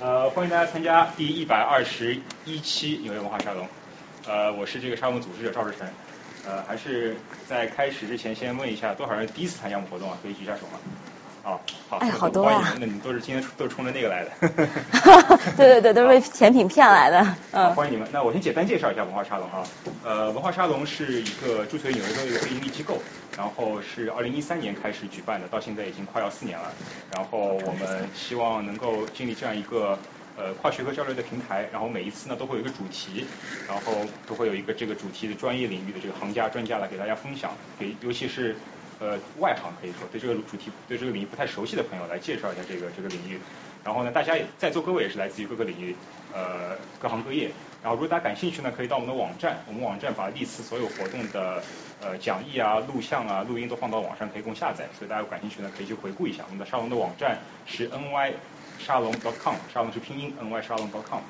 呃，欢迎大家参加第一百二十一期纽约文化沙龙。呃，我是这个沙龙组织者赵志成。呃，还是在开始之前先问一下，多少人第一次参加我们活动啊？可以举下手吗？好，好，哎，好多啊！那你们都是今天都是冲着那个来的。对对对，都是被甜品骗来的。嗯，欢迎你们。那我先简单介绍一下文化沙龙啊。呃，文化沙龙是一个注册于纽约州的一个非盈利机构，然后是二零一三年开始举办的，到现在已经快要四年了。然后我们希望能够建立这样一个呃跨学科交流的平台，然后每一次呢都会有一个主题，然后都会有一个这个主题的专业领域的这个行家专家来给大家分享，给尤其是。呃，外行可以说对这个主题、对这个领域不太熟悉的朋友来介绍一下这个这个领域。然后呢，大家也在座各位也是来自于各个领域，呃，各行各业。然后如果大家感兴趣呢，可以到我们的网站，我们网站把历次所有活动的呃讲义啊、录像啊、录音都放到网上，可以供下载。所以大家有感兴趣呢，可以去回顾一下。我们的沙龙的网站是 ny 沙龙 .com，沙龙是拼音 ny 沙龙 .com。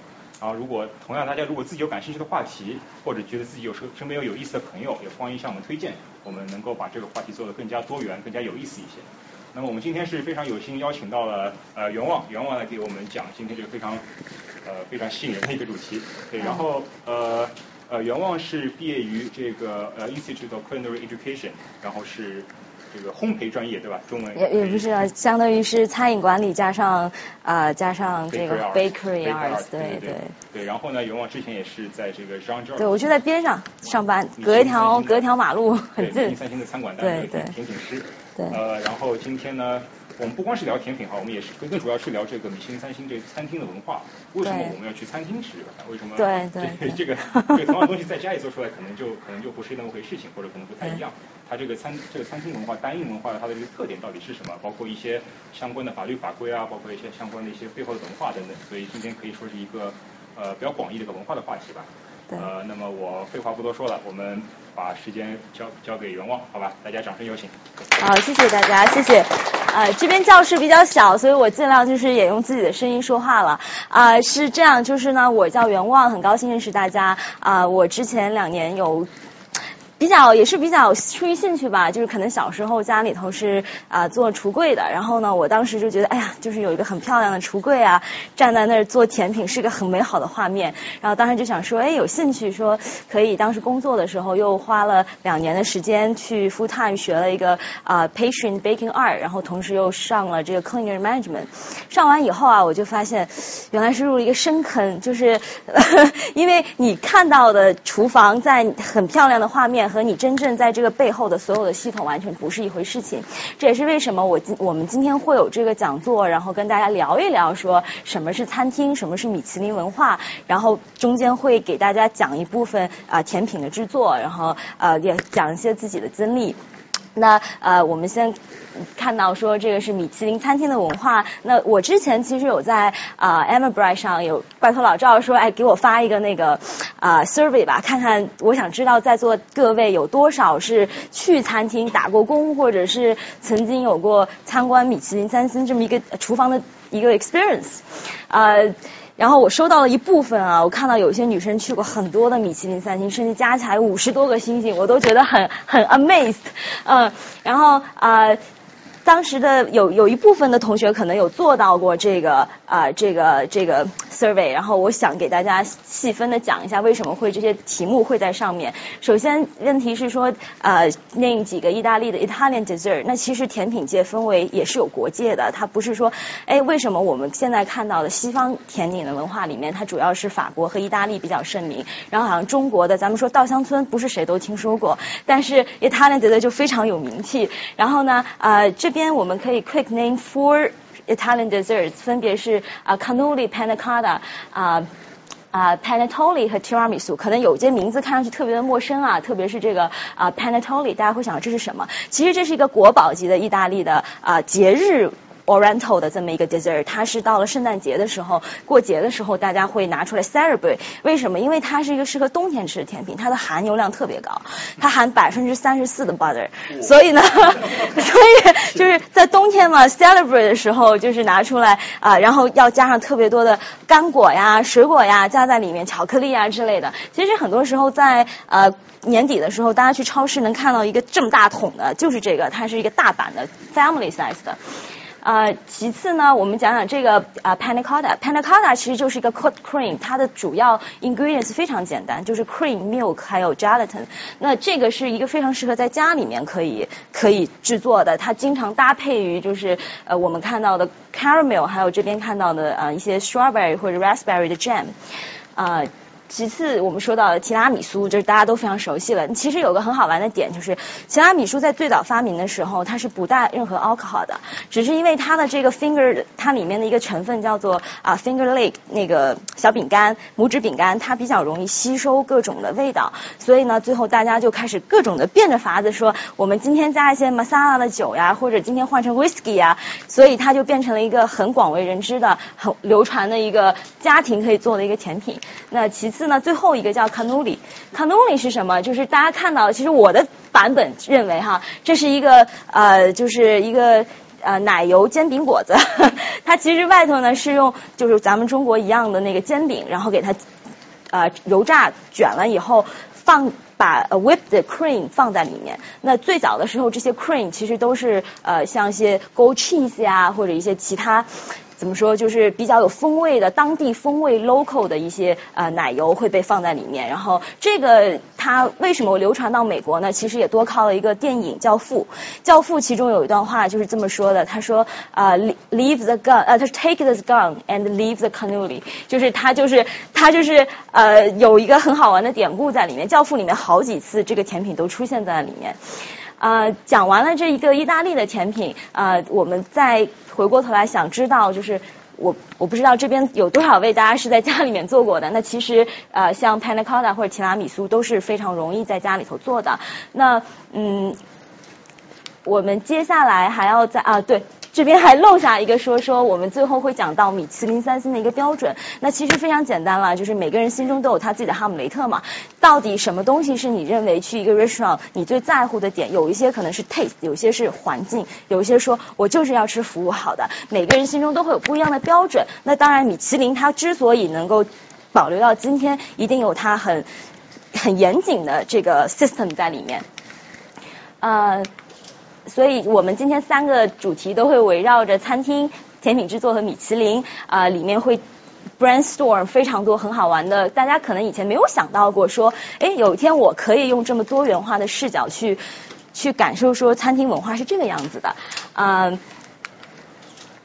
然后，如果同样大家如果自己有感兴趣的话题，或者觉得自己有时身边有有意思的朋友，也欢迎向我们推荐，我们能够把这个话题做得更加多元、更加有意思一些。那么我们今天是非常有幸邀请到了呃袁望，袁望来给我们讲今天这个非常呃非常吸引人的一个主题。对，然后呃呃袁望是毕业于这个呃 Institute of Culinary Education，然后是。这个烘焙专业对吧？中文也也不是啊，相当于是餐饮管理加上啊加上这个 bakery arts，对对对。然后呢，永旺之前也是在这个 Jean 对，我就在边上上班，隔一条隔一条马路，很近。三星的餐馆当对对甜品师。对。呃，然后今天呢？我们不光是聊甜品哈，我们也是更更主要是聊这个米其林三星这餐厅的文化。为什么我们要去餐厅吃？为什么？对对。这个 这个同样的东西在家里做出来，可能就可能就不是那么回事情，或者可能不太一样。它这个餐这个餐厅文化单一文化它的这个特点到底是什么？包括一些相关的法律法规啊，包括一些相关的一些背后的文化等等。所以今天可以说是一个呃比较广义的一个文化的话题吧。呃，那么我废话不多说了，我们把时间交交给袁望，好吧？大家掌声有请。好，谢谢大家，谢谢。呃，这边教室比较小，所以我尽量就是也用自己的声音说话了。啊，是这样，就是呢，我叫袁望，很高兴认识大家。啊，我之前两年有。比较也是比较出于兴趣吧，就是可能小时候家里头是啊做橱柜的，然后呢，我当时就觉得，哎呀，就是有一个很漂亮的橱柜啊，站在那儿做甜品是个很美好的画面，然后当时就想说，哎，有兴趣说可以，当时工作的时候又花了两年的时间去 full time 学了一个啊 patient baking art，然后同时又上了这个 culinary management，上完以后啊，我就发现原来是入了一个深坑，就是 因为你看到的厨房在很漂亮的画面。和你真正在这个背后的所有的系统完全不是一回事情，这也是为什么我今我们今天会有这个讲座，然后跟大家聊一聊说什么是餐厅，什么是米其林文化，然后中间会给大家讲一部分啊甜品的制作，然后呃也讲一些自己的经历。那呃，我们先看到说这个是米其林餐厅的文化。那我之前其实有在啊 e m a b r i g h t 上有拜托老赵说，哎，给我发一个那个啊 survey 吧，看看我想知道在座各位有多少是去餐厅打过工，或者是曾经有过参观米其林三星这么一个厨房的一个 experience 啊。然后我收到了一部分啊，我看到有些女生去过很多的米其林三星，甚至加起来五十多个星星，我都觉得很很 amazed，嗯，然后啊。当时的有有一部分的同学可能有做到过这个啊这个这个 survey，然后我想给大家细分的讲一下为什么会这些题目会在上面。首先问题是说呃那几个意大利的 Italian dessert，那其实甜品界分为也是有国界的，它不是说哎为什么我们现在看到的西方甜点的文化里面，它主要是法国和意大利比较盛名，然后好像中国的咱们说稻香村不是谁都听说过，但是 Italian dessert 就非常有名气。然后呢呃这边。我们可以 quick name four Italian desserts，分别是啊 cannoli、panna cotta 啊啊 panettone 和 tiramisu。可能有些名字看上去特别的陌生啊，特别是这个啊 panettone，大家会想这是什么？其实这是一个国宝级的意大利的啊节日。Oriental 的这么一个 dessert，它是到了圣诞节的时候，过节的时候大家会拿出来 celebrate。为什么？因为它是一个适合冬天吃的甜品，它的含油量特别高，它含百分之三十四的 butter。所以呢，所以就是在冬天嘛，celebrate 的时候就是拿出来啊，然后要加上特别多的干果呀、水果呀加在里面，巧克力啊之类的。其实很多时候在呃年底的时候，大家去超市能看到一个这么大桶的，就是这个，它是一个大版的 family size 的。呃，其次呢，我们讲讲这个啊 panna cotta。panna cotta 其实就是一个 cold cream，它的主要 ingredients 非常简单，就是 cream、milk 还有 gelatin。那这个是一个非常适合在家里面可以可以制作的，它经常搭配于就是呃我们看到的 caramel，还有这边看到的呃一些 strawberry 或者 raspberry 的 jam，啊。其次，我们说到提拉米苏，就是大家都非常熟悉了。其实有个很好玩的点，就是提拉米苏在最早发明的时候，它是不带任何 alcohol 的，只是因为它的这个 finger，它里面的一个成分叫做啊 finger lake 那个小饼干，拇指饼干，它比较容易吸收各种的味道，所以呢，最后大家就开始各种的变着法子说，我们今天加一些 masala 的酒呀，或者今天换成 whisky 呀，所以它就变成了一个很广为人知的、很流传的一个家庭可以做的一个甜品。那其次。次呢，最后一个叫 cannoli，cannoli 是什么？就是大家看到，其实我的版本认为哈，这是一个呃，就是一个呃奶油煎饼果子，它其实外头呢是用就是咱们中国一样的那个煎饼，然后给它呃油炸卷了以后，放把 whipped cream 放在里面。那最早的时候，这些 cream 其实都是呃像一些 g o cheese 呀，或者一些其他。怎么说？就是比较有风味的当地风味 local 的一些呃奶油会被放在里面。然后这个它为什么流传到美国呢？其实也多靠了一个电影《教父》。《教父》其中有一段话就是这么说的：他说啊，leave the gun，呃，他 take the gun and leave the cannoli，就是他就是他就是呃有一个很好玩的典故在里面。《教父》里面好几次这个甜品都出现在里面。呃，讲完了这一个意大利的甜品呃，我们再回过头来想知道，就是我我不知道这边有多少位大家是在家里面做过的。那其实呃，像 panna cotta 或者提拉米苏都是非常容易在家里头做的。那嗯，我们接下来还要在啊对。这边还漏下一个说说，我们最后会讲到米其林三星的一个标准。那其实非常简单了，就是每个人心中都有他自己的哈姆雷特嘛。到底什么东西是你认为去一个 restaurant 你最在乎的点？有一些可能是 taste，有些是环境，有一些说我就是要吃服务好的。每个人心中都会有不一样的标准。那当然，米其林它之所以能够保留到今天，一定有它很很严谨的这个 system 在里面。呃。所以我们今天三个主题都会围绕着餐厅、甜品制作和米其林啊，里面会 brainstorm 非常多很好玩的，大家可能以前没有想到过，说，哎，有一天我可以用这么多元化的视角去去感受说餐厅文化是这个样子的，嗯。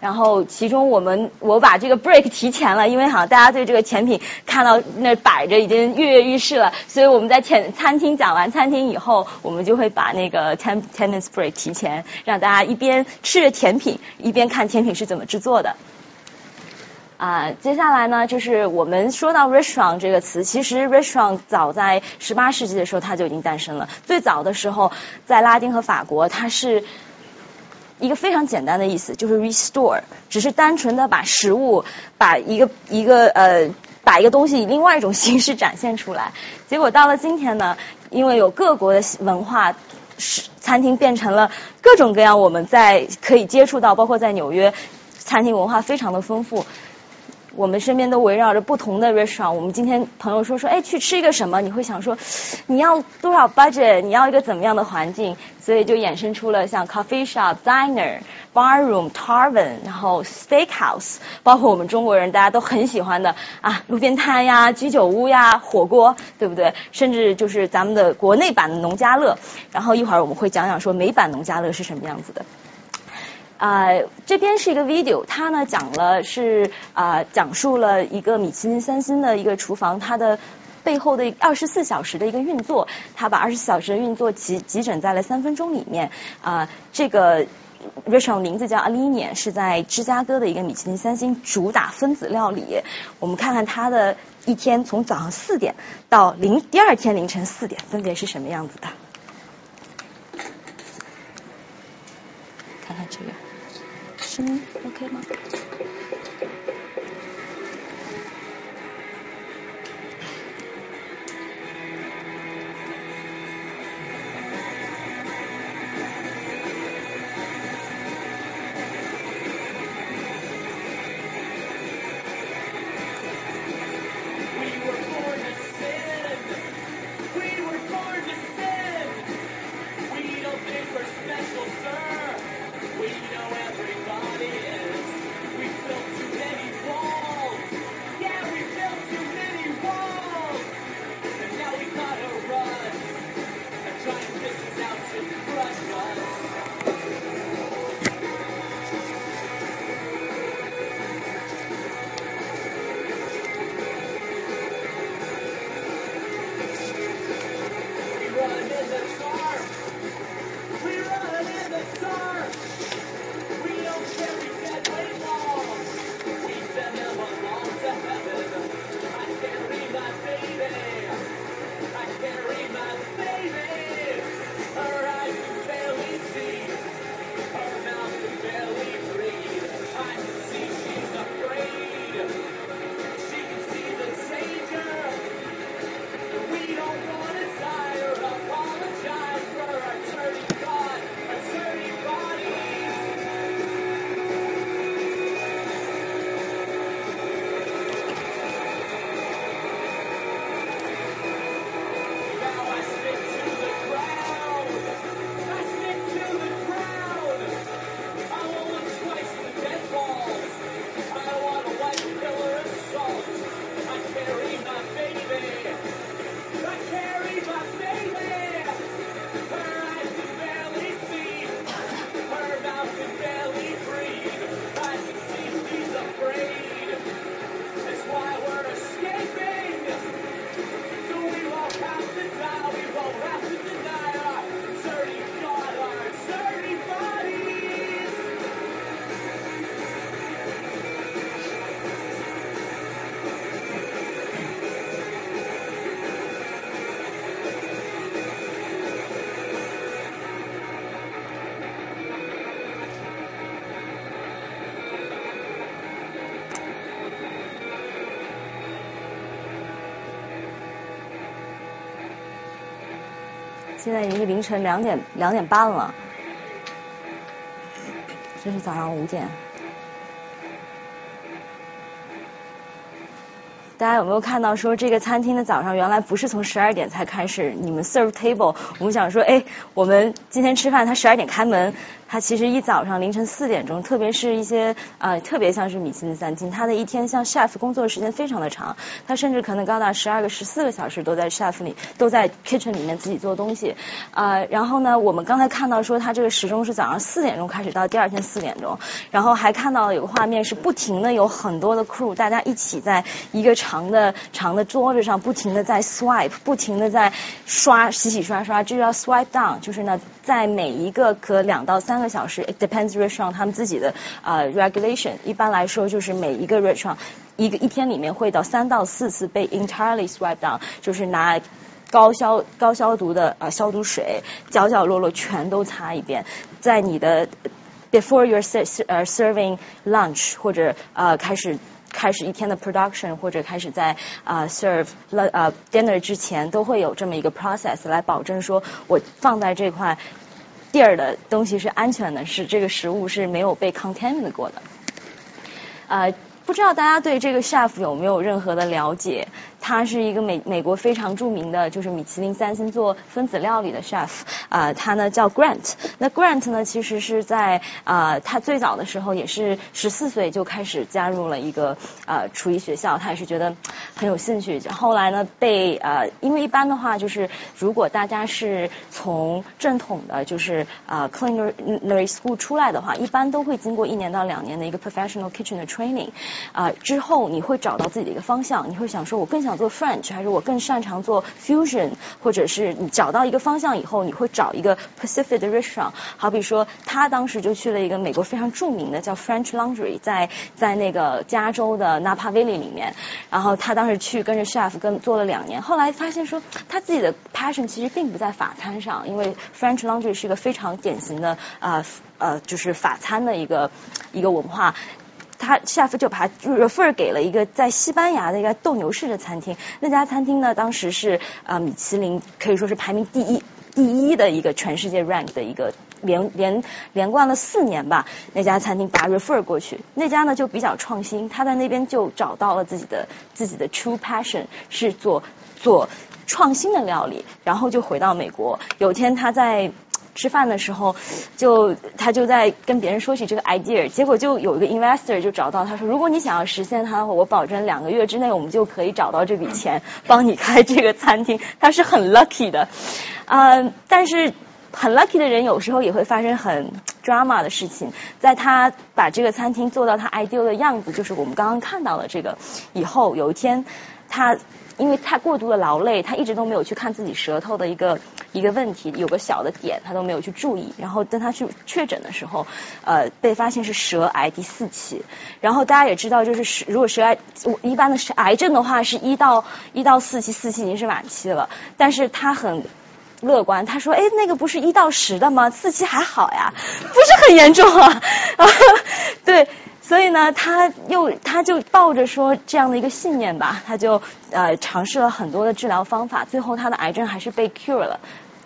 然后，其中我们我把这个 break 提前了，因为好像大家对这个甜品看到那摆着已经跃跃欲试了，所以我们在前餐厅讲完餐厅以后，我们就会把那个 ten tenants break 提前，让大家一边吃着甜品，一边看甜品是怎么制作的。啊，接下来呢，就是我们说到 restaurant 这个词，其实 restaurant 早在十八世纪的时候它就已经诞生了。最早的时候，在拉丁和法国，它是。一个非常简单的意思就是 restore，只是单纯的把食物，把一个一个呃，把一个东西以另外一种形式展现出来。结果到了今天呢，因为有各国的文化，是餐厅变成了各种各样我们在可以接触到，包括在纽约，餐厅文化非常的丰富。我们身边都围绕着不同的 restaurant。我们今天朋友说说，哎，去吃一个什么？你会想说，你要多少 budget？你要一个怎么样的环境？所以就衍生出了像 coffee shop、diner、bar room、tavern，然后 steakhouse，包括我们中国人大家都很喜欢的啊，路边摊呀、居酒屋呀、火锅，对不对？甚至就是咱们的国内版的农家乐。然后一会儿我们会讲讲说美版农家乐是什么样子的。啊，这边是一个 video，它呢讲了是啊，讲述了一个米其林三星的一个厨房，它的背后的二十四小时的一个运作，它把二十四小时的运作集集整在了三分钟里面啊。这个 restaurant 名字叫 Alina，是在芝加哥的一个米其林三星主打分子料理。我们看看它的一天从早上四点到零第二天凌晨四点分别是什么样子的。看看这个。声音 OK 吗？现在已经凌晨两点两点半了，这是早上五点。大家有没有看到说这个餐厅的早上原来不是从十二点才开始，你们 serve table，我们想说，哎，我们今天吃饭，他十二点开门。它其实一早上凌晨四点钟，特别是一些呃特别像是米其林餐厅，它的一天像 chef 工作时间非常的长，他甚至可能高达十二个、十四个小时都在 chef 里，都在 kitchen 里面自己做东西。呃，然后呢，我们刚才看到说他这个时钟是早上四点钟开始到第二天四点钟，然后还看到有个画面是不停的有很多的 crew，大家一起在一个长的长的桌子上不停的在 swipe，不停的在刷洗洗刷刷，这叫 swipe down，就是呢在每一个隔两到三。个小时，it depends restaurant 他们自己的呃 regulation。一般来说，就是每一个 restaurant 一个一天里面会到三到四次被 entirely swipe down，就是拿高消高消毒的呃消毒水，角角落落全都擦一遍。在你的 before you're serving lunch 或者呃开始开始一天的 production 或者开始在啊 serve 呃 dinner 之前，都会有这么一个 process 来保证说我放在这块。 地儿的东西是安全的，是这个食物是没有被 contaminated 过的。呃，不知道大家对这个 chef 有没有任何的了解？他是一个美美国非常著名的，就是米其林三星做分子料理的 chef，啊，他呢叫 Grant。那 Grant 呢，其实是在啊，他最早的时候也是十四岁就开始加入了一个呃厨艺学校，他也是觉得很有兴趣。后来呢，被呃，因为一般的话就是，如果大家是从正统的，就是啊 culinary school 出来的话，一般都会经过一年到两年的一个 professional kitchen 的 training，啊，之后你会找到自己的一个方向，你会想说，我更想做 French 还是我更擅长做 fusion，或者是你找到一个方向以后，你会找一个 Pacific 的 restaurant。好比说，他当时就去了一个美国非常著名的叫 French Laundry，在在那个加州的 Napa Valley 里面。然后他当时去跟着 chef 跟做了两年，后来发现说他自己的 passion 其实并不在法餐上，因为 French Laundry 是一个非常典型的啊呃就是法餐的一个一个文化。他 chef 就把 refer 给了一个在西班牙的一个斗牛士的餐厅，那家餐厅呢，当时是呃米其林可以说是排名第一第一的一个全世界 rank 的一个连连连冠了四年吧。那家餐厅把 refer 过去，那家呢就比较创新，他在那边就找到了自己的自己的 true passion 是做做创新的料理，然后就回到美国。有天他在。吃饭的时候，就他就在跟别人说起这个 idea，结果就有一个 investor 就找到他说，如果你想要实现它的话，我保证两个月之内我们就可以找到这笔钱，帮你开这个餐厅。他是很 lucky 的，嗯，但是很 lucky 的人有时候也会发生很 drama 的事情。在他把这个餐厅做到他 idea 的样子，就是我们刚刚看到的这个以后，有一天他。因为太过度的劳累，他一直都没有去看自己舌头的一个一个问题，有个小的点他都没有去注意。然后等他去确诊的时候，呃，被发现是舌癌第四期。然后大家也知道，就是如果舌癌，一般的是癌症的话，是一到一到四期，四期已经是晚期了。但是他很乐观，他说：“哎，那个不是一到十的吗？四期还好呀，不是很严重啊。” 对。所以呢，他又他就抱着说这样的一个信念吧，他就呃尝试了很多的治疗方法，最后他的癌症还是被 cure 了。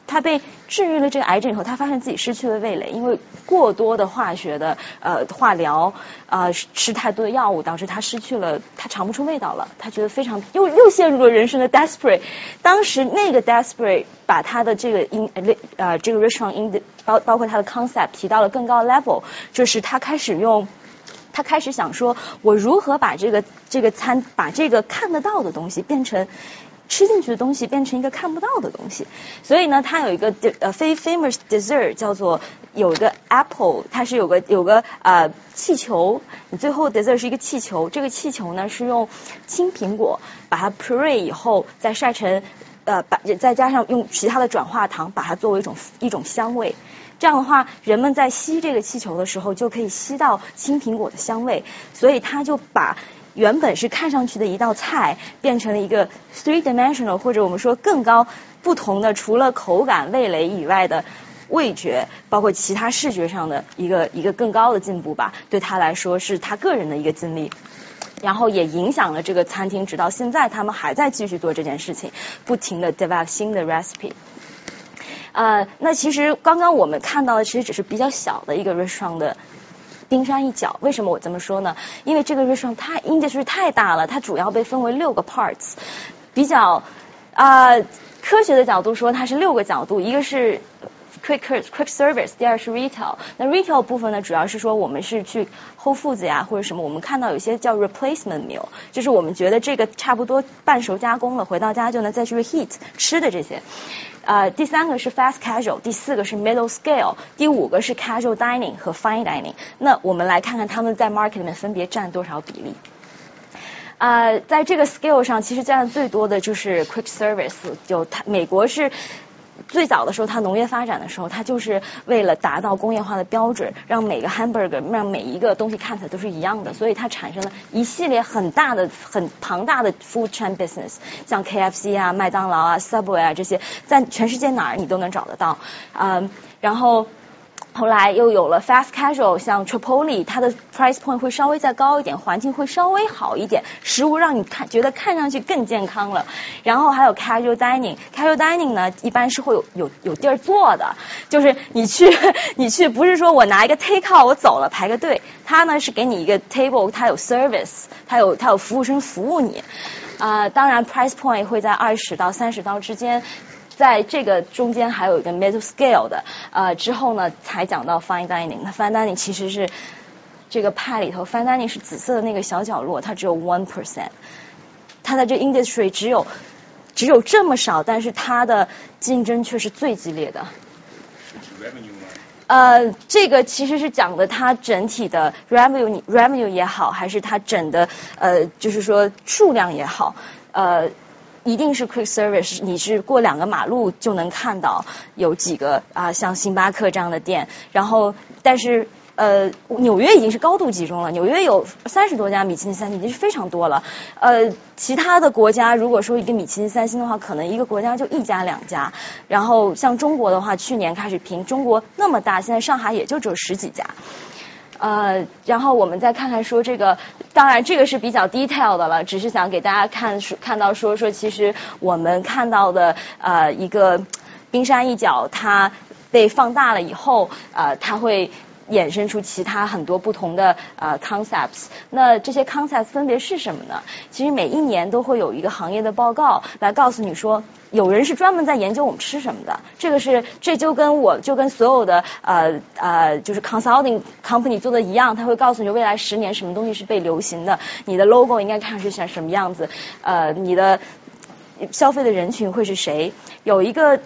他被治愈了这个癌症以后，他发现自己失去了味蕾，因为过多的化学的呃化疗啊吃太多的药物，导致他失去了他尝不出味道了。他觉得非常又又陷入了人生的 desperate。当时那个 desperate 把他的这个 in 呃这个 restaurant in 包包括他的 concept 提到了更高的 level，就是他开始用。他开始想说，我如何把这个这个餐，把这个看得到的东西变成吃进去的东西，变成一个看不到的东西。所以呢，他有一个呃非 famous dessert 叫做有一个 apple，它是有个有个呃气球，你最后 dessert 是一个气球，这个气球呢是用青苹果把它 puree 以后再晒成呃把再加上用其他的转化糖把它作为一种一种香味。这样的话，人们在吸这个气球的时候，就可以吸到青苹果的香味。所以他就把原本是看上去的一道菜，变成了一个 three dimensional，或者我们说更高、不同的，除了口感、味蕾以外的味觉，包括其他视觉上的一个一个更高的进步吧。对他来说，是他个人的一个经历，然后也影响了这个餐厅，直到现在他们还在继续做这件事情，不停的 develop 新的 recipe。呃，那其实刚刚我们看到的其实只是比较小的一个 restaurant 的冰山一角。为什么我这么说呢？因为这个 restaurant 太 industry 太大了，它主要被分为六个 parts，比较啊科学的角度说它是六个角度，一个是。Quick quick service，第二是 retail。那 retail 部分呢，主要是说我们是去 Whole Foods 呀或者什么，我们看到有些叫 replacement meal，就是我们觉得这个差不多半熟加工了，回到家就能再去 Heat 吃的这些。呃，第三个是 fast casual，第四个是 middle scale，第五个是 casual dining 和 fine dining。那我们来看看他们在 market 里面分别占多少比例。啊，在这个 scale 上，其实占的最多的就是 quick service，就它美国是。最早的时候，它农业发展的时候，它就是为了达到工业化的标准，让每个 hamburger 让每一个东西看起来都是一样的，所以它产生了一系列很大的、很庞大的 food chain business，像 KFC 啊、麦当劳啊、Subway 啊这些，在全世界哪儿你都能找得到，嗯，然后。后来又有了 fast casual，像 Chipotle，它的 price point 会稍微再高一点，环境会稍微好一点，食物让你看觉得看上去更健康了。然后还有 casual dining，casual dining 呢一般是会有有有地儿坐的，就是你去 你去不是说我拿一个 take out 我走了排个队，它呢是给你一个 table，它有 service，它有它有服务生服务你。啊，当然 price point 会在二十到三十刀之间。在这个中间还有一个 middle scale 的，呃，之后呢才讲到 fine dining。那 fine dining 其实是这个派里头，fine dining 是紫色的那个小角落，它只有 one percent。它的这 industry 只有只有这么少，但是它的竞争却是最激烈的。呃，这个其实是讲的它整体的 revenue revenue 也好，还是它整的呃，就是说数量也好，呃。一定是 quick service，你是过两个马路就能看到有几个啊，像星巴克这样的店。然后，但是呃，纽约已经是高度集中了，纽约有三十多家米其林三星，已经是非常多了。呃，其他的国家如果说一个米其林三星的话，可能一个国家就一家两家。然后像中国的话，去年开始评，中国那么大，现在上海也就只有十几家。呃，然后我们再看看说这个，当然这个是比较 detail 的了，只是想给大家看看到说说，其实我们看到的呃一个冰山一角，它被放大了以后，呃，它会。衍生出其他很多不同的呃 concepts，那这些 concepts 分别是什么呢？其实每一年都会有一个行业的报告来告诉你说，有人是专门在研究我们吃什么的。这个是这就跟我就跟所有的呃呃就是 consulting company 做的一样，他会告诉你未来十年什么东西是被流行的，你的 logo 应该看上去像什么样子，呃，你的消费的人群会是谁？有一个。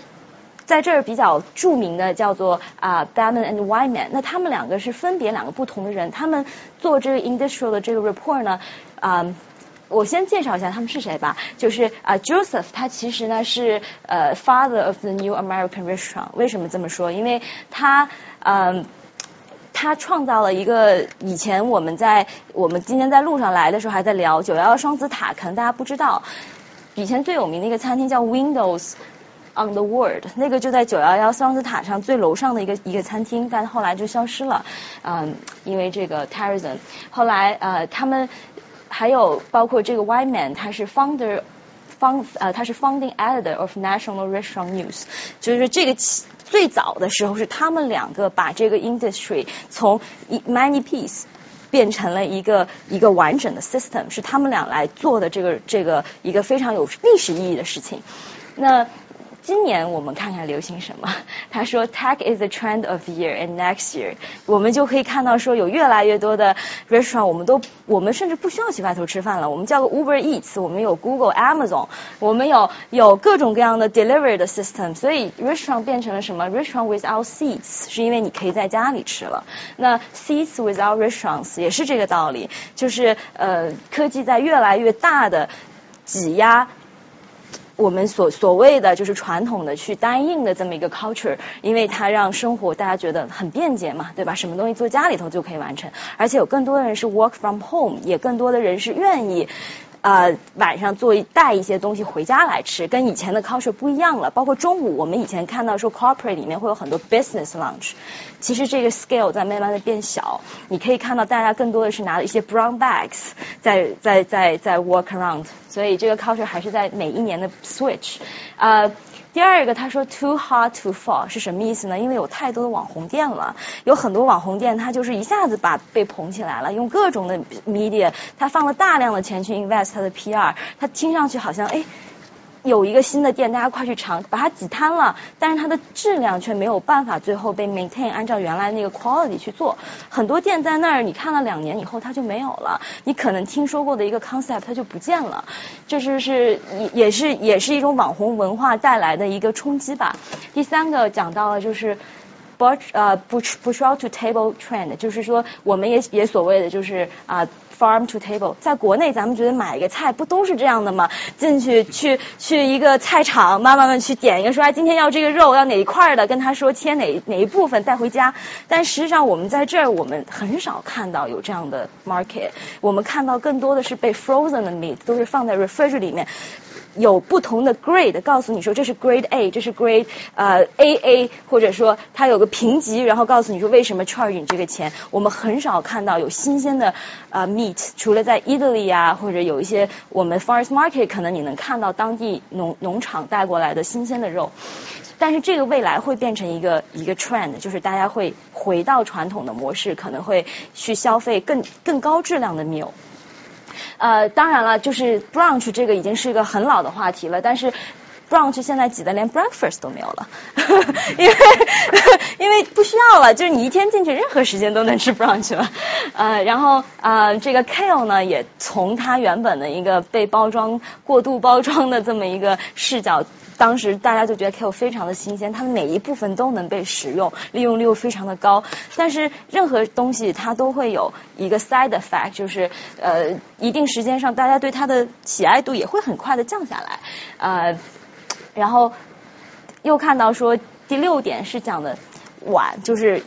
在这儿比较著名的叫做啊 b a m a n and Wyman，那他们两个是分别两个不同的人，他们做这个 industrial 的这个 report 呢，啊，我先介绍一下他们是谁吧，就是啊 Joseph，他其实呢是呃 father of the new American restaurant，为什么这么说？因为他嗯，他创造了一个以前我们在我们今天在路上来的时候还在聊九幺幺双子塔，可能大家不知道，以前最有名的一个餐厅叫 Windows。On the world，那个就在九幺幺双子塔上最楼上的一个一个餐厅，但后来就消失了，嗯，因为这个 terrorism。后来呃，他们还有包括这个 White Man，他是 founder，方呃他是 founding editor of National Restaurant News，就是这个最早的时候是他们两个把这个 industry 从 many piece 变成了一个一个完整的 system，是他们俩来做的这个这个一个非常有历史意义的事情。那今年我们看看流行什么？他说，Tech is the trend of year and next year，我们就可以看到说有越来越多的 restaurant，我们都我们甚至不需要去外头吃饭了，我们叫个 Uber Eats，我们有 Google、Amazon，我们有有各种各样的 delivery 的 system，所以 restaurant 变成了什么？restaurant without seats，是因为你可以在家里吃了。那 seats without restaurants 也是这个道理，就是呃科技在越来越大的挤压。我们所所谓的就是传统的去单印的这么一个 culture，因为它让生活大家觉得很便捷嘛，对吧？什么东西坐家里头就可以完成，而且有更多的人是 work from home，也更多的人是愿意。呃，晚上做带一些东西回家来吃，跟以前的 culture 不一样了。包括中午，我们以前看到说 corporate 里面会有很多 business lunch，其实这个 scale 在慢慢的变小。你可以看到大家更多的是拿了一些 brown bags 在在在在 walk around，所以这个 culture 还是在每一年的 switch。呃，第二个他说 too hard to fall 是什么意思呢？因为有太多的网红店了，有很多网红店，他就是一下子把被捧起来了，用各种的 media，他放了大量的钱去 invest 他的 PR，他听上去好像哎。有一个新的店，大家快去尝，把它挤瘫了，但是它的质量却没有办法最后被 maintain 按照原来那个 quality 去做。很多店在那儿，你看了两年以后它就没有了，你可能听说过的一个 concept 它就不见了，这是是也也是也是一种网红文化带来的一个冲击吧。第三个讲到了就是 bush 呃 bush bush to table trend，就是说我们也也所谓的就是啊。Farm to table，在国内咱们觉得买一个菜不都是这样的吗？进去去去一个菜场，妈妈们去点一个，说哎今天要这个肉要哪一块的，跟他说切哪哪一部分带回家。但实际上我们在这儿我们很少看到有这样的 market，我们看到更多的是被 frozen 的 meat，都是放在 refrigerator 里面。有不同的 grade，告诉你说这是 grade A，这是 grade 呃 AA，或者说它有个评级，然后告诉你说为什么 charge 你这个钱。我们很少看到有新鲜的呃 meat，除了在 Italy 啊，或者有一些我们 farmers market 可能你能看到当地农农场带过来的新鲜的肉。但是这个未来会变成一个一个 trend，就是大家会回到传统的模式，可能会去消费更更高质量的 meal。呃，当然了，就是 brunch 这个已经是一个很老的话题了，但是 brunch 现在挤得连 breakfast 都没有了，因为 因为不需要了，就是你一天进去任何时间都能吃 brunch 了。呃，然后呃，这个 kale 呢，也从它原本的一个被包装过度包装的这么一个视角。当时大家就觉得 kale 非常的新鲜，它的每一部分都能被使用，利用率又非常的高。但是任何东西它都会有一个 side effect，就是呃一定时间上大家对它的喜爱度也会很快的降下来。呃，然后又看到说第六点是讲的。碗就是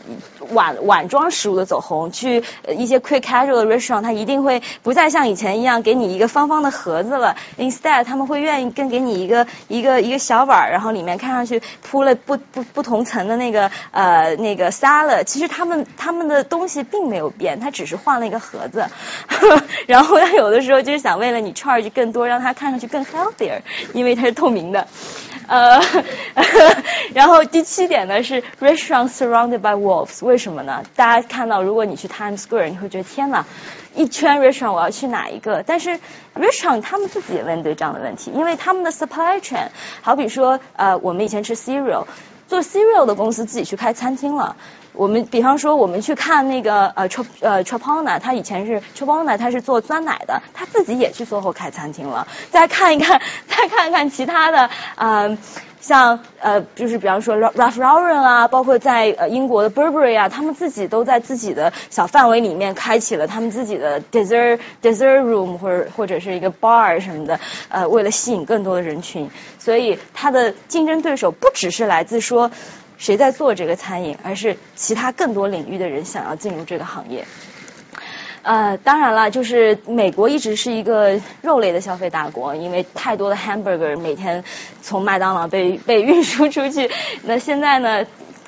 碗碗装食物的走红，去一些 quick casual 的 restaurant，它一定会不再像以前一样给你一个方方的盒子了。Instead，他们会愿意更给你一个一个一个小碗，然后里面看上去铺了不不不同层的那个呃那个 salad。其实他们他们的东西并没有变，它只是换了一个盒子。然后他有的时候就是想为了你 charge 更多，让它看上去更 healthier，因为它是透明的。呃，然后第七点呢是 restaurant surrounded by wolves，为什么呢？大家看到，如果你去 Times Square，你会觉得天哪，一圈 restaurant 我要去哪一个？但是 restaurant 他们自己也面对这样的问题，因为他们的 supply chain，好比说呃，我们以前吃 cereal，做 cereal 的公司自己去开餐厅了。我们比方说，我们去看那个呃 Chop 呃 Chopona，他以前是 Chopona，他是做酸奶的，他自己也去做后开餐厅了。再看一看，再看一看其他的，嗯，像呃就是比方说 Ralph Lauren 啊，包括在呃英国的 Burberry 啊，他们自己都在自己的小范围里面开启了他们自己的 dessert dessert room 或者或者是一个 bar 什么的，呃，为了吸引更多的人群，所以它的竞争对手不只是来自说。谁在做这个餐饮，而是其他更多领域的人想要进入这个行业。呃，当然了，就是美国一直是一个肉类的消费大国，因为太多的 hamburger 每天从麦当劳被被运输出去。那现在呢？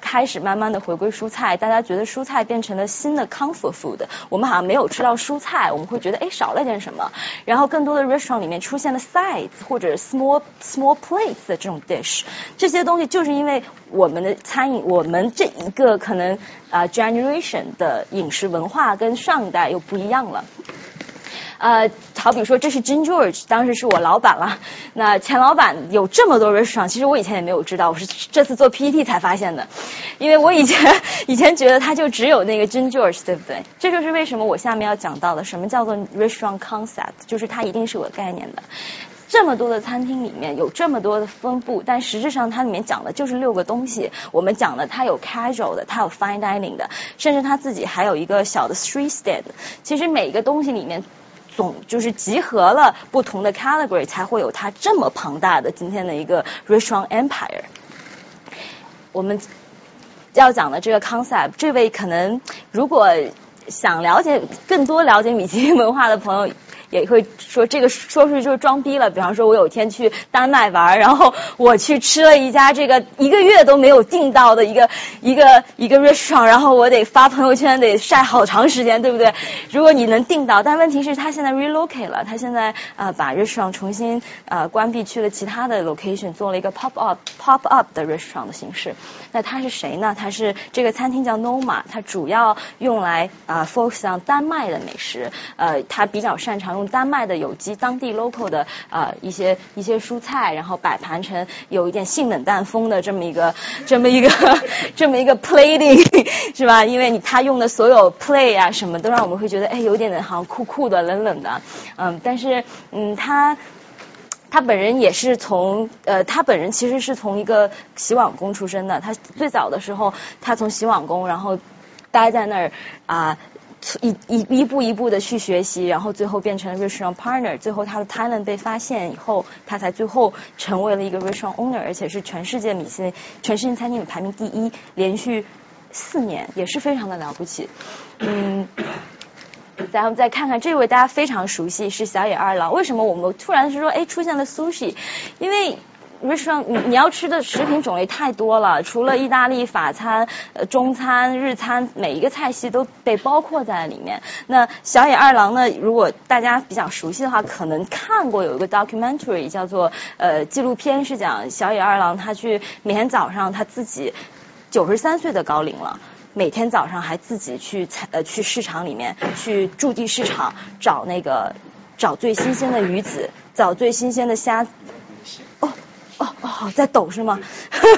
开始慢慢的回归蔬菜，大家觉得蔬菜变成了新的 comfort food。我们好像没有吃到蔬菜，我们会觉得哎少了点什么。然后更多的 restaurant 里面出现了 side 或者 small small plates 的这种 dish，这些东西就是因为我们的餐饮，我们这一个可能啊 generation 的饮食文化跟上一代又不一样了。呃，好比说这是 Jim George，当时是我老板了。那钱老板有这么多 restaurant，其实我以前也没有知道，我是这次做 PPT 才发现的。因为我以前以前觉得他就只有那个 Jim George，对不对？这就是为什么我下面要讲到的什么叫做 restaurant concept，就是它一定是有概念的。这么多的餐厅里面有这么多的分布，但实质上它里面讲的就是六个东西。我们讲的它有 casual 的，它有 fine dining 的，甚至它自己还有一个小的 street stand。其实每一个东西里面。总就是集合了不同的 category，才会有它这么庞大的今天的一个 restaurant empire。我们要讲的这个 concept，这位可能如果想了解更多了解米其林文化的朋友，也会说这个说出去就是装逼了。比方说，我有一天去丹麦玩，然后我去吃了一家这个一个月都没有订到的一个一个一个 restaurant，然后我得发朋友圈，得晒好长时间，对不对？如果你能订到，但问题是，他现在 relocate 了，他现在啊把 restaurant 重新呃关闭，去了其他的 location，做了一个 pop up pop up 的 restaurant 的形式。那他是谁呢？他是这个餐厅叫 Noma，它主要用来啊 focus on 丹麦的美食。呃，他比较擅长用丹麦的有机、当地 local 的呃一些一些蔬菜，然后摆盘成有一点性冷淡风的这么一个这么一个 这么一个 plating 是吧？因为你他用的所有 play 啊什么都让我们会觉得哎有点好像酷酷的、冷冷的，嗯，但是嗯他。他本人也是从呃，他本人其实是从一个洗碗工出身的。他最早的时候，他从洗碗工，然后待在那儿啊，一一一步一步的去学习，然后最后变成了 restaurant partner。最后他的 talent 被发现以后，他才最后成为了一个 restaurant owner，而且是全世界米其林全世界餐厅里排名第一，连续四年，也是非常的了不起。嗯。咱们再看看这位大家非常熟悉是小野二郎。为什么我们突然是说哎出现了 sushi？因为 restaurant 你你要吃的食品种类太多了，除了意大利、法餐、呃中餐、日餐，每一个菜系都被包括在里面。那小野二郎呢？如果大家比较熟悉的话，可能看过有一个 documentary 叫做呃纪录片，是讲小野二郎他去每天早上他自己九十三岁的高龄了。每天早上还自己去采呃去市场里面去驻地市场找那个找最新鲜的鱼子，找最新鲜的虾。哦哦哦，在抖是吗？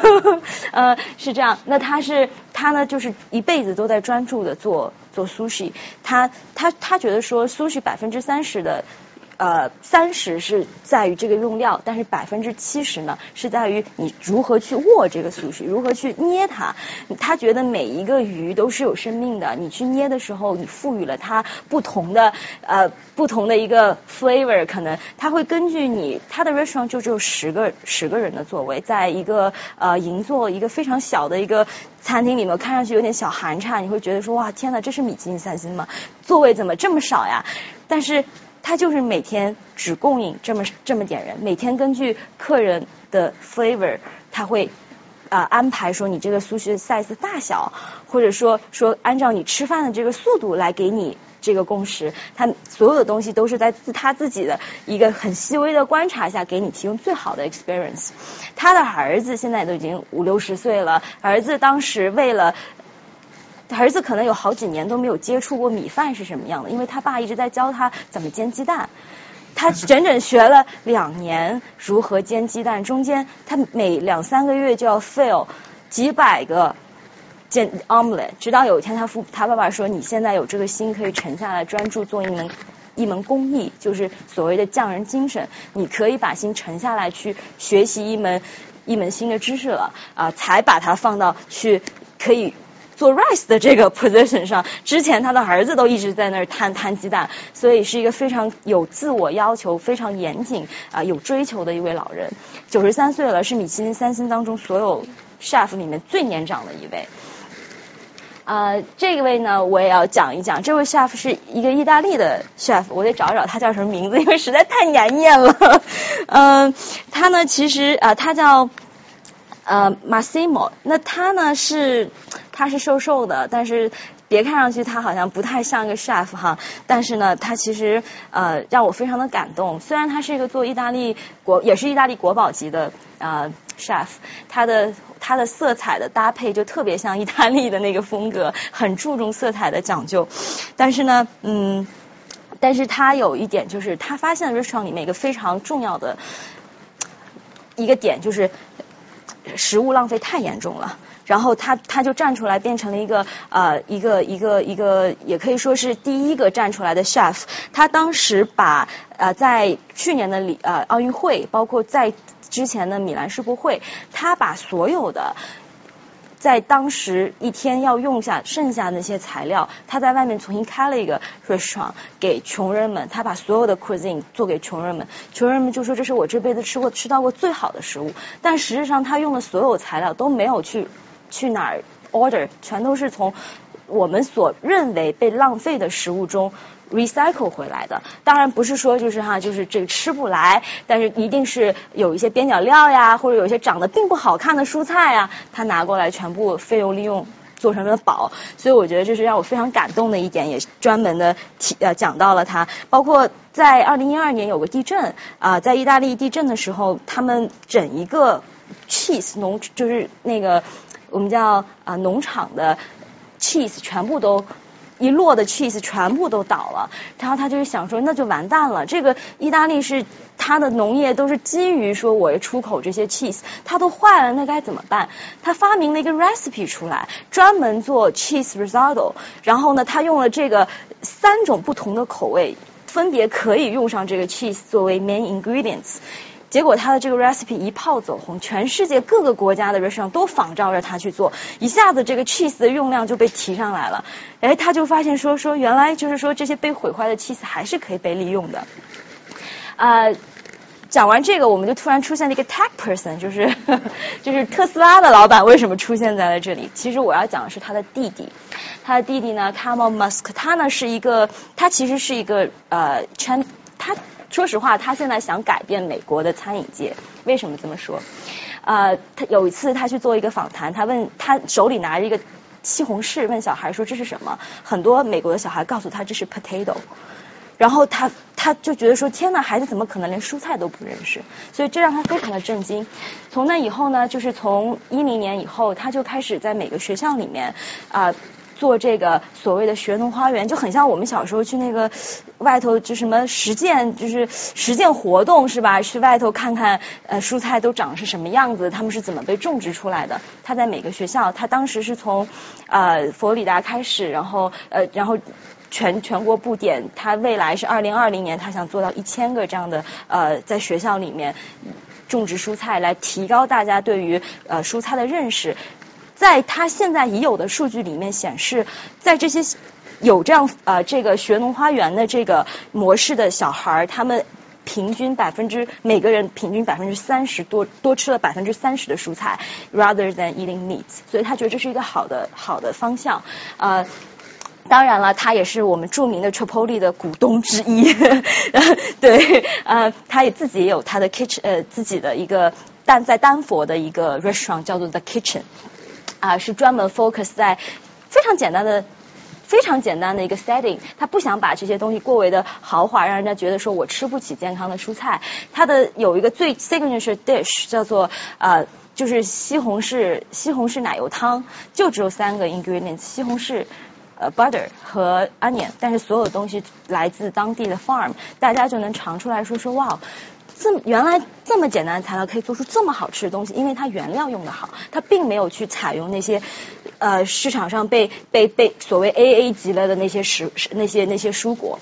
呃，是这样。那他是他呢，就是一辈子都在专注的做做 sushi。他他他觉得说 sushi 百分之三十的。呃，三十是在于这个用料，但是百分之七十呢是在于你如何去握这个 sushi，如何去捏它。他觉得每一个鱼都是有生命的，你去捏的时候，你赋予了它不同的呃不同的一个 flavor，可能它会根据你它的 restaurant 就只有十个十个人的座位，在一个呃银座一个非常小的一个餐厅里面，看上去有点小寒碜，你会觉得说哇天呐，这是米其林三星吗？座位怎么这么少呀？但是。他就是每天只供应这么这么点人，每天根据客人的 flavor，他会啊安排说你这个 sushi 的 size 大小，或者说说按照你吃饭的这个速度来给你这个供食。他所有的东西都是在自他自己的一个很细微的观察下，给你提供最好的 experience。他的儿子现在都已经五六十岁了，儿子当时为了。儿子可能有好几年都没有接触过米饭是什么样的，因为他爸一直在教他怎么煎鸡蛋。他整整学了两年如何煎鸡蛋，中间他每两三个月就要 fail 几百个煎 omelet，直到有一天他父他爸爸说：“你现在有这个心可以沉下来专注做一门一门工艺，就是所谓的匠人精神，你可以把心沉下来去学习一门一门新的知识了啊，才把它放到去可以。”做 rice 的这个 position 上，之前他的儿子都一直在那儿摊摊鸡蛋，所以是一个非常有自我要求、非常严谨啊有追求的一位老人。九十三岁了，是米其林三星当中所有 chef 里面最年长的一位。啊，这位呢，我也要讲一讲，这位 chef 是一个意大利的 chef，我得找找他叫什么名字，因为实在太难念了。嗯，他呢，其实啊，他叫呃 Massimo，那他呢是。他是瘦瘦的，但是别看上去他好像不太像一个 chef 哈，但是呢，他其实呃让我非常的感动。虽然他是一个做意大利国，也是意大利国宝级的呃 chef，他的他的色彩的搭配就特别像意大利的那个风格，很注重色彩的讲究。但是呢，嗯，但是他有一点就是他发现 restaurant 里面一个非常重要的一个点就是食物浪费太严重了。然后他他就站出来，变成了一个呃一个一个一个，也可以说是第一个站出来的 chef。他当时把呃在去年的里呃奥运会，包括在之前的米兰世博会，他把所有的在当时一天要用下剩下那些材料，他在外面重新开了一个 restaurant 给穷人们。他把所有的 cuisine 做给穷人们，穷人们就说这是我这辈子吃过吃到过最好的食物。但实际上他用的所有材料都没有去。去哪儿 order 全都是从我们所认为被浪费的食物中 recycle 回来的。当然不是说就是哈，就是这个吃不来，但是一定是有一些边角料呀，或者有一些长得并不好看的蔬菜呀，他拿过来全部废物利用。做成了宝，所以我觉得这是让我非常感动的一点，也专门的提呃讲到了它。包括在二零一二年有个地震啊，在意大利地震的时候，他们整一个 cheese 农就是那个我们叫啊农场的 cheese 全部都。一摞的 cheese 全部都倒了，然后他就是想说，那就完蛋了。这个意大利是它的农业都是基于说我出口这些 cheese，它都坏了，那该怎么办？他发明了一个 recipe 出来，专门做 cheese risotto。然后呢，他用了这个三种不同的口味，分别可以用上这个 cheese 作为 main ingredients。结果他的这个 recipe 一炮走红，全世界各个国家的 restaurant 都仿照着他去做，一下子这个 cheese 的用量就被提上来了。哎，他就发现说说原来就是说这些被毁坏的 cheese 还是可以被利用的。啊，讲完这个，我们就突然出现了一个 tech person，就是 就是特斯拉的老板为什么出现在了这里？其实我要讲的是他的弟弟，他的弟弟呢 c a m e l Musk，他呢是一个，他其实是一个呃他。说实话，他现在想改变美国的餐饮界。为什么这么说？呃，他有一次他去做一个访谈，他问他手里拿着一个西红柿，问小孩说这是什么？很多美国的小孩告诉他这是 potato，然后他他就觉得说天呐，孩子怎么可能连蔬菜都不认识？所以这让他非常的震惊。从那以后呢，就是从一零年以后，他就开始在每个学校里面啊。做这个所谓的学农花园，就很像我们小时候去那个外头就什么实践，就是实践活动是吧？去外头看看呃蔬菜都长是什么样子，他们是怎么被种植出来的。他在每个学校，他当时是从呃佛罗里达开始，然后呃然后全全国布点，他未来是二零二零年，他想做到一千个这样的呃在学校里面种植蔬菜，来提高大家对于呃蔬菜的认识。在他现在已有的数据里面显示，在这些有这样呃这个学农花园的这个模式的小孩儿，他们平均百分之每个人平均百分之三十多多吃了百分之三十的蔬菜，rather than eating meat，所以他觉得这是一个好的好的方向。呃，当然了，他也是我们著名的 Chipotle 的股东之一，对，呃，他也自己也有他的 kitchen，呃，自己的一个但在丹佛的一个 restaurant 叫做 The Kitchen。啊，是专门 focus 在非常简单的、非常简单的一个 setting。他不想把这些东西过为的豪华，让人家觉得说我吃不起健康的蔬菜。他的有一个最 signature dish 叫做呃，就是西红柿西红柿奶油汤，就只有三个 ingredients：西红柿、呃 butter 和 onion。但是所有东西来自当地的 farm，大家就能尝出来说说哇。这么原来这么简单的材料可以做出这么好吃的东西，因为它原料用的好，它并没有去采用那些呃市场上被被被所谓 A A 级了的那些食那些那些蔬果，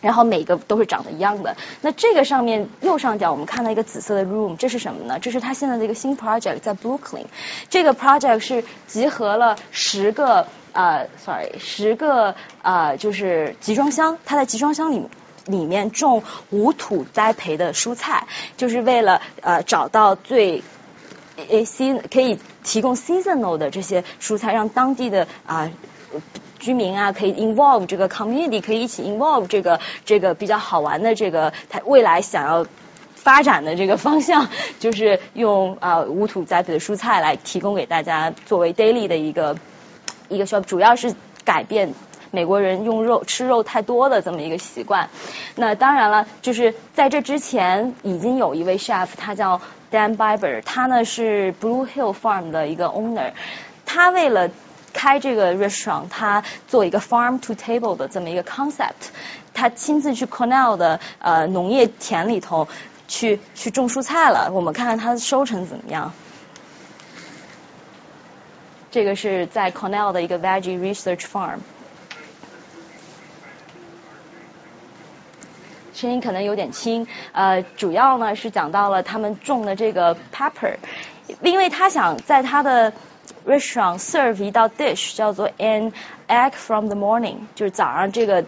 然后每个都是长得一样的。那这个上面右上角我们看到一个紫色的 room，这是什么呢？这是他现在的一个新 project 在 Brooklyn。这个 project 是集合了十个呃，sorry，十个呃就是集装箱，它在集装箱里。里面种无土栽培的蔬菜，就是为了呃找到最诶 season 可以提供 seasonal 的这些蔬菜，让当地的啊居民啊可以 involve 这个 community，可以一起 involve 这个这个比较好玩的这个它未来想要发展的这个方向，就是用啊无土栽培的蔬菜来提供给大家作为 daily 的一个一个 shop，主要是改变。美国人用肉吃肉太多的这么一个习惯，那当然了，就是在这之前已经有一位 chef，他叫 Dan Biber，他呢是 Blue Hill Farm 的一个 owner，他为了开这个 restaurant，他做一个 farm to table 的这么一个 concept，他亲自去 Cornell 的呃农业田里头去去种蔬菜了，我们看看他的收成怎么样。这个是在 Cornell 的一个 veggie research farm。声音可能有点轻，呃，主要呢是讲到了他们种的这个 pepper，因为他想在他的 restaurant serve 一道 dish 叫做 an egg from the morning，就是早上这个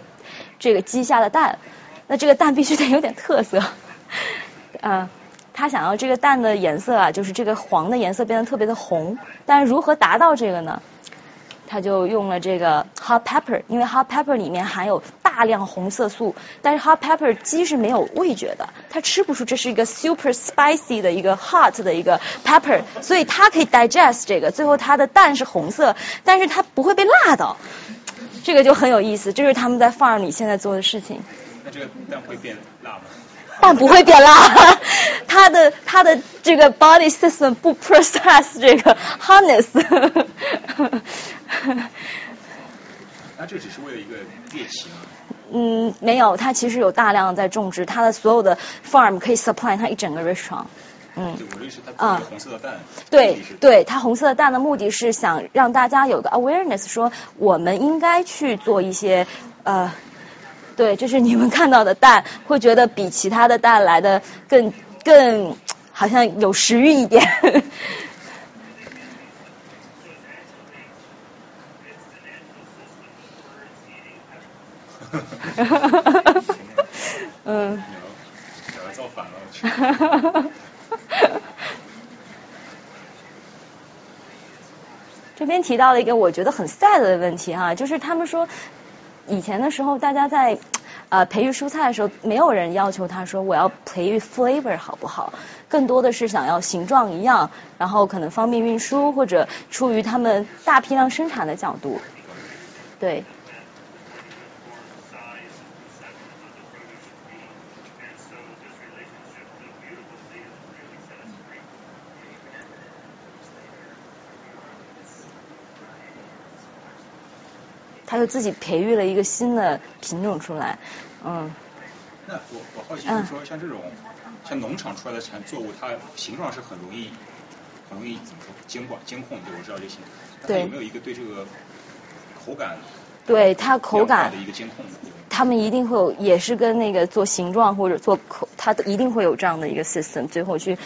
这个鸡下的蛋，那这个蛋必须得有点特色，嗯，他想要这个蛋的颜色啊，就是这个黄的颜色变得特别的红，但是如何达到这个呢？他就用了这个 hot pepper，因为 hot pepper 里面含有大量红色素，但是 hot pepper 鸡是没有味觉的，它吃不出这是一个 super spicy 的一个 hot 的一个 pepper，所以它可以 digest 这个，最后它的蛋是红色，但是它不会被辣到，这个就很有意思，这是他们在 farm 里现在做的事情。那这个蛋会变辣吗？但不会变辣，它的它的这个 body system 不 process 这个 hotness。那这只是为了一个猎奇吗？嗯，没有，它其实有大量在种植，它的所有的 farm 可以 supply 它一整个 restaurant。嗯，就我认识它做一个红色的蛋。对对，它红色的蛋的目的是想让大家有个 awareness，说我们应该去做一些呃。对，就是你们看到的蛋，会觉得比其他的蛋来的更更好像有食欲一点。哈哈哈哈哈！嗯。这边提到了一个我觉得很 sad 的问题哈，就是他们说。以前的时候，大家在呃培育蔬菜的时候，没有人要求他说我要培育 flavor 好不好？更多的是想要形状一样，然后可能方便运输，或者出于他们大批量生产的角度，对。他就自己培育了一个新的品种出来，嗯。那我我好奇就是说，像这种像农场出来的产作物，它形状是很容易很容易怎么说监管监控？对，我知道这些。对。有没有一个对这个口感？对它口感的一个监控。他们一定会有，也是跟那个做形状或者做口，它一定会有这样的一个 system，最后去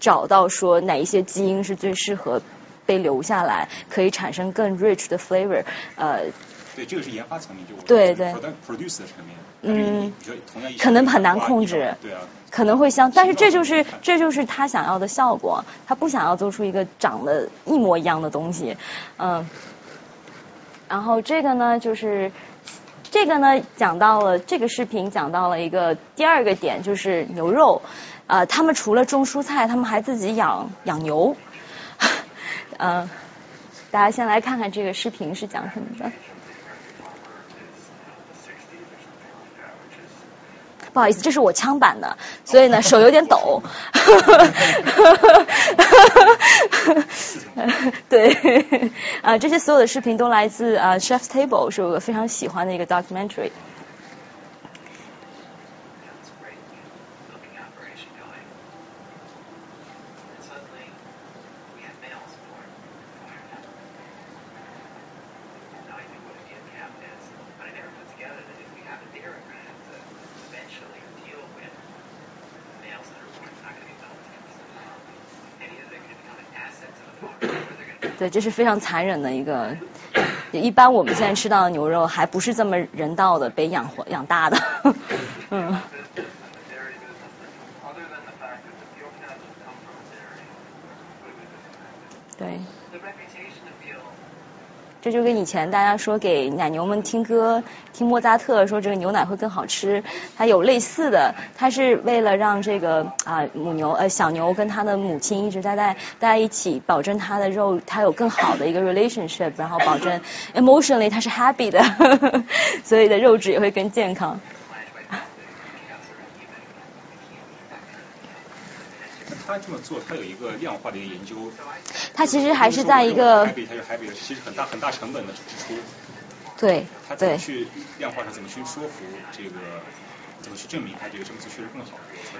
找到说哪一些基因是最适合。被留下来，可以产生更 rich 的 flavor，呃。对，这个是研发层面就。对对。produce 的层面。嗯。可能很难控制。对啊。可能会相，但是这就是这就是他想要的效果，他不想要做出一个长得一模一样的东西，嗯。然后这个呢，就是这个呢，讲到了这个视频讲到了一个第二个点，就是牛肉，呃，他们除了种蔬菜，他们还自己养养牛。嗯，大家先来看看这个视频是讲什么的。不好意思，这是我枪版的，所以呢手有点抖。对，啊，这些所有的视频都来自啊 Chef's Table，是我非常喜欢的一个 documentary。对，这是非常残忍的一个。一般我们现在吃到的牛肉还不是这么人道的被养活养大的，嗯。对。这就跟以前大家说给奶牛们听歌，听莫扎特说这个牛奶会更好吃，它有类似的，它是为了让这个啊母牛呃小牛跟它的母亲一直待在待在一起，保证它的肉它有更好的一个 relationship，然后保证 emotionally 它是 happy 的，所以的肉质也会更健康。他这么做，他有一个量化的一个研究。他其实还是在一个。其实很大很大成本的支出。对。他怎么去量化上，怎么去说服这个，怎么去证明他这个这么做确实更好，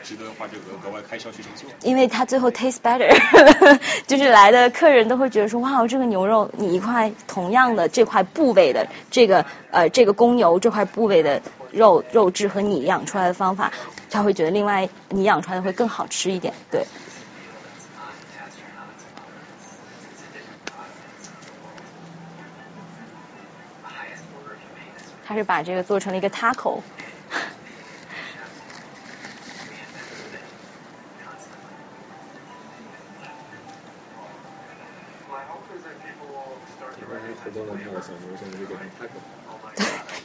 值得花这个额外开销去这么做？因为他最后 taste better，就是来的客人都会觉得说，哇，这个牛肉，你一块同样的这块部位的这个呃这个公牛这块部位的肉肉质和你养出来的方法。他会觉得另外你养出来的会更好吃一点，对。他是把这个做成了一个 taco。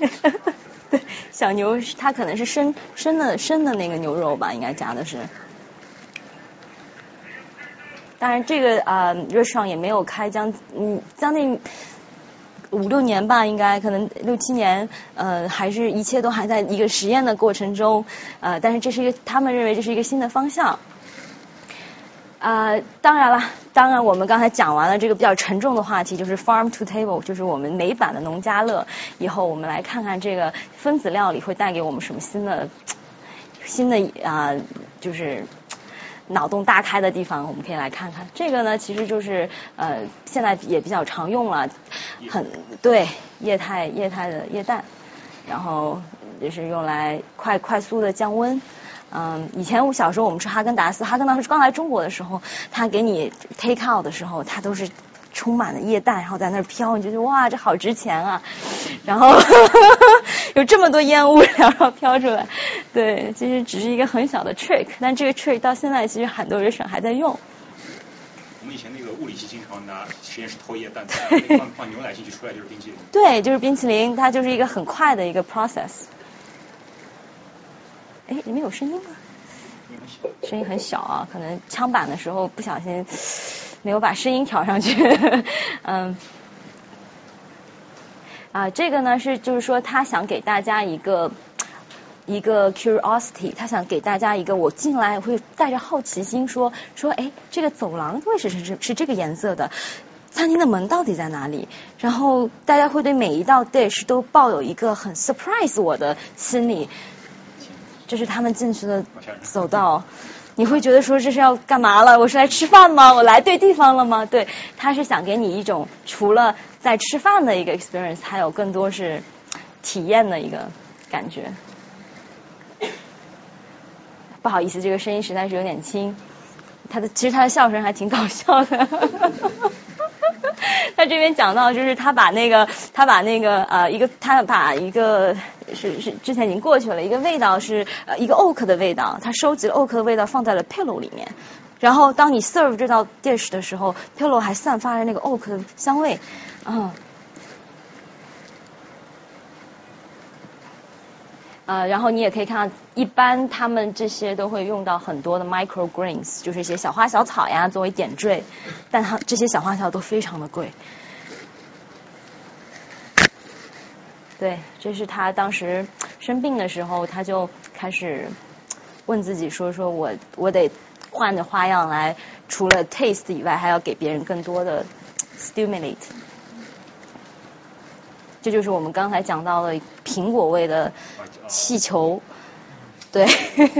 对，小牛它可能是生生的生的那个牛肉吧，应该加的是。当然，这个啊，restaurant 也没有开将嗯将近五六年吧，应该可能六七年，呃，还是一切都还在一个实验的过程中，呃，但是这是一个他们认为这是一个新的方向。啊，当然了，当然我们刚才讲完了这个比较沉重的话题，就是 farm to table，就是我们美版的农家乐。以后我们来看看这个分子料理会带给我们什么新的新的啊，就是脑洞大开的地方，我们可以来看看。这个呢，其实就是呃，现在也比较常用了，很对液态液态的液氮，然后也是用来快快速的降温。嗯，以前我小时候我们吃哈根达斯，哈根达斯刚来中国的时候，他给你 take out 的时候，他都是充满了液氮，然后在那儿飘，你就觉得哇，这好值钱啊！然后 有这么多烟雾然后飘出来，对，其实只是一个很小的 trick，但这个 trick 到现在其实很多人省还在用。我们以前那个物理系经常拿实验室偷液氮，放放牛奶进去，出来就是冰淇淋。对，就是冰淇淋，它就是一个很快的一个 process。哎，里面有声音吗？声音很小啊，可能枪版的时候不小心没有把声音调上去。嗯，啊，这个呢是就是说他想给大家一个一个 curiosity，他想给大家一个我进来会带着好奇心说说，哎，这个走廊为什么是是这个颜色的？餐厅的门到底在哪里？然后大家会对每一道 dish 都抱有一个很 surprise 我的心理。这是他们进去的走道，你会觉得说这是要干嘛了？我是来吃饭吗？我来对地方了吗？对，他是想给你一种除了在吃饭的一个 experience，还有更多是体验的一个感觉。不好意思，这个声音实在是有点轻。他的其实他的笑声还挺搞笑的。他这边讲到，就是他把那个，他把那个呃一个，他把一个是是之前已经过去了，一个味道是呃一个 oak 的味道，他收集了 oak 的味道放在了 pillow 里面，然后当你 serve 这道 dish 的时候，pillow 还散发着那个 oak 的香味，嗯。呃，然后你也可以看到，一般他们这些都会用到很多的 microgreens，就是一些小花小草呀作为点缀，但它这些小花小草都非常的贵。对，这是他当时生病的时候，他就开始问自己说：说我我得换着花样来，除了 taste 以外，还要给别人更多的 stimulate。这就是我们刚才讲到的苹果味的气球，对，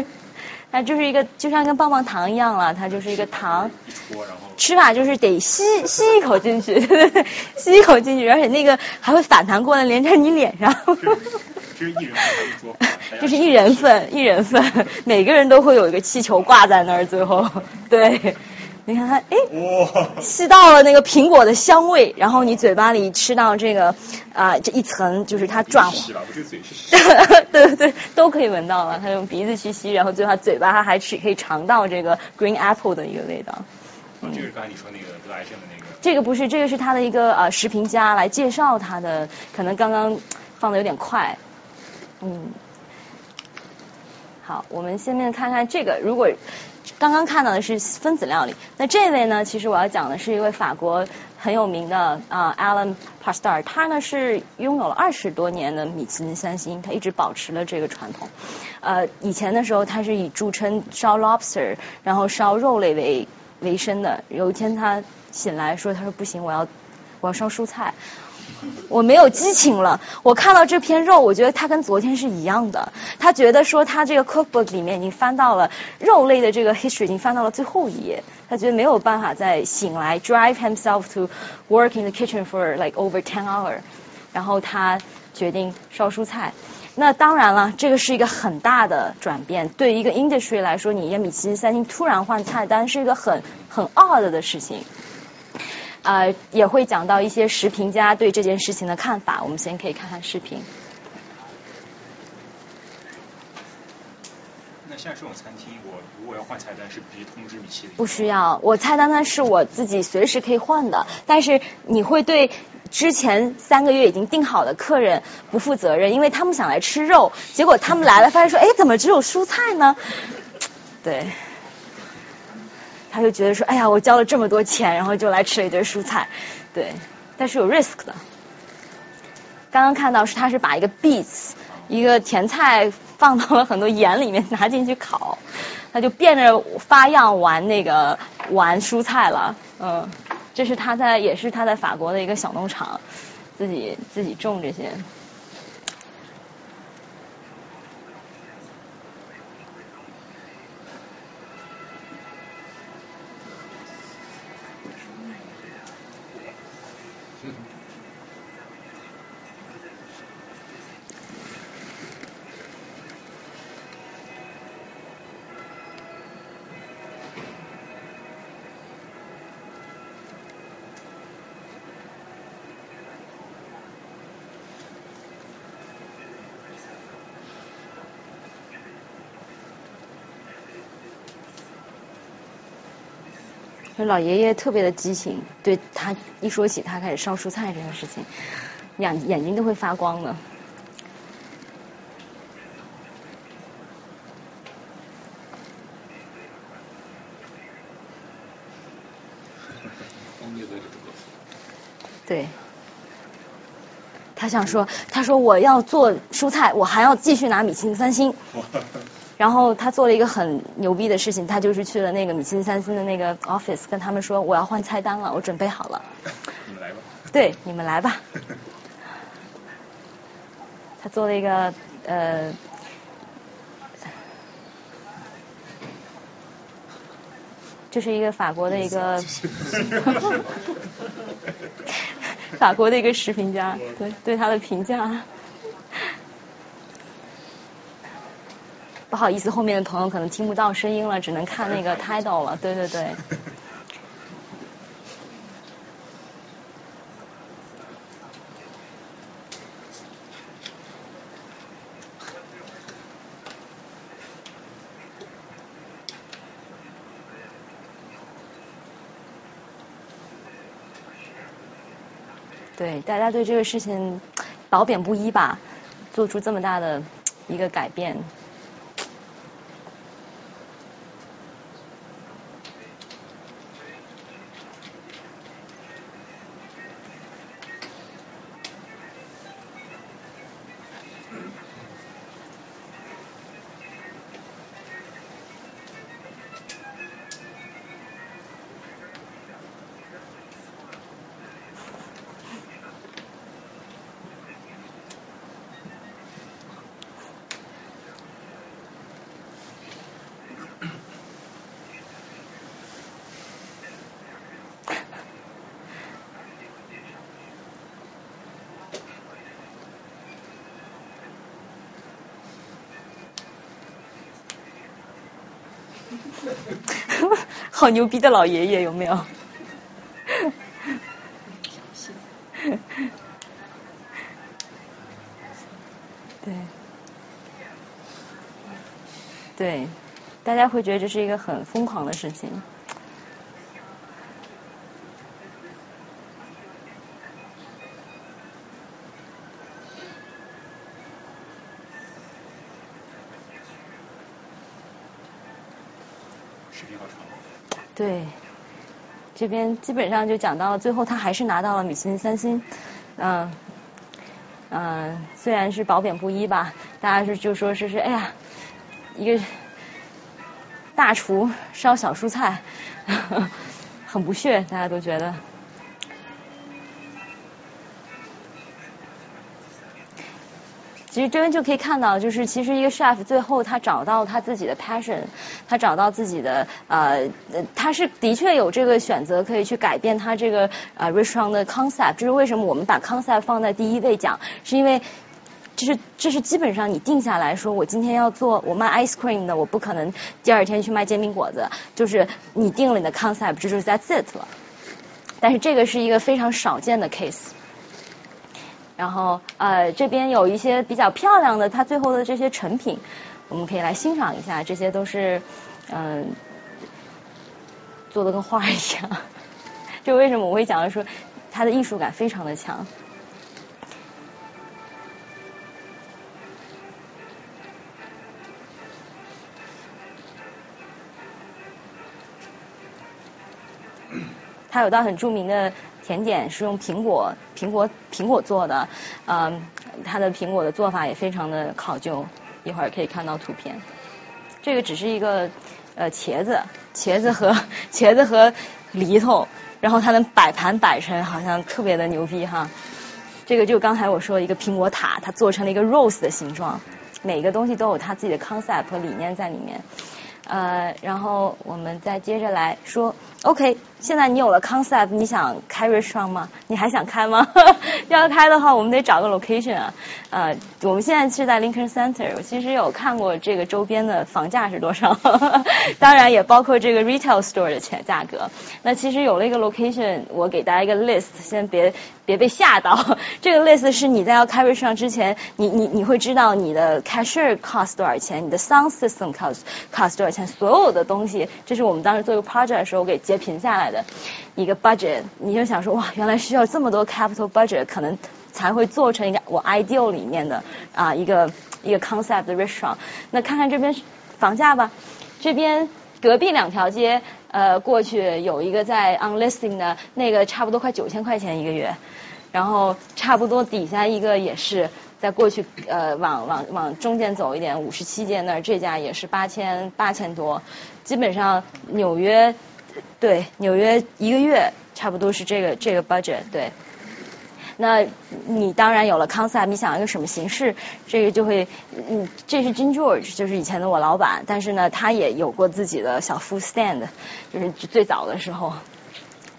它就是一个就像跟棒棒糖一样了，它就是一个糖，吃法就是得吸吸一口进去，吸一口进去，而且那个还会反弹过来连在你脸上。这是一人份，这是一人份，一人份，每个人都会有一个气球挂在那儿，最后对。你看它，哎，吸到了那个苹果的香味，然后你嘴巴里吃到这个啊这一层，就是它转化。对对对，都可以闻到了。它用鼻子去吸，然后最后嘴巴它还吃可以尝到这个 green apple 的一个味道。嗯，这是刚才你说那个得癌症的那个。这个不是，这个是他的一个呃食评家来介绍他的，可能刚刚放的有点快。嗯，好，我们下面看看这个，如果。刚刚看到的是分子料理，那这位呢？其实我要讲的是一位法国很有名的啊，Alan Pastar，他呢是拥有了二十多年的米其林三星，他一直保持了这个传统。呃，以前的时候他是以著称烧 lobster，然后烧肉类为为生的。有一天他醒来说，他说不行，我要我要烧蔬菜。我没有激情了。我看到这片肉，我觉得它跟昨天是一样的。他觉得说他这个 cookbook 里面已经翻到了肉类的这个 history，已经翻到了最后一页。他觉得没有办法再醒来，drive himself to work in the kitchen for like over ten hour。然后他决定烧蔬菜。那当然了，这个是一个很大的转变。对于一个 industry 来说，你一米其林三星突然换菜单是一个很很 odd 的事情。呃，也会讲到一些食评家对这件事情的看法。我们先可以看看视频。那像这种餐厅，我如果要换菜单，是必须通知米其林？不需要，我菜单呢是我自己随时可以换的，但是你会对之前三个月已经订好的客人不负责任，因为他们想来吃肉，结果他们来了发现说，哎，怎么只有蔬菜呢？对，他就觉得说，哎呀，我交了这么多钱，然后就来吃了一堆蔬菜，对，但是有 risk 的。刚刚看到是他是把一个 beets 一个甜菜放到了很多盐里面拿进去烤，他就变着花样玩那个玩蔬菜了，嗯，这是他在也是他在法国的一个小农场，自己自己种这些。老爷爷特别的激情，对他一说起他开始烧蔬菜这件事情，眼眼睛都会发光的。对，他想说，他说我要做蔬菜，我还要继续拿米其林三星。然后他做了一个很牛逼的事情，他就是去了那个米其林三星的那个 office，跟他们说我要换菜单了，我准备好了。你们来吧。对，你们来吧。他做了一个呃，这是一个法国的一个，法国的一个食品家，对对他的评价。不好意思，后面的朋友可能听不到声音了，只能看那个 title 了。对对对。对，大家对这个事情褒贬不一吧？做出这么大的一个改变。好牛逼的老爷爷有没有？对，对，大家会觉得这是一个很疯狂的事情。对，这边基本上就讲到了最后，他还是拿到了米其林三星，嗯嗯，虽然是褒贬不一吧，大家是就说是是哎呀，一个大厨烧小蔬菜，很不屑，大家都觉得。其实这边就可以看到，就是其实一个 chef 最后他找到他自己的 passion，他找到自己的呃，他是的确有这个选择可以去改变他这个呃 restaurant 的 concept。这是为什么我们把 concept 放在第一位讲，是因为这是这是基本上你定下来说，我今天要做我卖 ice cream 的，我不可能第二天去卖煎饼果子。就是你定了你的 concept，这就是 that's it 了。但是这个是一个非常少见的 case。然后呃这边有一些比较漂亮的，它最后的这些成品，我们可以来欣赏一下，这些都是嗯做的跟画一样。就为什么我会讲说它的艺术感非常的强。它有道很著名的甜点是用苹果苹果苹果做的，嗯，它的苹果的做法也非常的考究，一会儿可以看到图片。这个只是一个呃茄子，茄子和茄子和梨头，然后它能摆盘摆成好像特别的牛逼哈。这个就刚才我说一个苹果塔，它做成了一个 rose 的形状，每个东西都有它自己的 concept 和理念在里面。呃，然后我们再接着来说，OK。现在你有了 concept，你想开 restaurant 吗？你还想开吗？要开的话，我们得找个 location 啊。呃，我们现在是在 Lincoln Center，我其实有看过这个周边的房价是多少，当然也包括这个 retail store 的钱价格。那其实有了一个 location，我给大家一个 list，先别别被吓到。这个 list 是你在要开 restaurant 之前，你你你会知道你的 cashier cost 多少钱，你的 sound system cost cost 多少钱，所有的东西，这是我们当时做一个 project 的时候给截屏下来。的一个 budget，你就想说哇，原来需要这么多 capital budget，可能才会做成一个我 ideal 里面的啊一个一个 concept restaurant。那看看这边房价吧，这边隔壁两条街呃过去有一个在 unlisting 的那个差不多快九千块钱一个月，然后差不多底下一个也是在过去呃往往往中间走一点五十七街那儿这家也是八千八千多，基本上纽约。对，纽约一个月差不多是这个这个 budget。对，那你当然有了 concept，你想要一个什么形式，这个就会，嗯，这是 Jim George，就是以前的我老板，但是呢，他也有过自己的小 food stand，就是最早的时候。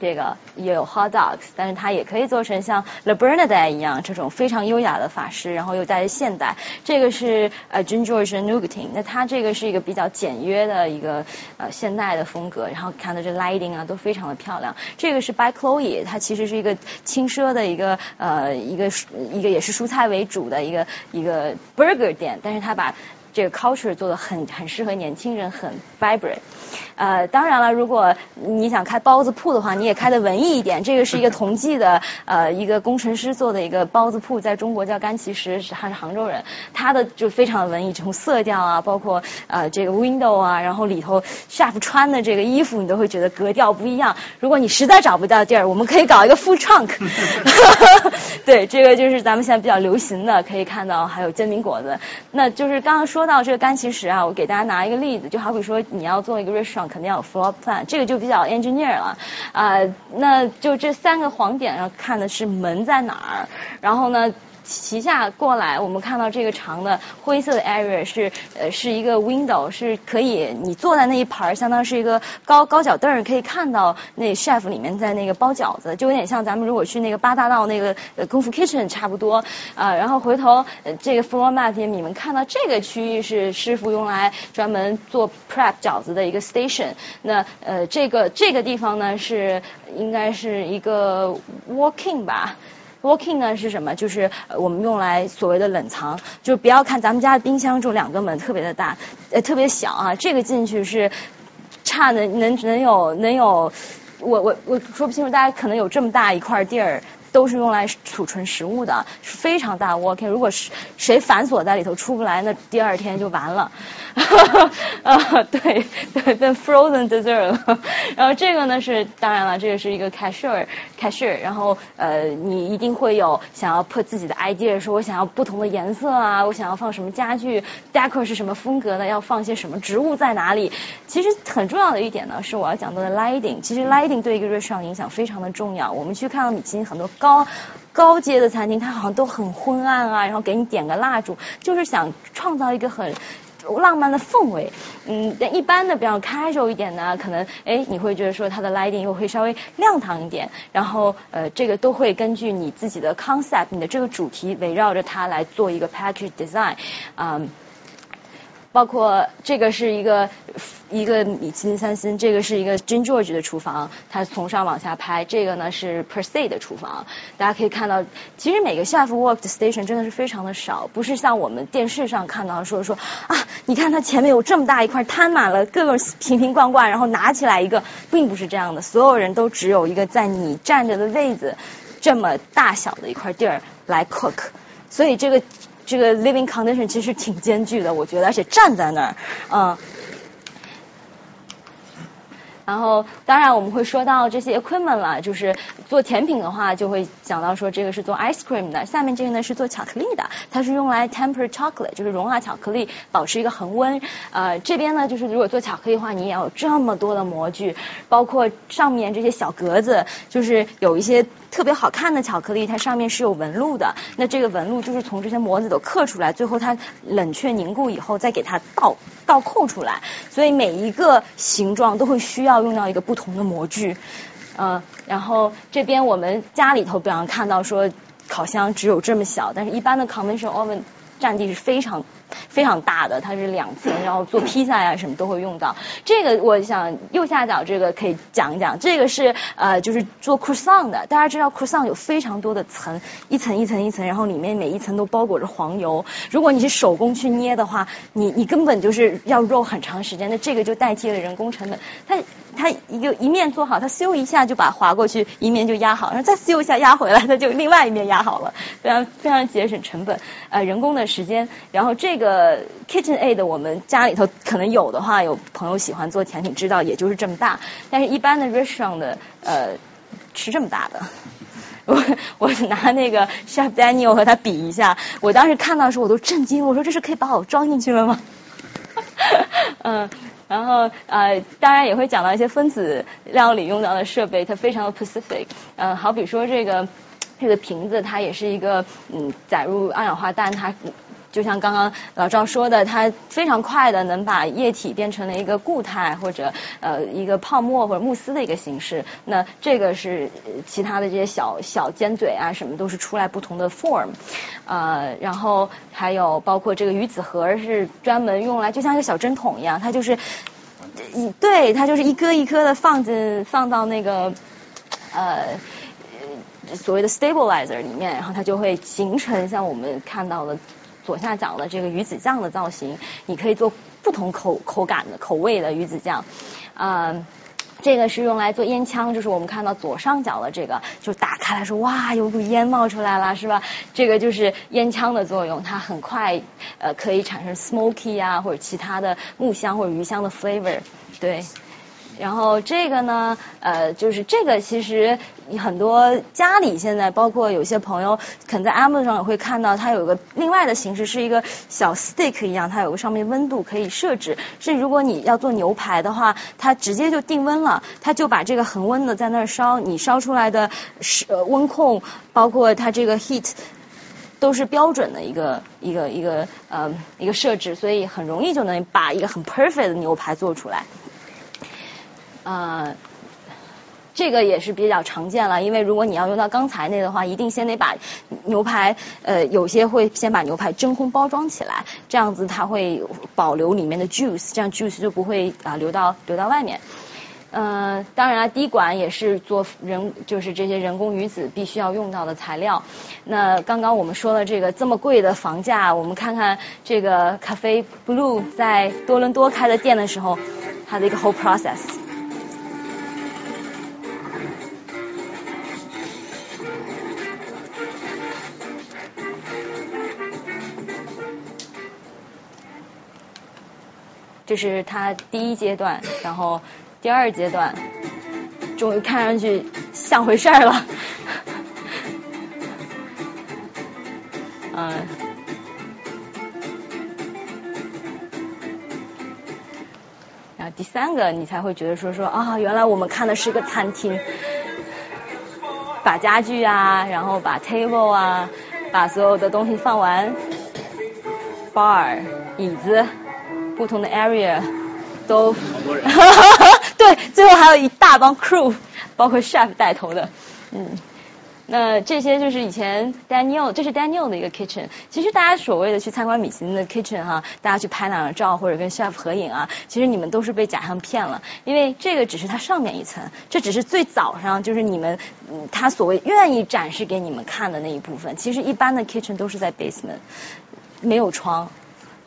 这个也有 hot dogs，但是它也可以做成像 l e b e r n a d e 一样这种非常优雅的法式，然后又带着现代。这个是呃 j i n g e r n u g a t i n 那它这个是一个比较简约的一个呃现代的风格，然后看到这 lighting 啊都非常的漂亮。这个是 By Chloe，它其实是一个轻奢的一个呃一个一个也是蔬菜为主的一个一个 burger 店，但是它把这个 culture 做的很很适合年轻人，很 vibrant。呃，当然了，如果你想开包子铺的话，你也开的文艺一点。这个是一个同济的 呃一个工程师做的一个包子铺，在中国叫甘其实，他是杭州人，他的就非常的文艺，从色调啊，包括呃这个 window 啊，然后里头 chef 穿的这个衣服，你都会觉得格调不一样。如果你实在找不到地儿，我们可以搞一个 food trunk。对，这个就是咱们现在比较流行的，可以看到还有煎饼果子。那就是刚刚说到这个甘其实啊，我给大家拿一个例子，就好比说你要做一个上。肯定要有 floor plan，这个就比较 engineer 了啊。那就这三个黄点上看的是门在哪儿，然后呢？旗下过来，我们看到这个长的灰色的 area 是呃是一个 window，是可以你坐在那一排，相当是一个高高脚凳，可以看到那 chef 里面在那个包饺子，就有点像咱们如果去那个八大道那个呃功夫 kitchen 差不多啊。然后回头呃这个 floor mat 你们看到这个区域是师傅用来专门做 prep 饺子的一个 station。那呃这个这个地方呢是应该是一个 walking 吧。Walking 呢是什么？就是我们用来所谓的冷藏，就不要看咱们家的冰箱，就两个门特别的大，呃特别小啊。这个进去是差能，能能有能有，我我我说不清楚，大家可能有这么大一块地儿。都是用来储存食物的，是非常大我 ok。如果是谁反锁在里头出不来，那第二天就完了。啊，对对，变 frozen dessert。然后这个呢是，当然了，这个是一个 cashier，cashier。然后呃，你一定会有想要 put 自己的 idea，说我想要不同的颜色啊，我想要放什么家具，decor 是什么风格的，要放些什么植物在哪里。其实很重要的一点呢，是我要讲到的 lighting。其实 lighting 对一个 restaurant 影响非常的重要。我们去看到米其林很多。高高阶的餐厅，它好像都很昏暗啊，然后给你点个蜡烛，就是想创造一个很浪漫的氛围。嗯，但一般的比较 casual 一点的，可能哎你会觉得说它的 lighting 又会稍微亮堂一点，然后呃这个都会根据你自己的 concept，你的这个主题围绕着它来做一个 package design 啊。包括这个是一个一个米其林三星，这个是一个 Jane George 的厨房，它从上往下拍。这个呢是 Per Se 的厨房，大家可以看到，其实每个 chef work 的 station 真的是非常的少，不是像我们电视上看到说说啊，你看它前面有这么大一块摊满了各种瓶瓶罐罐，然后拿起来一个，并不是这样的，所有人都只有一个在你站着的位子这么大小的一块地儿来 cook，所以这个。这个 living condition 其实挺艰巨的，我觉得，而且站在那儿，啊。然后，当然我们会说到这些 equipment 了，就是做甜品的话，就会讲到说这个是做 ice cream 的，下面这个呢是做巧克力的，它是用来 temper chocolate，就是融化巧克力，保持一个恒温。呃，这边呢就是如果做巧克力的话，你也要有这么多的模具，包括上面这些小格子，就是有一些特别好看的巧克力，它上面是有纹路的，那这个纹路就是从这些模子都刻出来，最后它冷却凝固以后再给它倒倒扣出来，所以每一个形状都会需要。要用到一个不同的模具，嗯，然后这边我们家里头，比方看到说烤箱只有这么小，但是一般的 conventional oven 占地是非常。非常大的，它是两层，然后做披萨呀什么都会用到。这个我想右下角这个可以讲一讲，这个是呃就是做 croissant 的。大家知道 croissant 有非常多的层，一层一层一层，然后里面每一层都包裹着黄油。如果你是手工去捏的话，你你根本就是要肉很长时间。那这个就代替了人工成本。它它一个一面做好，它咻一下就把划过去，一面就压好，然后再咻一下压回来，它就另外一面压好了，非常非常节省成本，呃人工的时间。然后这个。Kitchen Aid，我们家里头可能有的话，有朋友喜欢做甜品，知道也就是这么大。但是一般的 Restaurant 的呃是这么大的。我我拿那个 Chef Daniel 和他比一下，我当时看到的时候我都震惊，我说这是可以把我装进去了吗？嗯，然后呃，当然也会讲到一些分子料理用到的设备，它非常的 Pacific。嗯，好比说这个这个瓶子，它也是一个嗯载入二氧化氮，它。就像刚刚老赵说的，它非常快的能把液体变成了一个固态或者呃一个泡沫或者慕斯的一个形式。那这个是其他的这些小小尖嘴啊什么都是出来不同的 form。呃，然后还有包括这个鱼子盒是专门用来就像一个小针筒一样，它就是一对它就是一颗一颗的放进放到那个呃所谓的 stabilizer 里面，然后它就会形成像我们看到的。左下角的这个鱼子酱的造型，你可以做不同口口感的口味的鱼子酱。嗯，这个是用来做烟枪，就是我们看到左上角的这个，就打开来说，哇，有股烟冒出来了，是吧？这个就是烟枪的作用，它很快呃可以产生 smoky 啊或者其他的木香或者鱼香的 flavor，对。然后这个呢，呃，就是这个其实很多家里现在，包括有些朋友可能在 Amazon 上也会看到，它有个另外的形式，是一个小 stick 一样，它有个上面温度可以设置。是如果你要做牛排的话，它直接就定温了，它就把这个恒温的在那儿烧，你烧出来的是温控，包括它这个 heat 都是标准的一个一个一个呃一个设置，所以很容易就能把一个很 perfect 的牛排做出来。呃，这个也是比较常见了，因为如果你要用到刚才那的话，一定先得把牛排，呃，有些会先把牛排真空包装起来，这样子它会保留里面的 juice，这样 juice 就不会啊流到流到外面。嗯，当然了，滴管也是做人，就是这些人工鱼子必须要用到的材料。那刚刚我们说了这个这么贵的房价，我们看看这个咖啡 Blue 在多伦多开的店的时候，它的一个 whole process。这是它第一阶段，然后第二阶段，终于看上去像回事儿了。嗯，然后第三个，你才会觉得说说啊，原来我们看的是个餐厅，把家具啊，然后把 table 啊，把所有的东西放完，bar 椅子。不同的 area 都，对，最后还有一大帮 crew，包括 chef 带头的，嗯，那这些就是以前 Daniel，这是 Daniel 的一个 kitchen。其实大家所谓的去参观米其林的 kitchen 哈，大家去拍两张照或者跟 chef 合影啊，其实你们都是被假象骗了，因为这个只是它上面一层，这只是最早上就是你们嗯他所谓愿意展示给你们看的那一部分。其实一般的 kitchen 都是在 basement，没有窗。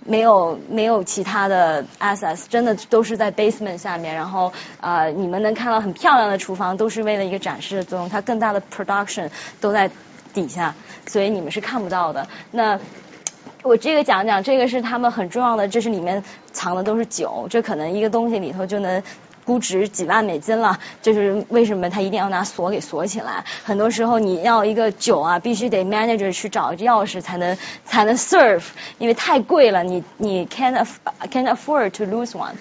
没有没有其他的 access，真的都是在 basement 下面，然后呃你们能看到很漂亮的厨房，都是为了一个展示的作用，它更大的 production 都在底下，所以你们是看不到的。那我这个讲讲，这个是他们很重要的，这是里面藏的都是酒，这可能一个东西里头就能。估值几万美金了，就是为什么他一定要拿锁给锁起来？很多时候你要一个酒啊，必须得 manager 去找钥匙才能才能 serve，因为太贵了，你你 can't can't afford to lose one。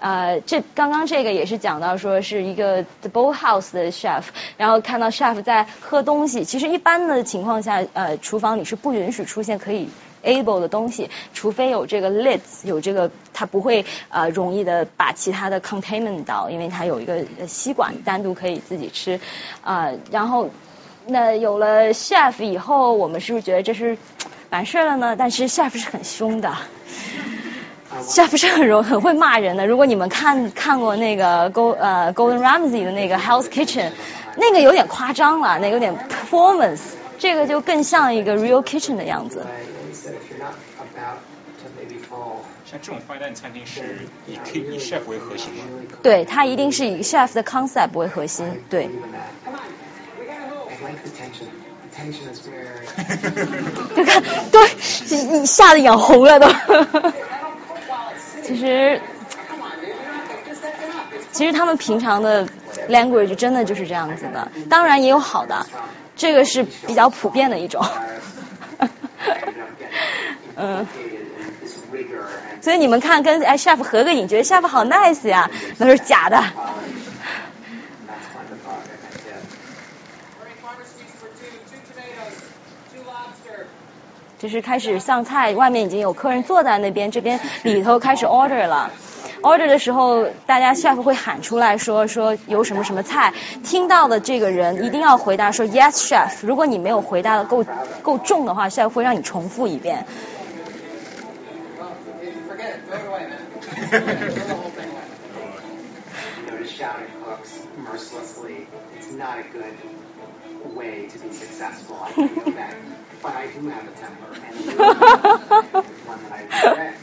呃，这刚刚这个也是讲到说是一个 the boathouse 的 chef，然后看到 chef 在喝东西，其实一般的情况下，呃，厨房里是不允许出现可以。Able 的东西，除非有这个 lids，有这个，它不会呃容易的把其他的 containment 到，因为它有一个吸管单独可以自己吃啊。然后那有了 chef 以后，我们是不是觉得这是完事了呢？但是 chef 是很凶的，chef 是很容很会骂人的。如果你们看看过那个 Go 呃 Golden Ramsy 的那个 House Kitchen，那个有点夸张了，那有点 performance，这个就更像一个 real kitchen 的样子。像这种 fine dining 餐厅是以以 chef 为核心吗？对，它一定是以 chef 的 concept 为核心，对。就看，对，你吓得眼红了都。其实，其实他们平常的 language 真的就是这样子的，当然也有好的，这个是比较普遍的一种。嗯。所以你们看，跟哎 chef 合个影，觉得 chef 好 nice 呀，那是假的。就是开始上菜，外面已经有客人坐在那边，这边里头开始 order 了。order 的时候，大家 chef 会喊出来说说有什么什么菜，听到的这个人一定要回答说 yes chef。如果你没有回答的够够重的话，chef 会让你重复一遍。you know, to shout at cooks mercilessly, it's not a good way to be successful. I know that. But I do have a temper, and one that I regret.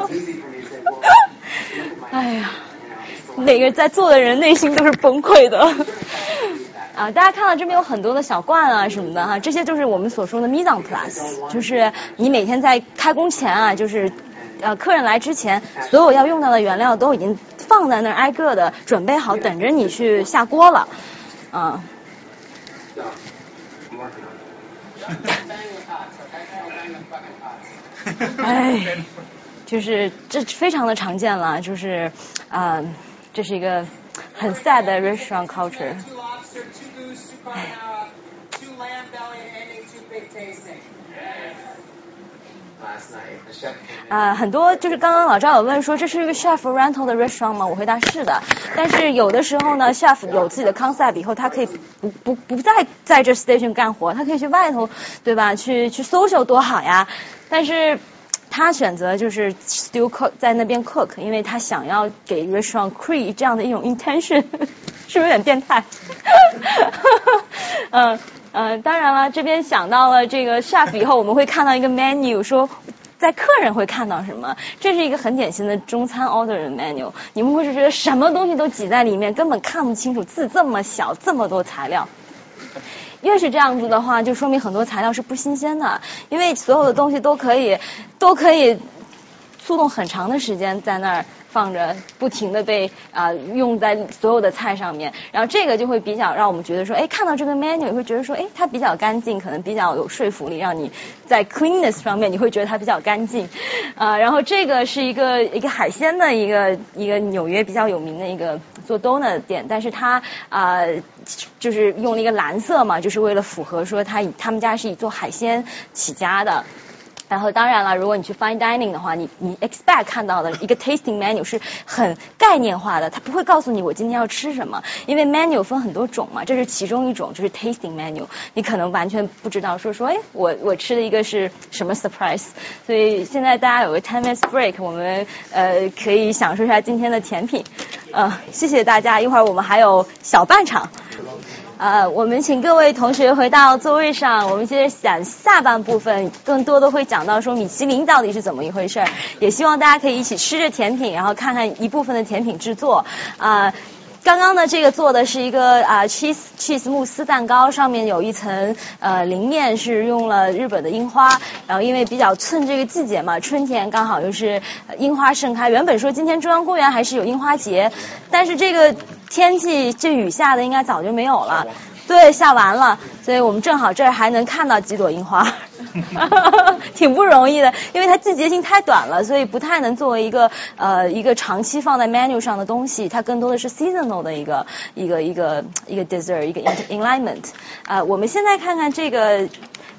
it's easy for me to say, well, 哎呀，每个在座的人内心都是崩溃的。 啊，大家看到这边有很多的小罐啊什么的哈，这些就是我们所说的 mise en place，就是你每天在开工前啊，就是呃客人来之前，所有要用到的原料都已经放在那儿，挨个的准备好，等着你去下锅了，啊。哎，就是这非常的常见了，就是啊，这是一个很 sad 的 restaurant culture。啊，很多就是刚刚老赵有问说这是一个 chef rental 的 restaurant 吗？我回答是的，但是有的时候呢，chef 有自己的 concept 以后，他可以不不不再在这 station 干活，他可以去外头，对吧？去去 social 多好呀！但是他选择就是 still cook 在那边 cook，因为他想要给 restaurant create 这样的一种 intention。是不是有点变态？嗯嗯，当然了，这边想到了这个 chef 以后，我们会看到一个 menu，说在客人会看到什么？这是一个很典型的中餐 order 的 menu。你们会是觉得什么东西都挤在里面，根本看不清楚，字这么小，这么多材料。越是这样子的话，就说明很多材料是不新鲜的，因为所有的东西都可以都可以速冻很长的时间在那儿。放着，不停的被啊用在所有的菜上面，然后这个就会比较让我们觉得说，哎，看到这个 menu 你会觉得说，哎，它比较干净，可能比较有说服力，让你在 cleanness 方面你会觉得它比较干净啊。然后这个是一个一个海鲜的一个一个纽约比较有名的一个做 donut 店，但是它啊就是用了一个蓝色嘛，就是为了符合说它以他们家是以做海鲜起家的。然后当然了，如果你去 fine dining 的话，你你 expect 看到的一个 tasting menu 是很概念化的，它不会告诉你我今天要吃什么，因为 menu 分很多种嘛，这是其中一种，就是 tasting menu，你可能完全不知道说说，哎，我我吃的一个是什么 surprise，所以现在大家有个 ten minutes break，我们呃可以享受一下今天的甜品，呃，谢谢大家，一会儿我们还有小半场。呃，我们请各位同学回到座位上，我们接着讲下半部分，更多的会讲到说米其林到底是怎么一回事儿，也希望大家可以一起吃着甜品，然后看看一部分的甜品制作啊。刚刚呢，这个做的是一个啊 cheese cheese 慕斯蛋糕，上面有一层呃淋面是用了日本的樱花，然后因为比较趁这个季节嘛，春天刚好又是樱花盛开。原本说今天中央公园还是有樱花节，但是这个天气这雨下的应该早就没有了。对，下完了，所以我们正好这儿还能看到几朵樱花，挺不容易的，因为它季节性太短了，所以不太能作为一个呃一个长期放在 menu 上的东西，它更多的是 seasonal 的一个一个一个一个 dessert 一个 enlightenment。啊，我们现在看看这个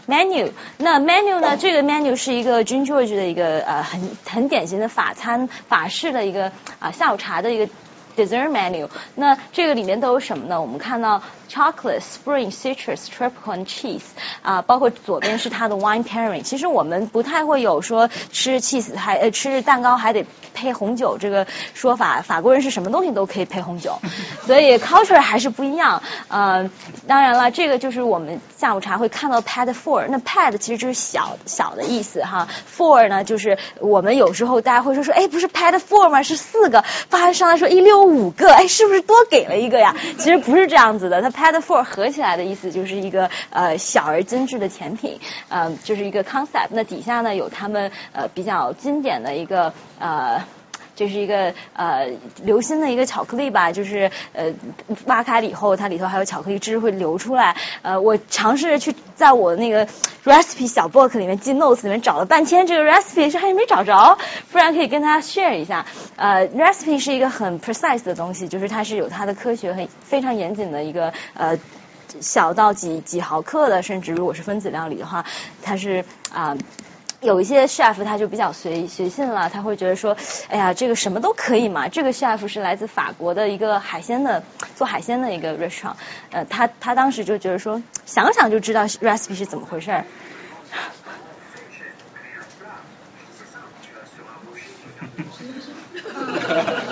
menu，那 menu 呢，这个 menu 是一个 Jun George 的一个呃很很典型的法餐法式的一个啊下午茶的一个 dessert menu。那这个里面都有什么呢？我们看到。Chocolate, spring, citrus, tropical and cheese 啊，包括左边是它的 wine pairing。其实我们不太会有说吃 cheese 还呃吃蛋糕还得配红酒这个说法。法国人是什么东西都可以配红酒，所以 culture 还是不一样。呃，当然了，这个就是我们下午茶会看到 pad four。那 pad 其实就是小小的意思哈，four 呢就是我们有时候大家会说说，哎，不是 pad four 吗？是四个，发上来说一溜五个，哎，是不是多给了一个呀？其实不是这样子的，它。Pad Four 合起来的意思就是一个呃小而精致的甜品，呃，就是一个 concept。那底下呢有他们呃比较经典的一个呃。这是一个呃流心的一个巧克力吧，就是呃挖开了以后，它里头还有巧克力汁会流出来。呃，我尝试着去在我那个 recipe 小 book 里面记 notes 里面找了半天，这个 recipe 是还没找着，不然可以跟大家 share 一下。呃，recipe 是一个很 precise 的东西，就是它是有它的科学很非常严谨的一个呃小到几几毫克的，甚至如果是分子料理的话，它是啊。有一些 chef 他就比较随随性了，他会觉得说，哎呀，这个什么都可以嘛。这个 chef 是来自法国的一个海鲜的做海鲜的一个 restaurant，呃，他他当时就觉得说，想想就知道 recipe 是怎么回事儿。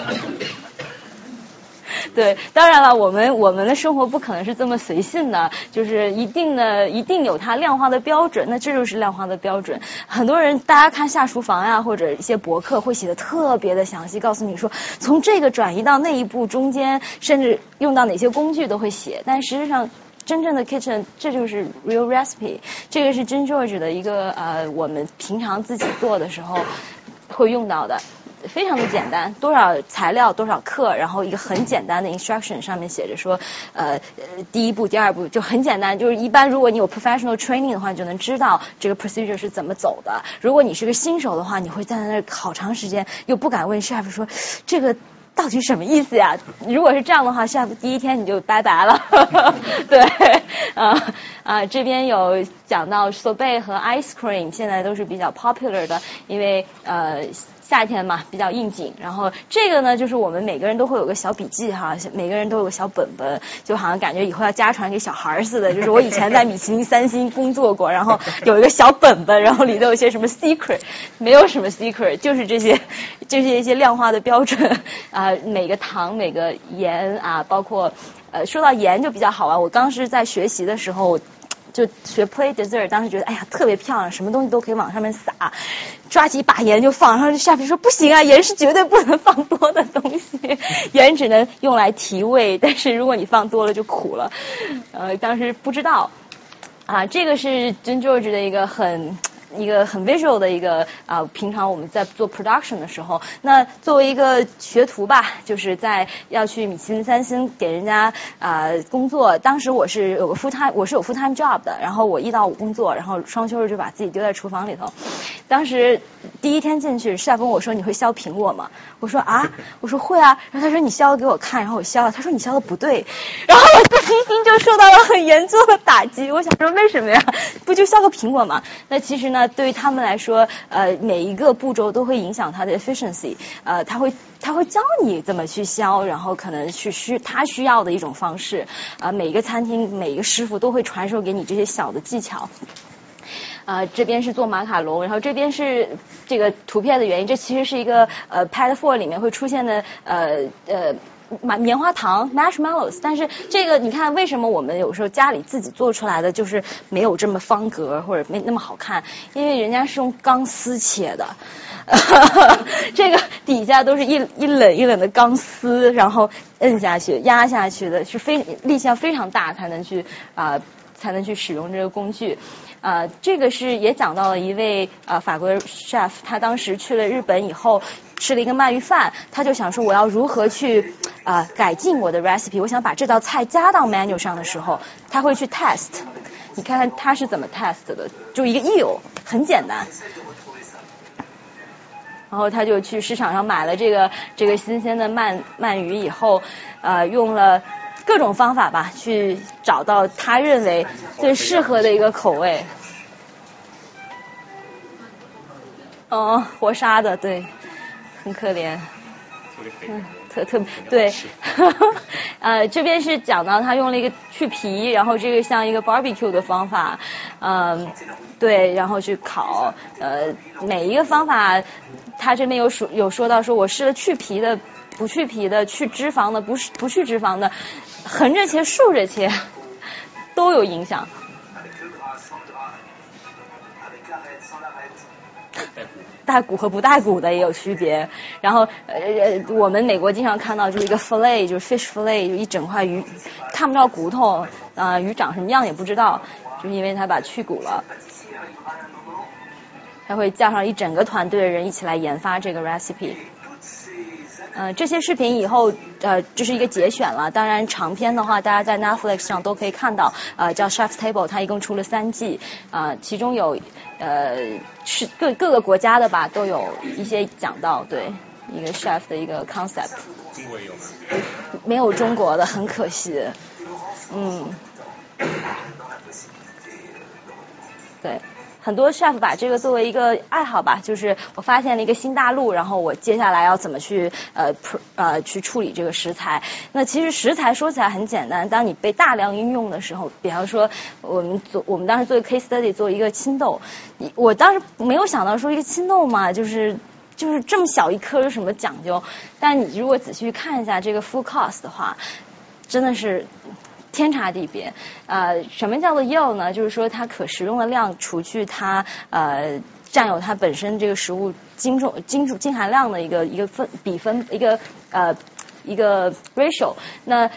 对，当然了，我们我们的生活不可能是这么随性的，就是一定的一定有它量化的标准，那这就是量化的标准。很多人大家看下厨房呀，或者一些博客会写的特别的详细，告诉你说从这个转移到那一步中间，甚至用到哪些工具都会写。但实际上，真正的 kitchen 这就是 real recipe，这个是真 George 的一个呃，我们平常自己做的时候会用到的。非常的简单，多少材料多少克，然后一个很简单的 instruction 上面写着说，呃，第一步第二步就很简单，就是一般如果你有 professional training 的话，你就能知道这个 procedure 是怎么走的。如果你是个新手的话，你会站在那儿好长时间，又不敢问 chef 说这个到底什么意思呀？如果是这样的话，chef 第一天你就拜拜了。对，啊啊，这边有讲到 sorbet 和 ice cream 现在都是比较 popular 的，因为呃。夏天嘛，比较应景。然后这个呢，就是我们每个人都会有个小笔记哈，每个人都有个小本本，就好像感觉以后要家传给小孩似的。就是我以前在米其林三星工作过，然后有一个小本本，然后里头有些什么 secret，没有什么 secret，就是这些，就是一些量化的标准啊，每个糖、每个盐啊，包括呃，说到盐就比较好玩。我当时在学习的时候。就学 play dessert，当时觉得哎呀特别漂亮，什么东西都可以往上面撒，抓起一把盐就放，然后下边说不行啊，盐是绝对不能放多的东西，盐只能用来提味，但是如果你放多了就苦了。呃，当时不知道啊，这个是 g i n g e r 的一个很。一个很 visual 的一个啊，平常我们在做 production 的时候，那作为一个学徒吧，就是在要去米其林三星给人家啊工作。当时我是有个 full time，我是有 full time job 的，然后我一到五工作，然后双休日就把自己丢在厨房里头。当时第一天进去，师傅问我说：“你会削苹果吗？”我说：“啊，我说会啊。”然后他说：“你削给我看。”然后我削了，他说：“你削的不对。”然后我自信心就受到了很严重的打击。我想说为什么呀？不就削个苹果吗？那其实呢？呢，对于他们来说，呃，每一个步骤都会影响它的 efficiency，呃，他会他会教你怎么去削，然后可能去需他需要的一种方式，啊，每一个餐厅每一个师傅都会传授给你这些小的技巧。啊，这边是做马卡龙，然后这边是这个图片的原因，这其实是一个呃 Pad Four 里面会出现的呃呃。棉棉花糖 marshmallows，但是这个你看，为什么我们有时候家里自己做出来的就是没有这么方格或者没那么好看？因为人家是用钢丝切的，这个底下都是一一冷一冷的钢丝，然后摁下去压下去的，是非力气要非常大才能去啊才能去使用这个工具。啊，这个是也讲到了一位啊法国 chef，他当时去了日本以后吃了一个鳗鱼饭，他就想说我要如何去啊改进我的 recipe，我想把这道菜加到 menu 上的时候，他会去 test，你看看他是怎么 test 的，就一个 eel，很简单，然后他就去市场上买了这个这个新鲜的鳗鳗鱼以后，呃用了。各种方法吧，去找到他认为最适合的一个口味。哦，活杀的，对，很可怜。嗯，特特对。呃，这边是讲到他用了一个去皮，然后这个像一个 barbecue 的方法，嗯，对，然后去烤。呃，每一个方法，他这边有说有说到，说我试了去皮的。不去皮的，去脂肪的，不是不去脂肪的，横着切、竖着切 都有影响。带骨和不带骨的也有区别。然后呃，我们美国经常看到就是一个 fillet，就是 fish fillet，就一整块鱼，看不到骨头啊，鱼长什么样也不知道，就是因为他把去骨了。他会叫上一整个团队的人一起来研发这个 recipe。呃，这些视频以后呃，这是一个节选了。当然，长篇的话，大家在 Netflix 上都可以看到。呃，叫 Chef's Table，它一共出了三季。啊，其中有呃是各各个国家的吧，都有一些讲到对一个 chef 的一个 concept。中国有吗？没有中国的，很可惜。嗯。很多 chef 把这个作为一个爱好吧，就是我发现了一个新大陆，然后我接下来要怎么去呃呃去处理这个食材。那其实食材说起来很简单，当你被大量应用的时候，比方说我们做我们当时做一个 case study 做一个青豆，我当时没有想到说一个青豆嘛，就是就是这么小一颗有什么讲究？但你如果仔细看一下这个 full cost 的话，真的是。天差地别，呃，什么叫做药呢？就是说它可食用的量除去它呃占有它本身这个食物精重精重精含量的一个一个分比分一个呃一个 ratio。那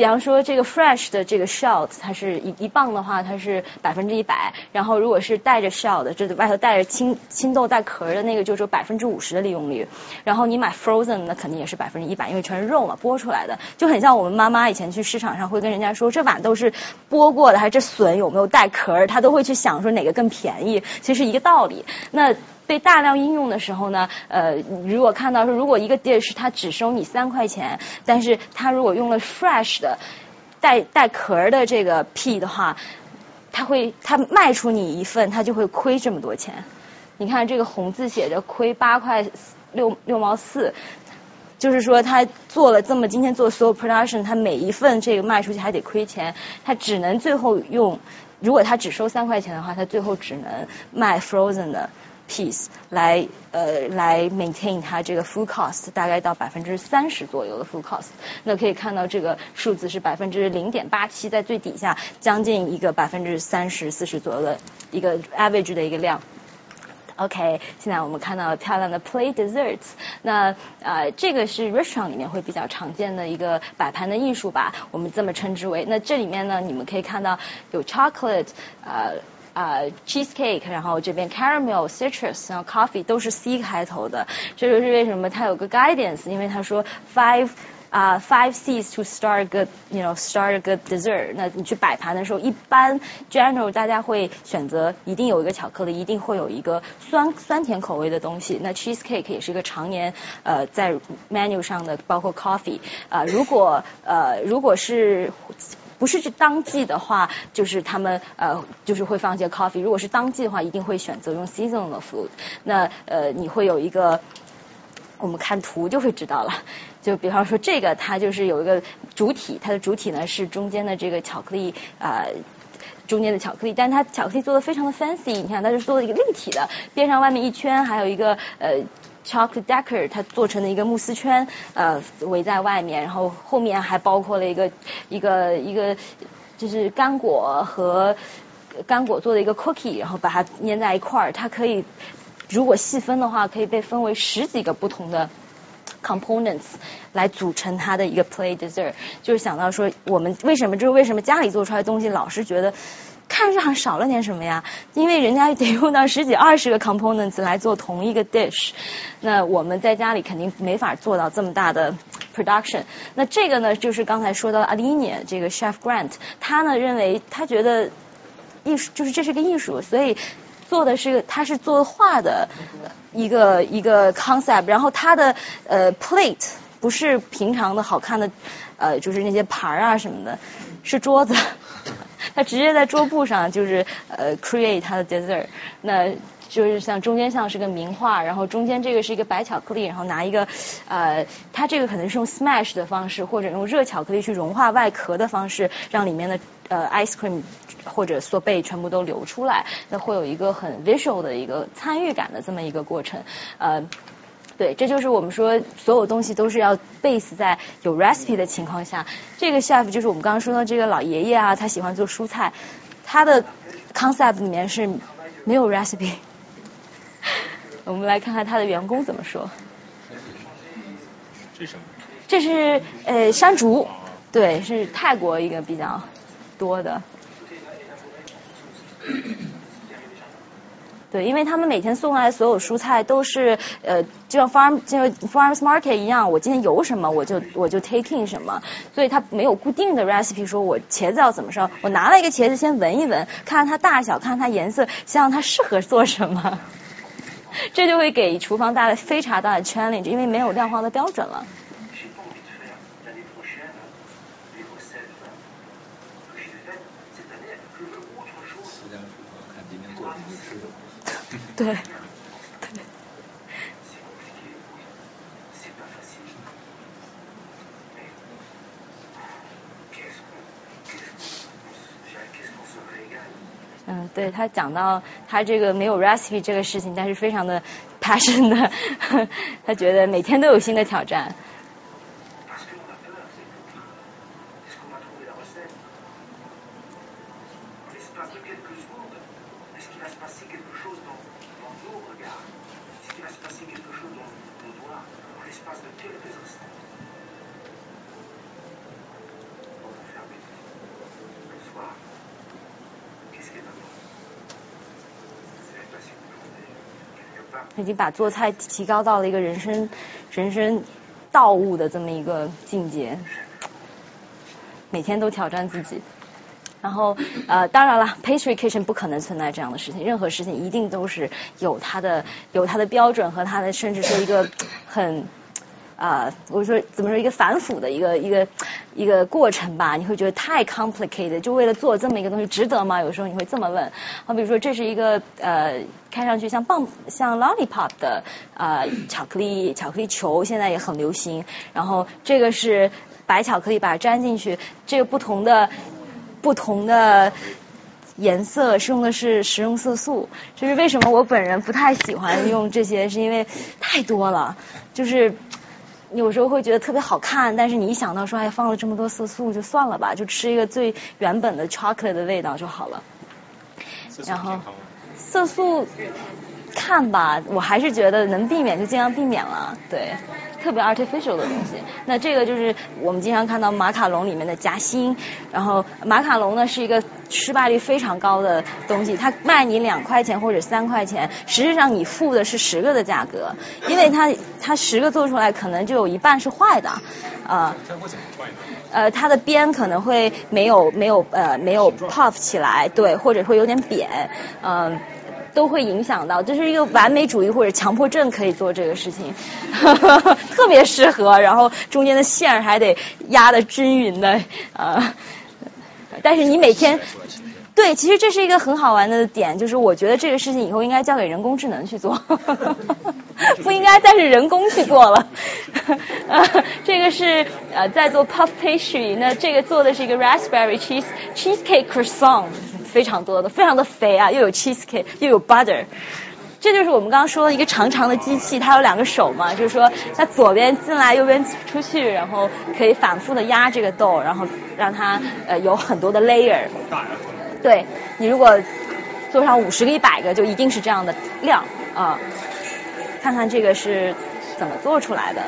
比方说这个 fresh 的这个 shell，它是一一磅的话，它是百分之一百。然后如果是带着 shell 的，就是外头带着青青豆带壳的那个，就是百分之五十的利用率。然后你买 frozen，那肯定也是百分之一百，因为全是肉嘛，剥出来的，就很像我们妈妈以前去市场上会跟人家说，这碗都是剥过的，还是这笋有没有带壳？她都会去想说哪个更便宜，其实一个道理。那被大量应用的时候呢，呃，如果看到说，如果一个 dish 它只收你三块钱，但是它如果用了 fresh 的带带壳的这个 p 的话，它会它卖出你一份，它就会亏这么多钱。你看这个红字写着亏八块六六毛四，就是说他做了这么今天做所有 production，他每一份这个卖出去还得亏钱，他只能最后用，如果他只收三块钱的话，他最后只能卖 frozen 的。Piece 来呃来 maintain 它这个 food cost 大概到百分之三十左右的 food cost，那可以看到这个数字是百分之零点八七，在最底下将近一个百分之三十四十左右的一个 average 的一个量。OK，现在我们看到漂亮的 play desserts，那呃这个是 restaurant 里面会比较常见的一个摆盘的艺术吧，我们这么称之为。那这里面呢，你们可以看到有 chocolate 呃。啊，cheesecake，然后这边 caramel，citrus，然后 coffee 都是 C 开头的，这就是为什么它有个 guidance，因为他说 five 啊 five C's to start a good，you know start a good dessert。那你去摆盘的时候，一般 general 大家会选择一定有一个巧克力，一定会有一个酸酸甜口味的东西。那 cheesecake 也是一个常年呃在 menu 上的，包括 coffee。啊，如果呃如果是不是当季的话，就是他们呃就是会放一些 coffee。如果是当季的话，一定会选择用 seasonal food。那呃你会有一个，我们看图就会知道了。就比方说这个，它就是有一个主体，它的主体呢是中间的这个巧克力啊。中间的巧克力，但是它巧克力做的非常的 fancy，你看它是做了一个立体的，边上外面一圈还有一个呃 chocolate decor，它做成了一个慕斯圈呃围在外面，然后后面还包括了一个一个一个就是干果和干果做的一个 cookie，然后把它粘在一块儿，它可以如果细分的话，可以被分为十几个不同的。components 来组成它的一个 play dessert，就是想到说我们为什么就是为什么家里做出来的东西老是觉得看上少了点什么呀？因为人家得用到十几二十个 components 来做同一个 dish，那我们在家里肯定没法做到这么大的 production。那这个呢，就是刚才说到 Aline 这个 chef Grant，他呢认为他觉得艺术就是这是个艺术，所以。做的是，他是做画的一个一个 concept，然后他的呃 plate 不是平常的好看的呃就是那些盘啊什么的，是桌子，他直接在桌布上就是呃 create 他的 dessert，那就是像中间像是个名画，然后中间这个是一个白巧克力，然后拿一个呃他这个可能是用 smash 的方式或者用热巧克力去融化外壳的方式，让里面的呃 ice cream。或者缩背全部都流出来，那会有一个很 visual 的一个参与感的这么一个过程，呃，对，这就是我们说所有东西都是要 base 在有 recipe 的情况下。这个 chef 就是我们刚刚说的这个老爷爷啊，他喜欢做蔬菜，他的 concept 里面是没有 recipe。我们来看看他的员工怎么说。这是什么？这是呃山竹，对，是泰国一个比较多的。对，因为他们每天送来所有蔬菜都是呃，就像 farm 就 farmers market 一样，我今天有什么我就我就 taking 什么，所以它没有固定的 recipe，说我茄子要怎么烧，我拿了一个茄子先闻一闻，看看它大小，看看它颜色，想想它适合做什么，这就会给厨房带来非常大的 challenge，因为没有量化的标准了。对，嗯，对他讲到他这个没有 recipe 这个事情，但是非常的 passion 的，他觉得每天都有新的挑战。经把做菜提高到了一个人生人生道悟的这么一个境界，每天都挑战自己。然后呃，当然了，pastry kitchen 不可能存在这样的事情，任何事情一定都是有它的有它的标准和它的，甚至说一个很。啊，我说怎么说一个反腐的一个一个一个过程吧？你会觉得太 complicated，就为了做这么一个东西，值得吗？有时候你会这么问。好，比如说这是一个呃，看上去像棒像 lollipop 的呃巧克力巧克力球，现在也很流行。然后这个是白巧克力，把它粘进去，这个不同的不同的颜色是用的是食用色素。就是为什么我本人不太喜欢用这些，是因为太多了，就是。有时候会觉得特别好看，但是你一想到说哎放了这么多色素，就算了吧，就吃一个最原本的 chocolate 的味道就好了。然后色素看吧，我还是觉得能避免就尽量避免了，对。特别 artificial 的东西，那这个就是我们经常看到马卡龙里面的夹心，然后马卡龙呢是一个失败率非常高的东西，它卖你两块钱或者三块钱，实际上你付的是十个的价格，因为它它十个做出来可能就有一半是坏的，啊，呃，它的边可能会没有没有呃没有 puff 起来，对，或者会有点扁，嗯。都会影响到，这是一个完美主义或者强迫症可以做这个事情，特别适合。然后中间的线还得压的均匀的，啊，但是你每天。对，其实这是一个很好玩的点，就是我觉得这个事情以后应该交给人工智能去做，不应该再是人工去做了。这个是呃在做 puff pastry，那这个做的是一个 raspberry cheese cheesecake croissant，非常多的，非常的肥啊，又有 cheesecake 又有 butter。这就是我们刚刚说的一个长长的机器，它有两个手嘛，就是说它左边进来，右边出去，然后可以反复的压这个豆，然后让它呃有很多的 layer。对你如果做上五十个、一百个，就一定是这样的量啊。看看这个是怎么做出来的。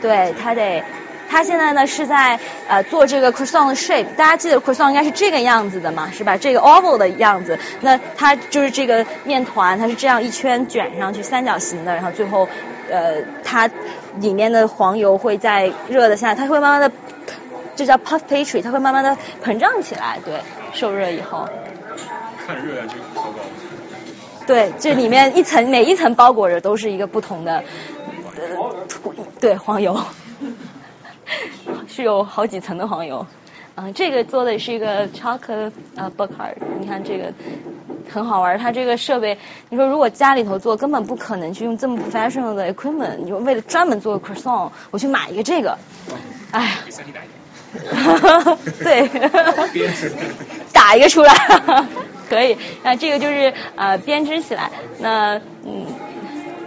对，它得，它现在呢是在呃做这个 croissant shape。大家记得 croissant 应该是这个样子的嘛，是吧？这个 oval 的样子。那它就是这个面团，它是这样一圈卷上去，三角形的，然后最后呃它。里面的黄油会在热的下，它会慢慢的，这叫 puff pastry，它会慢慢的膨胀起来，对，受热以后。看热量就烧高。对，这里面一层每一层包裹着都是一个不同的，呃，对，黄油，是有好几层的黄油。嗯，这个做的是一个 chocolate 呃 b o o k a r d 你看这个。很好玩，它这个设备，你说如果家里头做，根本不可能去用这么 professional 的 equipment。你说为了专门做 croissant，我去买一个这个，哎呀，对，打一个出来，可以。那这个就是呃编织起来，那嗯。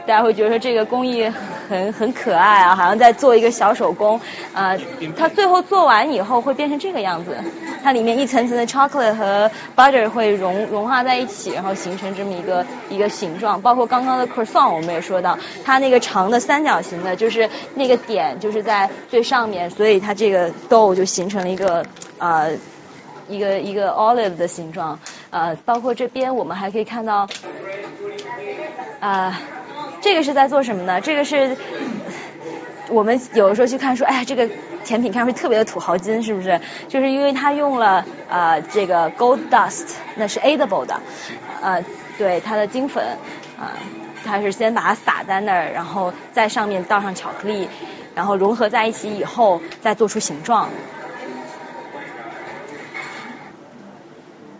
大家会觉得说这个工艺很很可爱啊，好像在做一个小手工啊。它最后做完以后会变成这个样子，它里面一层层的 chocolate 和 butter 会融融化在一起，然后形成这么一个一个形状。包括刚刚的 croissant 我们也说到，它那个长的三角形的，就是那个点就是在最上面，所以它这个 dough 就形成了一个呃一个一个 olive 的形状。呃，包括这边我们还可以看到啊。这个是在做什么呢？这个是我们有的时候去看说，哎呀，这个甜品看上去特别的土豪金，是不是？就是因为它用了呃这个 gold dust，那是 edible 的，呃，对，它的金粉啊，它是先把它撒在那儿，然后在上面倒上巧克力，然后融合在一起以后，再做出形状。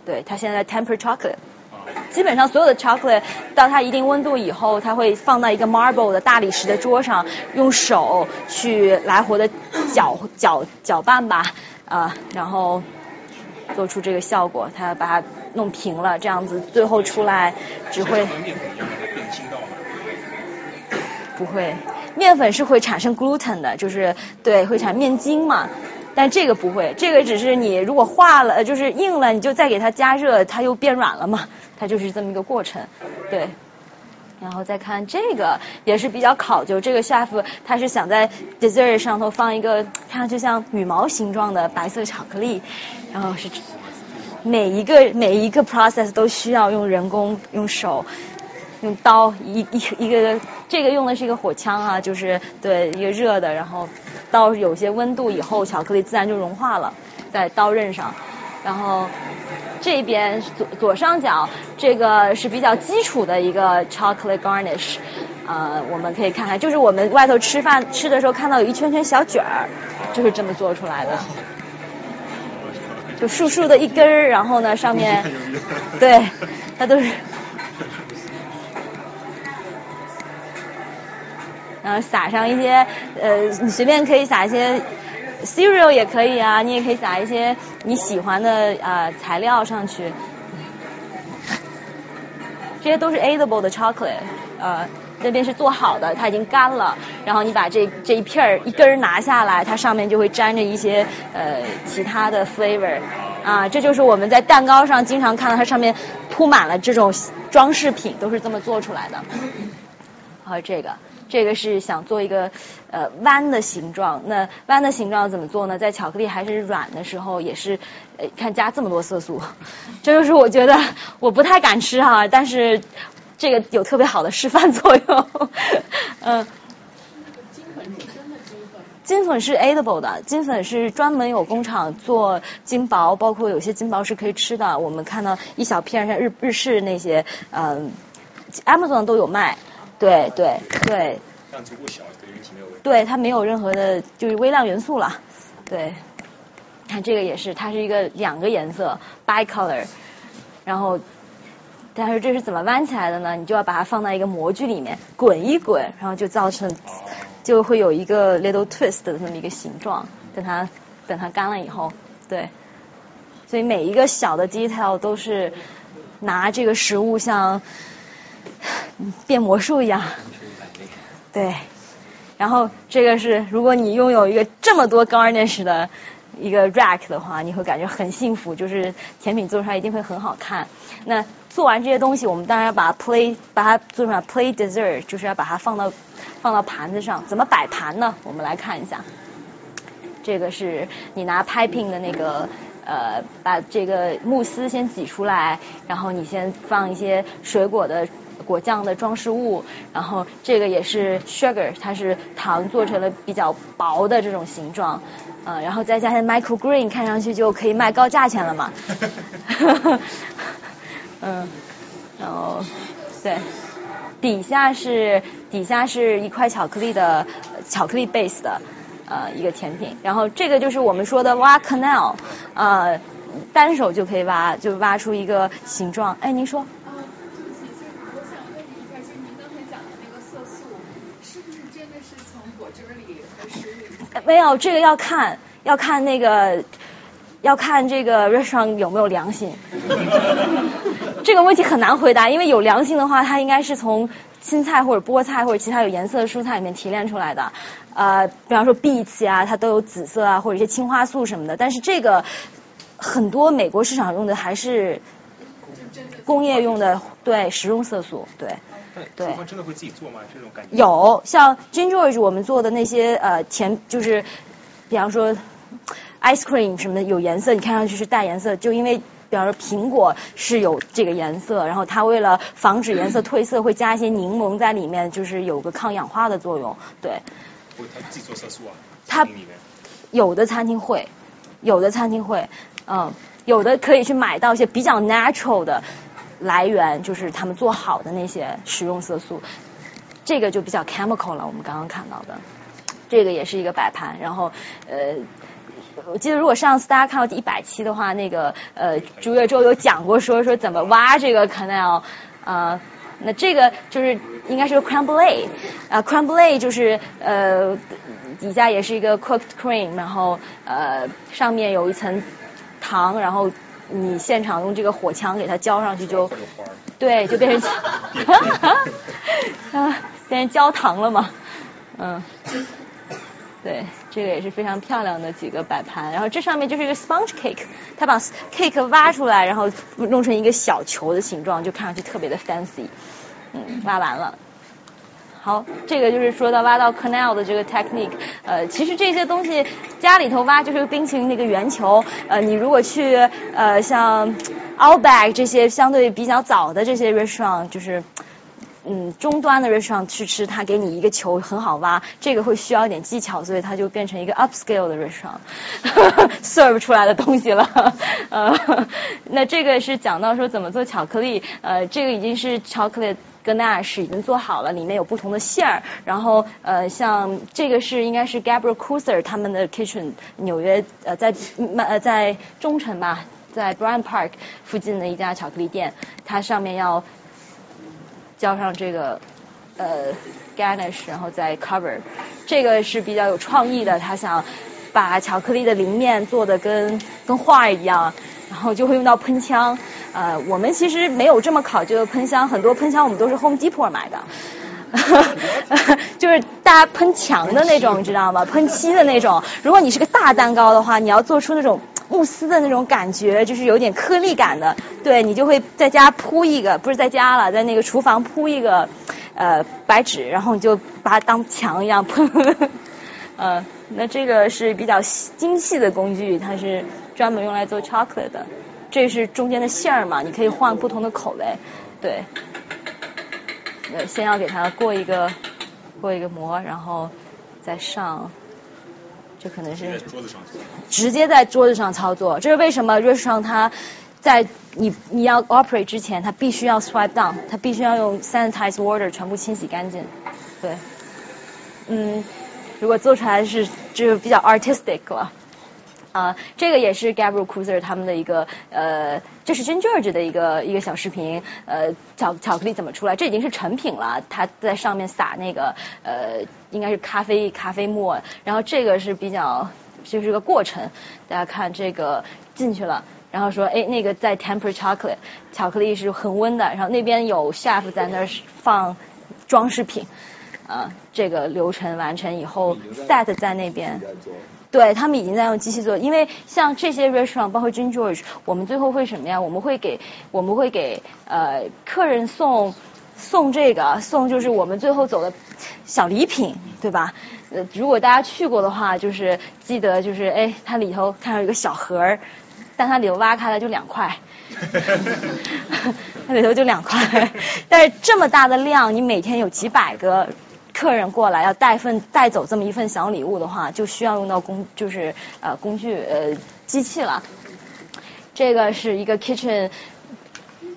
对，它现在 temper chocolate。基本上所有的 chocolate 到它一定温度以后，它会放到一个 marble 的大理石的桌上，用手去来回的搅搅搅拌吧，啊，然后做出这个效果。它把它弄平了，这样子最后出来只会不会，面粉是会产生 gluten 的，就是对会产面筋嘛。但这个不会，这个只是你如果化了，就是硬了，你就再给它加热，它又变软了嘛。它就是这么一个过程，对。然后再看这个也是比较考究，这个 chef 他是想在 dessert 上头放一个看上去像羽毛形状的白色巧克力，然后是每一个每一个 process 都需要用人工用手用刀一一一个这个用的是一个火枪啊，就是对一个热的，然后到有些温度以后，巧克力自然就融化了在刀刃上，然后。这边左左上角这个是比较基础的一个 chocolate garnish，呃，我们可以看看，就是我们外头吃饭吃的时候看到有一圈圈小卷儿，就是这么做出来的，就 竖竖的一根儿，然后呢上面，对，它都是，撒上一些，呃，你随便可以撒一些。cereal 也可以啊，你也可以撒一些你喜欢的啊材料上去，这些都是 edible 的 chocolate，呃，那边是做好的，它已经干了，然后你把这这一片儿一根儿拿下来，它上面就会沾着一些呃其他的 flavor，啊，这就是我们在蛋糕上经常看到它上面铺满了这种装饰品，都是这么做出来的，还有这个。这个是想做一个呃弯的形状，那弯的形状怎么做呢？在巧克力还是软的时候，也是呃看加这么多色素，这就是我觉得我不太敢吃哈，但是这个有特别好的示范作用，嗯。金粉是真的金粉？金粉是 edible 的，金粉是专门有工厂做金箔，包括有些金箔是可以吃的。我们看到一小片像日日式那些，嗯，Amazon 都有卖。对对对，量足够小，对人体没有问题。对，它没有任何的，就是微量元素了。对，看这个也是，它是一个两个颜色 bicolor，然后，但是这是怎么弯起来的呢？你就要把它放到一个模具里面滚一滚，然后就造成就会有一个 little twist 的这么一个形状。等它等它干了以后，对，所以每一个小的 detail 都是拿这个食物像 变魔术一样。对，然后这个是如果你拥有一个这么多 garnish 的一个 rack 的话，你会感觉很幸福，就是甜品做出来一定会很好看。那做完这些东西，我们当然要把 play 把它做成 play dessert，就是要把它放到放到盘子上。怎么摆盘呢？我们来看一下。这个是你拿 piping 的那个呃，把这个慕斯先挤出来，然后你先放一些水果的果酱的装饰物，然后这个也是 sugar，它是糖做成了比较薄的这种形状，呃，然后再加上 microgreen，看上去就可以卖高价钱了嘛。嗯，然后对，底下是底下是一块巧克力的巧克力 base 的。呃，一个甜品，然后这个就是我们说的挖 canal，呃，单手就可以挖，就挖出一个形状。哎，您说？啊，对不起，我想问您一下，就您刚才讲的那个色素，是不是真的是从果汁里和食物里？没有，这个要看，要看那个，要看这个 restaurant 有没有良心。这个问题很难回答，因为有良心的话，它应该是从青菜或者菠菜或者其他有颜色的蔬菜里面提炼出来的。呃，比方说 beets 啊，它都有紫色啊，或者一些青花素什么的。但是这个很多美国市场用的还是工业用的，对食用色素，对。对。厨房真的会自己做吗？这种感觉？有，像 Ginger 我们做的那些呃甜，就是比方说 ice cream 什么的有颜色，你看上去是带颜色，就因为比方说苹果是有这个颜色，然后它为了防止颜色褪色，会加一些柠檬在里面，就是有个抗氧化的作用，对。他自己做色素啊？他有的餐厅会，有的餐厅会，嗯，有的可以去买到一些比较 natural 的来源，就是他们做好的那些食用色素，这个就比较 chemical 了。我们刚刚看到的，这个也是一个摆盘。然后，呃，我记得如果上次大家看到第一百期的话，那个呃，朱月洲有讲过说说怎么挖这个 canal 啊。那这个就是应该是个 crumble，啊 crumble 就是呃底下也是一个 cooked cream，然后呃上面有一层糖，然后你现场用这个火枪给它浇上去就，对，就变成 啊变成焦糖了嘛，嗯，对，这个也是非常漂亮的几个摆盘，然后这上面就是一个 sponge cake，它把 cake 挖出来，然后弄成一个小球的形状，就看上去特别的 fancy。嗯，挖完了。好，这个就是说到挖到 canal 的这个 technique。呃，其实这些东西家里头挖就是冰淇淋那个圆球。呃，你如果去呃像 Outback 这些相对比较早的这些 restaurant，就是嗯中端的 restaurant 去吃，他给你一个球很好挖。这个会需要一点技巧，所以它就变成一个 upscale 的 restaurant serve 出来的东西了。呃，那这个是讲到说怎么做巧克力。呃，这个已经是巧克力。ganache 已经做好了，里面有不同的馅儿。然后呃，像这个是应该是 Gabriel Cruiser 他们的 kitchen，纽约呃在呃在中城吧，在 bryan Park 附近的一家巧克力店，它上面要浇上这个呃 ganache，然后再 cover。这个是比较有创意的，他想把巧克力的淋面做的跟跟画一样，然后就会用到喷枪。呃，我们其实没有这么考究的喷枪，很多喷枪我们都是 Home Depot 买的，就是大家喷墙的那种，你知道吗？喷漆的那种。如果你是个大蛋糕的话，你要做出那种慕斯的那种感觉，就是有点颗粒感的，对你就会在家铺一个，不是在家了，在那个厨房铺一个呃白纸，然后你就把它当墙一样喷。呃，那这个是比较精细的工具，它是专门用来做 chocolate 的。这是中间的馅儿嘛，你可以换不同的口味，对。呃，先要给它过一个过一个膜，然后再上。这可能是直接在桌子上操作。这是为什么？瑞士上它在你你要 operate 之前，它必须要 swipe down，它必须要用 sanitize water 全部清洗干净，对。嗯，如果做出来是就比较 artistic 了。啊，这个也是 Gabriel Cruiser 他们的一个呃，这是 Jane George 的一个一个小视频，呃，巧巧克力怎么出来？这已经是成品了，他在上面撒那个呃，应该是咖啡咖啡沫，然后这个是比较就是个过程，大家看这个进去了，然后说哎那个在 temper chocolate 巧克力是恒温的，然后那边有 chef 在那儿放装饰品，啊，这个流程完成以后 set 在那边。对他们已经在用机器做，因为像这些 restaurant，包括 Jane George，我们最后会什么呀？我们会给我们会给呃客人送送这个送就是我们最后走的小礼品，对吧？呃，如果大家去过的话，就是记得就是哎，它里头看到一个小盒儿，但它里头挖开了就两块，它里头就两块，但是这么大的量，你每天有几百个。客人过来要带份带走这么一份小礼物的话，就需要用到工就是呃工具呃机器了。这个是一个 kitchen，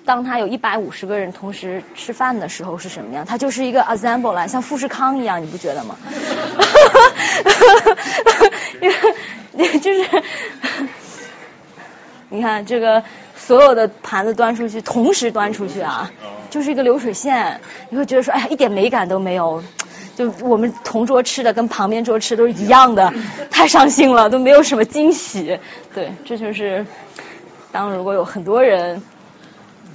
当他有一百五十个人同时吃饭的时候是什么样？它就是一个 assemble 了，像富士康一样，你不觉得吗？哈哈哈哈哈就是，你看这个所有的盘子端出去，同时端出去啊，就是一个流水线，你会觉得说，哎呀，一点美感都没有。就我们同桌吃的跟旁边桌吃都是一样的，太伤心了，都没有什么惊喜。对，这就是当如果有很多人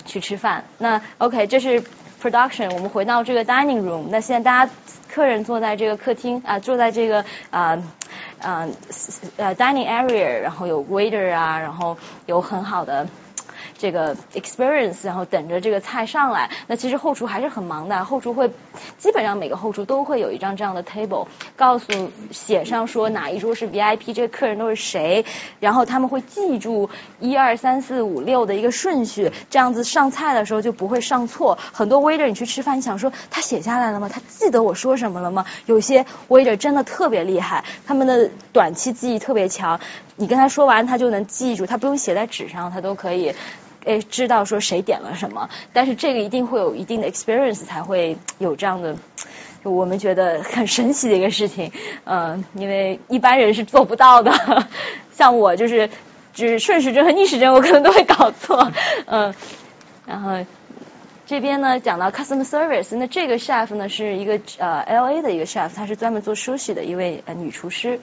去吃饭，那 OK，这是 production。我们回到这个 dining room，那现在大家客人坐在这个客厅啊，坐在这个啊啊呃 dining area，然后有 waiter 啊，然后有很好的。这个 experience，然后等着这个菜上来。那其实后厨还是很忙的，后厨会基本上每个后厨都会有一张这样的 table，告诉写上说哪一桌是 VIP，这个客人都是谁，然后他们会记住一二三四五六的一个顺序，这样子上菜的时候就不会上错。很多 waiter 你去吃饭，你想说他写下来了吗？他记得我说什么了吗？有些 waiter 真的特别厉害，他们的短期记忆特别强，你跟他说完他就能记住，他不用写在纸上，他都可以。诶，知道说谁点了什么，但是这个一定会有一定的 experience 才会有这样的，就我们觉得很神奇的一个事情，嗯，因为一般人是做不到的，像我就是就是顺时针和逆时针我可能都会搞错，嗯，然后这边呢讲到 customer service，那这个 chef 呢是一个呃 L A 的一个 chef，他是专门做 sushi 的一位呃女厨师，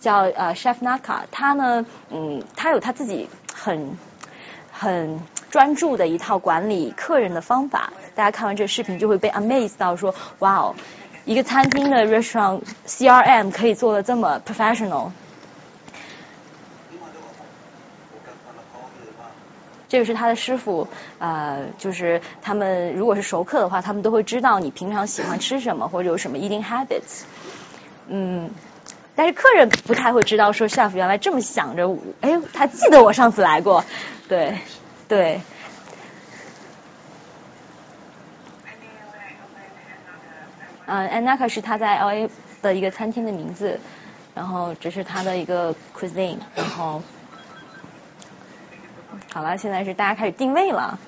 叫呃 chef Naka，她呢嗯，她有她自己很。很专注的一套管理客人的方法，大家看完这个视频就会被 amaze 到，说哇哦，一个餐厅的 restaurant CRM 可以做的这么 professional。这个是他的师傅，呃，就是他们如果是熟客的话，他们都会知道你平常喜欢吃什么或者有什么 eating habits。嗯，但是客人不太会知道说 chef 原来这么想着，哎，他记得我上次来过。对，对。嗯，Anaka 是他在 LA 的一个餐厅的名字，然后这是他的一个 cuisine，然后好了，现在是大家开始定位了。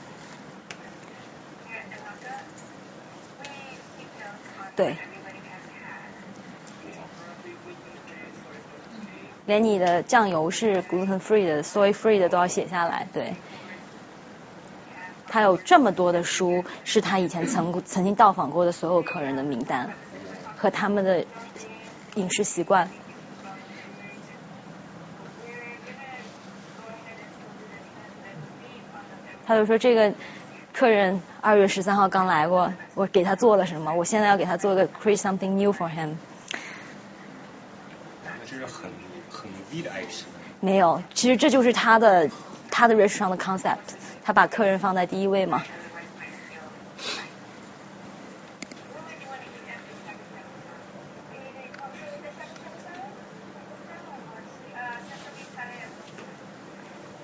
对。连你的酱油是 gluten free 的，soy free 的都要写下来。对，他有这么多的书，是他以前曾 曾经到访过的所有客人的名单和他们的饮食习惯。他就说这个客人二月十三号刚来过，我给他做了什么？我现在要给他做个 create something new for him。这是很。没有，其实这就是他的他的 restaurant 的 concept，他把客人放在第一位嘛。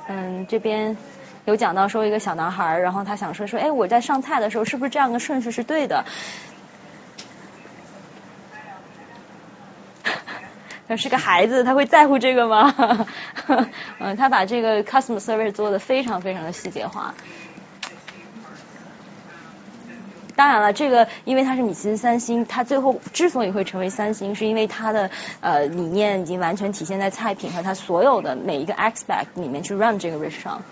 嗯，这边有讲到说一个小男孩，然后他想说说，哎，我在上菜的时候是不是这样的顺序是对的？他是个孩子，他会在乎这个吗？嗯，他把这个 customer service 做的非常非常的细节化。当然了，这个因为它是米其林三星，它最后之所以会成为三星，是因为它的呃理念已经完全体现在菜品和它所有的每一个 aspect 里面去 run 这个 restaurant。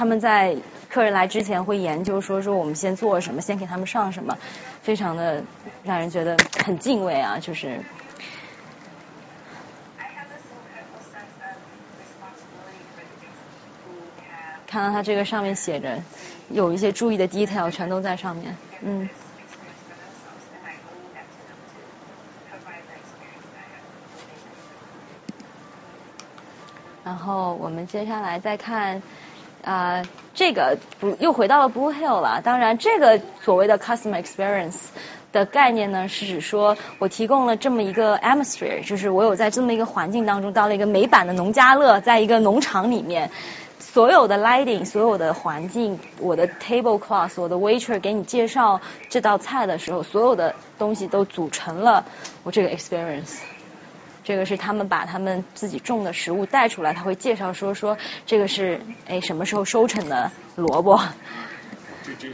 他们在客人来之前会研究说说我们先做什么，先给他们上什么，非常的让人觉得很敬畏啊，就是。看到他这个上面写着，有一些注意的 detail 全都在上面，嗯。然后我们接下来再看。啊，这个不又回到了 Blue Hill 了。当然，这个所谓的 customer experience 的概念呢，是指说我提供了这么一个 atmosphere，就是我有在这么一个环境当中，到了一个美版的农家乐，在一个农场里面，所有的 lighting，所有的环境，我的 table cloth，我的 waiter 给你介绍这道菜的时候，所有的东西都组成了我这个 experience。这个是他们把他们自己种的食物带出来，他会介绍说说这个是哎什么时候收成的萝卜。这这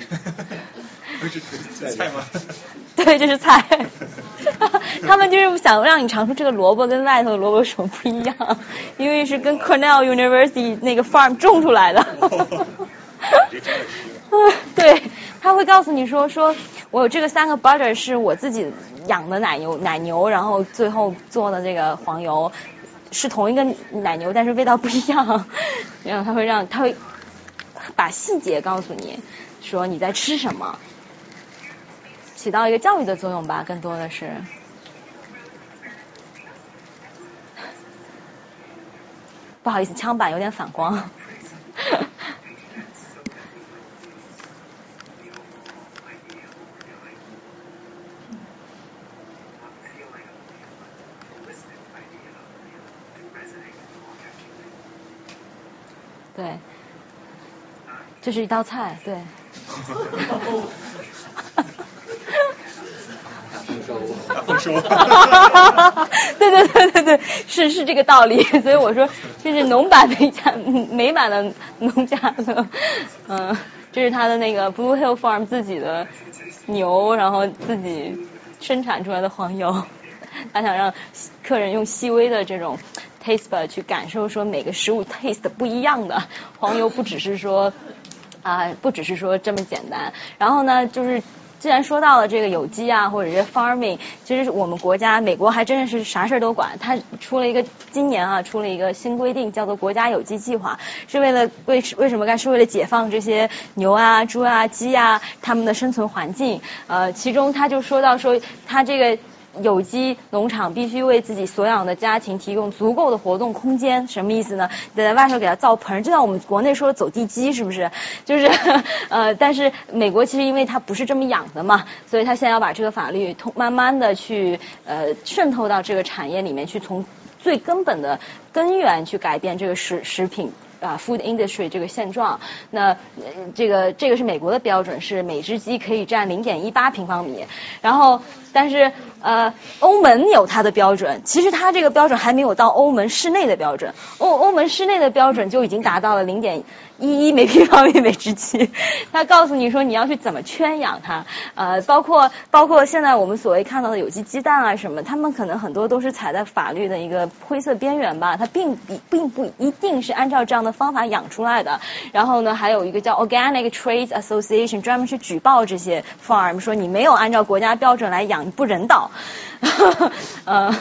这是菜吗？对，这是菜。他们就是想让你尝出这个萝卜跟外头的萝卜有什么不一样，因为是跟 Cornell University 那个 farm 种出来的。对，他会告诉你说说。我有这个三个 butter 是我自己养的奶牛，奶牛，然后最后做的这个黄油是同一个奶牛，但是味道不一样。然后他会让他会把细节告诉你，说你在吃什么，起到一个教育的作用吧，更多的是。不好意思，枪板有点反光。对，这是一道菜，对。对对对对对，是是这个道理，所以我说这是农版的家美版的农家乐，嗯，这是他的那个 Blue Hill Farm 自己的牛，然后自己生产出来的黄油，他想让客人用细微的这种。Taste 吧去感受说每个食物 taste 不一样的黄油不只是说啊不只是说这么简单，然后呢就是既然说到了这个有机啊或者是 farming，其实我们国家美国还真的是啥事儿都管，它出了一个今年啊出了一个新规定叫做国家有机计划，是为了为为什么干是为了解放这些牛啊猪啊鸡啊它们的生存环境，呃其中他就说到说他这个。有机农场必须为自己所养的家庭提供足够的活动空间，什么意思呢？得在外头给它造盆，就像我们国内说的走地鸡，是不是？就是 呃，但是美国其实因为它不是这么养的嘛，所以它现在要把这个法律通慢慢的去呃渗透到这个产业里面去，从最根本的根源去改变这个食食品。啊，food industry 这个现状，那这个这个是美国的标准，是每只鸡可以占零点一八平方米。然后，但是呃，欧盟有它的标准，其实它这个标准还没有到欧盟室内的标准。欧欧盟室内的标准就已经达到了零点一一每平方米每只鸡。它告诉你说你要去怎么圈养它，呃，包括包括现在我们所谓看到的有机鸡蛋啊什么，他们可能很多都是踩在法律的一个灰色边缘吧，它并并并不一定是按照这样的方法养出来的，然后呢，还有一个叫 Organic Trade Association 专门去举报这些 farm，说你没有按照国家标准来养，不人道。呃，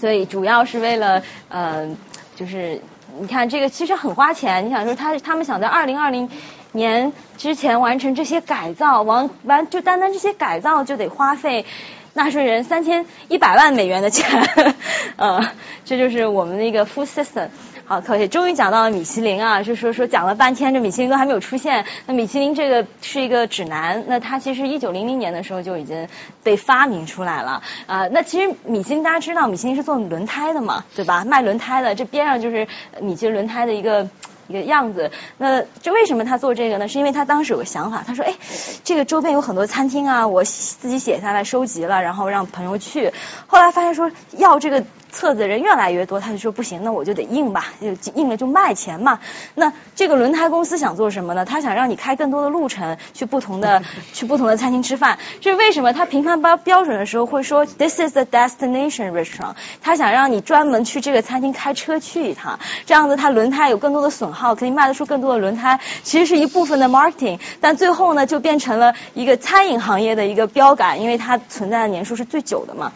所以主要是为了呃，就是你看这个其实很花钱，你想说他他们想在二零二零年之前完成这些改造，完完就单单这些改造就得花费。纳税人三千一百万美元的钱，呃，这就是我们那个 food system。好，可以，终于讲到了米其林啊，就说说讲了半天，这米其林都还没有出现。那米其林这个是一个指南，那它其实一九零零年的时候就已经被发明出来了啊。那其实米其林大家知道，米其林是做轮胎的嘛，对吧？卖轮胎的，这边上就是米其林轮胎的一个一个样子。那这为什么他做这个呢？是因为他当时有个想法，他说，哎，这个周边有很多餐厅啊，我自己写下来收集了，然后让朋友去。后来发现说要这个。册子人越来越多，他就说不行，那我就得印吧，就印了就卖钱嘛。那这个轮胎公司想做什么呢？他想让你开更多的路程，去不同的 去不同的餐厅吃饭。这是为什么？他评判标标准的时候会说 This is the destination restaurant。他想让你专门去这个餐厅开车去一趟，这样子他轮胎有更多的损耗，可以卖得出更多的轮胎。其实是一部分的 marketing，但最后呢，就变成了一个餐饮行业的一个标杆，因为它存在的年数是最久的嘛。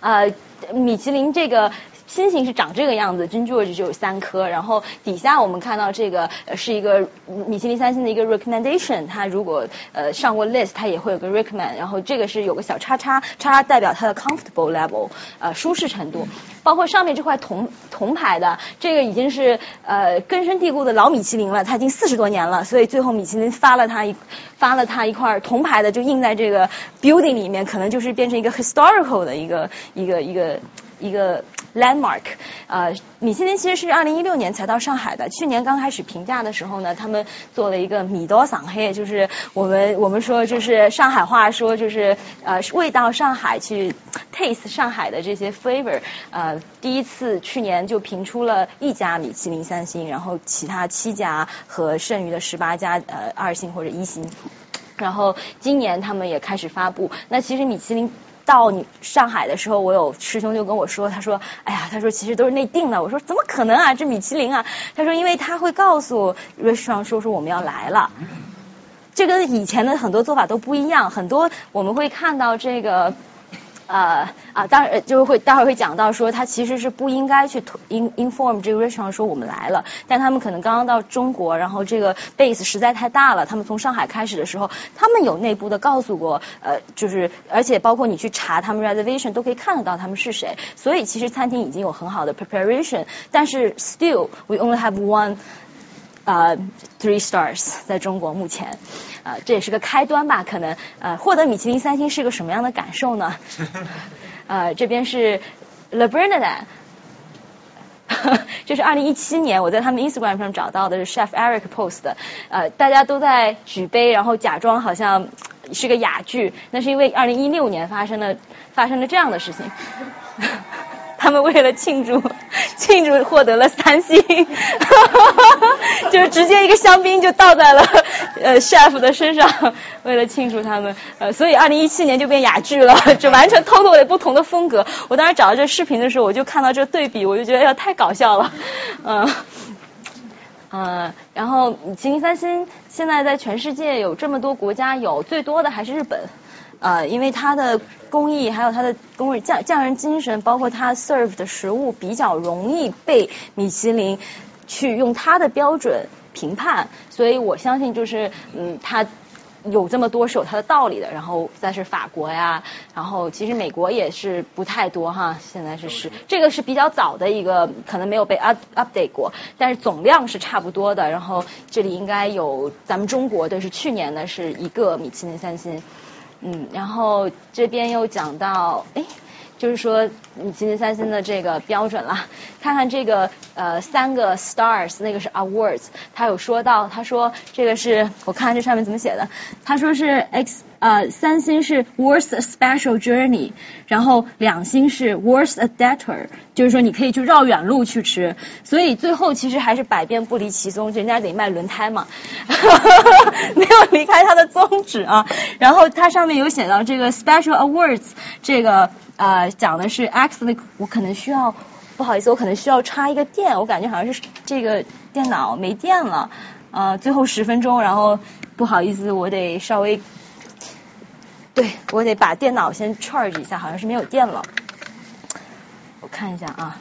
呃。米其林这个。心形是长这个样子，君 George 就有三颗，然后底下我们看到这个是一个米其林三星的一个 recommendation，它如果呃上过 list，它也会有个 recommend，然后这个是有个小叉叉，叉叉代表它的 comfortable level，呃舒适程度，包括上面这块铜铜牌的，这个已经是呃根深蒂固的老米其林了，它已经四十多年了，所以最后米其林发了它一发了它一块铜牌的，就印在这个 building 里面，可能就是变成一个 historical 的一个一个一个。一个 Landmark，呃，米其林其实是二零一六年才到上海的。去年刚开始评价的时候呢，他们做了一个米多桑黑，就是我们我们说就是上海话说就是呃味道上海去 taste 上海的这些 flavor，呃，第一次去年就评出了一家米其林三星，然后其他七家和剩余的十八家呃二星或者一星，然后今年他们也开始发布。那其实米其林。到你上海的时候，我有师兄就跟我说，他说，哎呀，他说其实都是内定的。我说怎么可能啊，这米其林啊。他说因为他会告诉 restaurant 说说我们要来了，这跟以前的很多做法都不一样。很多我们会看到这个。呃啊，当然就是会待会儿会讲到说，他其实是不应该去 in inform 这个 restaurant 说我们来了，但他们可能刚刚到中国，然后这个 base 实在太大了，他们从上海开始的时候，他们有内部的告诉过，呃，就是而且包括你去查他们 reservation 都可以看得到他们是谁，所以其实餐厅已经有很好的 preparation，但是 still we only have one 呃 three stars 在中国目前。呃，这也是个开端吧？可能呃，获得米其林三星是个什么样的感受呢？呃，这边是 Le Bernardin，这是二零一七年我在他们 Instagram 上找到的是 Chef Eric post 的，呃，大家都在举杯，然后假装好像是个哑剧，那是因为二零一六年发生了发生了这样的事情。他们为了庆祝庆祝获得了三星，就是直接一个香槟就倒在了呃 chef 的身上，为了庆祝他们，呃，所以二零一七年就变哑剧了，就完全偷偷的不同的风格。我当时找到这视频的时候，我就看到这对比，我就觉得要太搞笑了，嗯，嗯，然后米其林三星现在在全世界有这么多国家有，最多的还是日本。呃，因为它的工艺还有它的工人匠匠人精神，包括它 serve 的食物比较容易被米其林去用它的标准评判，所以我相信就是嗯，它有这么多是有它的道理的。然后再是法国呀，然后其实美国也是不太多哈，现在是十，这个是比较早的一个，可能没有被 up update 过，但是总量是差不多的。然后这里应该有咱们中国的是去年的是一个米其林三星。嗯，然后这边又讲到，哎，就是说你今天三星的这个标准啦，看看这个呃三个 stars，那个是 awards，他有说到，他说这个是我看看这上面怎么写的，他说是 x。呃，三星是 worth a special journey，然后两星是 worth a debtor，就是说你可以去绕远路去吃，所以最后其实还是百变不离其宗，人家得卖轮胎嘛，没有离开它的宗旨啊。然后它上面有写到这个 special awards，这个呃讲的是 actually 我可能需要，不好意思，我可能需要插一个电，我感觉好像是这个电脑没电了，呃，最后十分钟，然后不好意思，我得稍微。对，我得把电脑先 charge 一下，好像是没有电了。我看一下啊，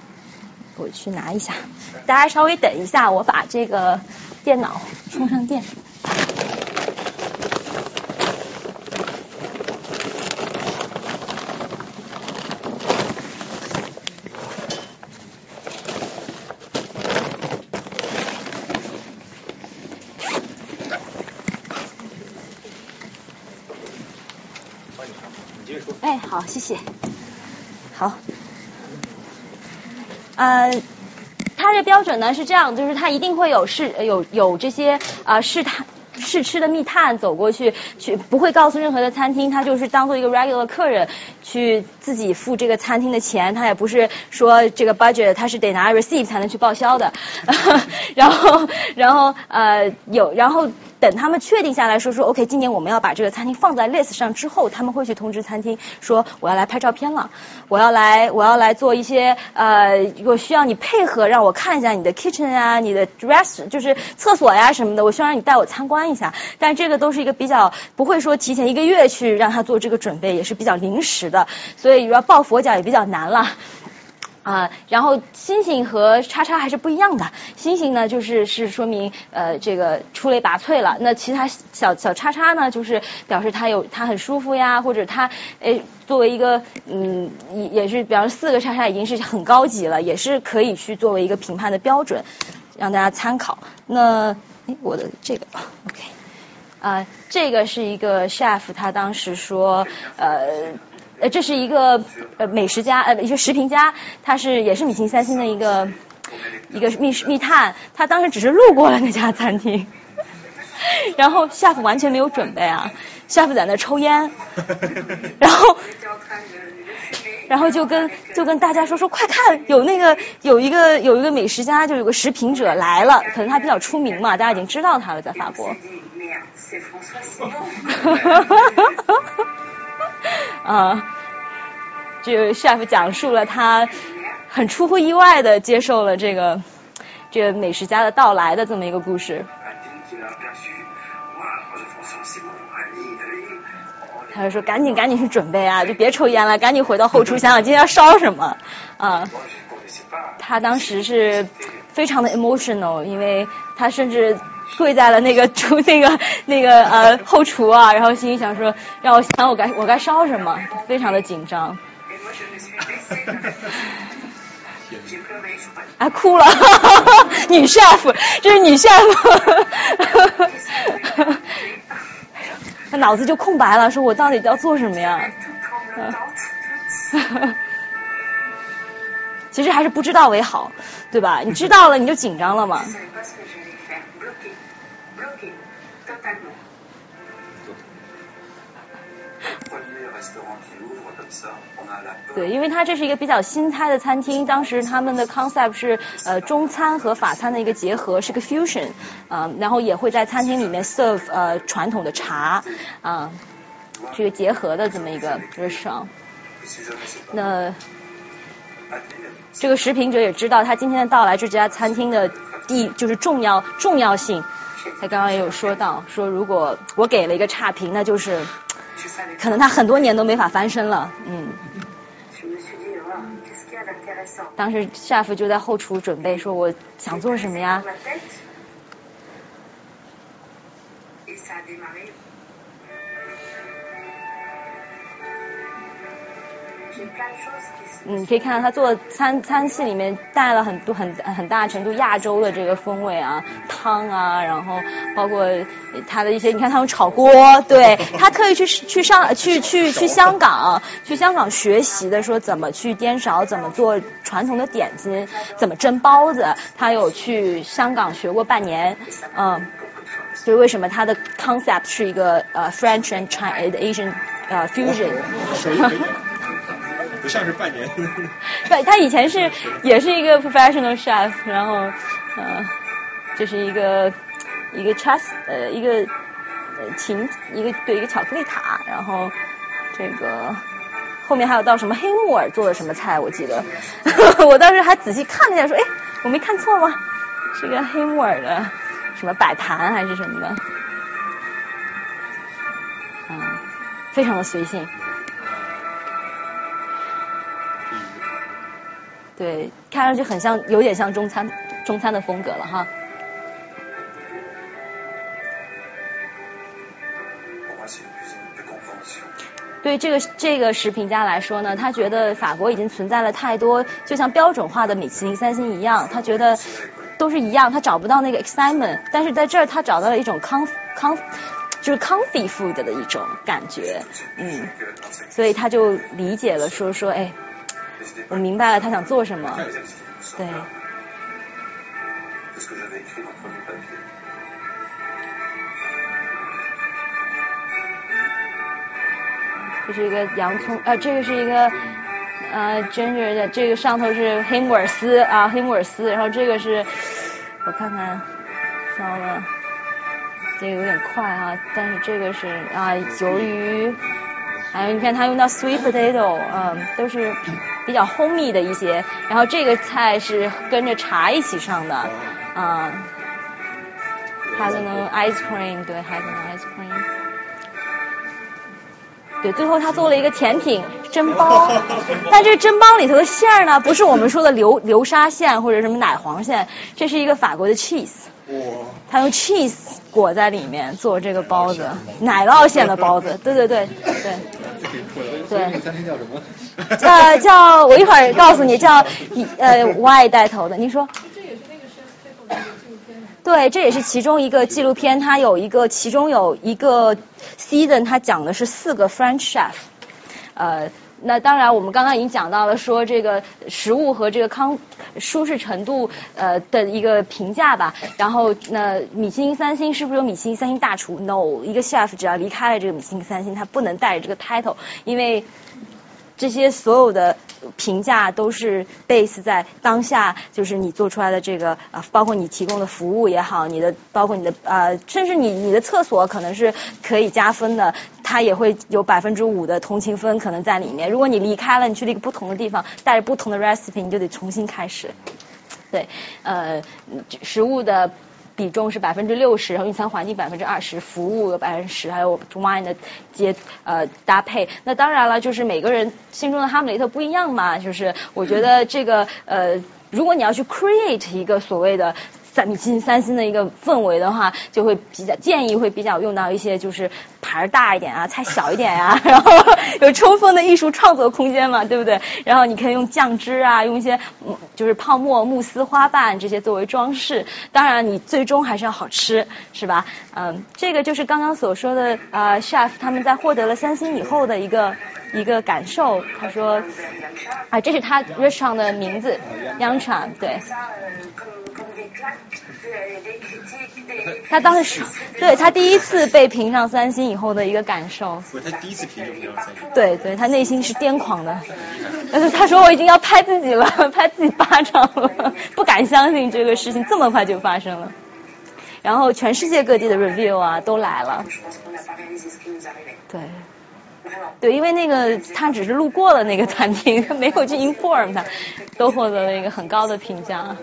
我去拿一下。大家稍微等一下，我把这个电脑充上电。哎，好，谢谢。好，呃。它这标准呢是这样，就是它一定会有试有有这些啊试探。试吃的密探走过去，去不会告诉任何的餐厅，他就是当做一个 regular 客人去自己付这个餐厅的钱，他也不是说这个 budget 他是得拿 receipt 才能去报销的。然后，然后呃有，然后等他们确定下来说说 OK，今年我们要把这个餐厅放在 list 上之后，他们会去通知餐厅说我要来拍照片了，我要来我要来做一些呃，我需要你配合让我看一下你的 kitchen 啊，你的 rest 就是厕所呀什么的，我需要让你带我参观一下。但这个都是一个比较不会说提前一个月去让他做这个准备，也是比较临时的，所以所以要抱佛脚也比较难了。啊，然后星星和叉叉还是不一样的。星星呢，就是是说明呃这个出类拔萃了。那其他小小叉叉呢，就是表示它有它很舒服呀，或者它诶作为一个嗯也也是，比方说四个叉叉已经是很高级了，也是可以去作为一个评判的标准，让大家参考。那诶我的这个 OK 啊，这个是一个 chef，他当时说呃。呃，这是一个呃美食家呃一个食评家，他是也是米其林三星的一个一个密密探，他当时只是路过了那家餐厅，然后夏普完全没有准备啊，夏普在那抽烟，然后然后就跟就跟大家说说快看有那个有一个有一个美食家就有个食品者来了，可能他比较出名嘛，大家已经知道他了，在法国。啊，这个 chef 讲述了他很出乎意外的接受了这个这个美食家的到来的这么一个故事。他就说：“赶紧赶紧去准备啊，就别抽烟了，赶紧回到后厨想想今天要烧什么啊。”他当时是非常的 emotional，因为他甚至。跪在了那个厨 那个那个呃 后厨啊，然后心里想说，让我想我该我该烧什么，非常的紧张。啊哭了，女 chef，这是女 chef，他脑子就空白了，说我到底要做什么呀？其实还是不知道为好，对吧？你知道了你就紧张了嘛。对，因为它这是一个比较新开的餐厅，当时他们的 concept 是呃中餐和法餐的一个结合，是个 fusion 啊，然后也会在餐厅里面 serve 呃传统的茶啊，这个结合的这么一个 restaurant。那这个食品者也知道他今天的到来，这家餐厅的地就是重要重要性。他刚刚也有说到，说如果我给了一个差评，那就是可能他很多年都没法翻身了。嗯。当时 chef 就在后厨准备，说我想做什么呀？嗯，可以看到他做的餐餐系里面带了很多很很大程度亚洲的这个风味啊，汤啊，然后包括他的一些，你看他们炒锅，对他特意去去上去去去香港，去香港学习的，说怎么去颠勺，怎么做传统的点心，怎么蒸包子，他有去香港学过半年，嗯，就是为什么他的 concept 是一个呃 French and Chinese Asian 呃 fusion。不像是半年。对，他以前是也是一个 professional chef，然后呃，就是一个一个 chess 呃一个呃琴一个对一个巧克力塔，然后这个后面还有到什么黑木耳做的什么菜，我记得，我当时还仔细看了一下，说哎，我没看错吗？是个黑木耳的什么摆盘还是什么的，嗯，非常的随性。对，看上去很像，有点像中餐中餐的风格了哈。对这个这个食评家来说呢，他觉得法国已经存在了太多，就像标准化的米其林三星一样，他觉得都是一样，他找不到那个 excitement。但是在这儿，他找到了一种 com com 就是 comfy food 的一种感觉，嗯，所以他就理解了，说说哎。我明白了他想做什么。对。这是一个洋葱，啊，这个是一个，啊，这个的这个上头是黑木耳丝啊，黑木耳丝，然后这个是我看看，糟了，这个有点快啊，但是这个是啊，由于。还有你看它用到 sweet potato，嗯，都是比较 homey 的一些，然后这个菜是跟着茶一起上的，啊。还有呢，ice cream，对，还有呢，ice cream。对，最后他做了一个甜品蒸包，但这个蒸包里头的馅儿呢，不是我们说的流流沙馅或者什么奶黄馅，这是一个法国的 cheese。哇！他用 cheese 裹在里面做这个包子，奶酪馅的包子。对对对对。对。那餐厅叫什么？呃，叫我一会儿告诉你，叫 呃 Y 带头的。您说？对，这也是其中一个纪录片，它有一个，其中有一个 season，它讲的是四个 French chef，呃，那当然我们刚刚已经讲到了，说这个食物和这个康舒适程度呃的一个评价吧。然后那米其林三星是不是有米其林三星大厨？No，一个 chef 只要离开了这个米其林三星，他不能带着这个 title，因为。这些所有的评价都是 base 在当下，就是你做出来的这个啊，包括你提供的服务也好，你的包括你的呃，甚至你你的厕所可能是可以加分的，它也会有百分之五的同情分可能在里面。如果你离开了，你去了一个不同的地方，带着不同的 recipe，你就得重新开始。对，呃，食物的。比重是百分之六十，然后用餐环境百分之二十，服务百分之十，还有 wine 的接呃搭配。那当然了，就是每个人心中的哈姆雷特不一样嘛。就是我觉得这个呃，如果你要去 create 一个所谓的。三米其林三星的一个氛围的话，就会比较建议会比较用到一些就是盘儿大一点啊，菜小一点呀，然后有充分的艺术创作空间嘛，对不对？然后你可以用酱汁啊，用一些就是泡沫慕斯花瓣这些作为装饰。当然，你最终还是要好吃，是吧？嗯，这个就是刚刚所说的啊，chef 他们在获得了三星以后的一个一个感受。他说啊，这是他 restaurant 的名字，央传对。他当时，对他第一次被评上三星以后的一个感受。不是他第一次评就评上三星。对对，他内心是癫狂的。但是他说我已经要拍自己了，拍自己巴掌了，不敢相信这个事情这么快就发生了。然后全世界各地的 review 啊都来了。对。对，因为那个他只是路过了那个餐厅，没有去 inform 他，都获得了一个很高的评价。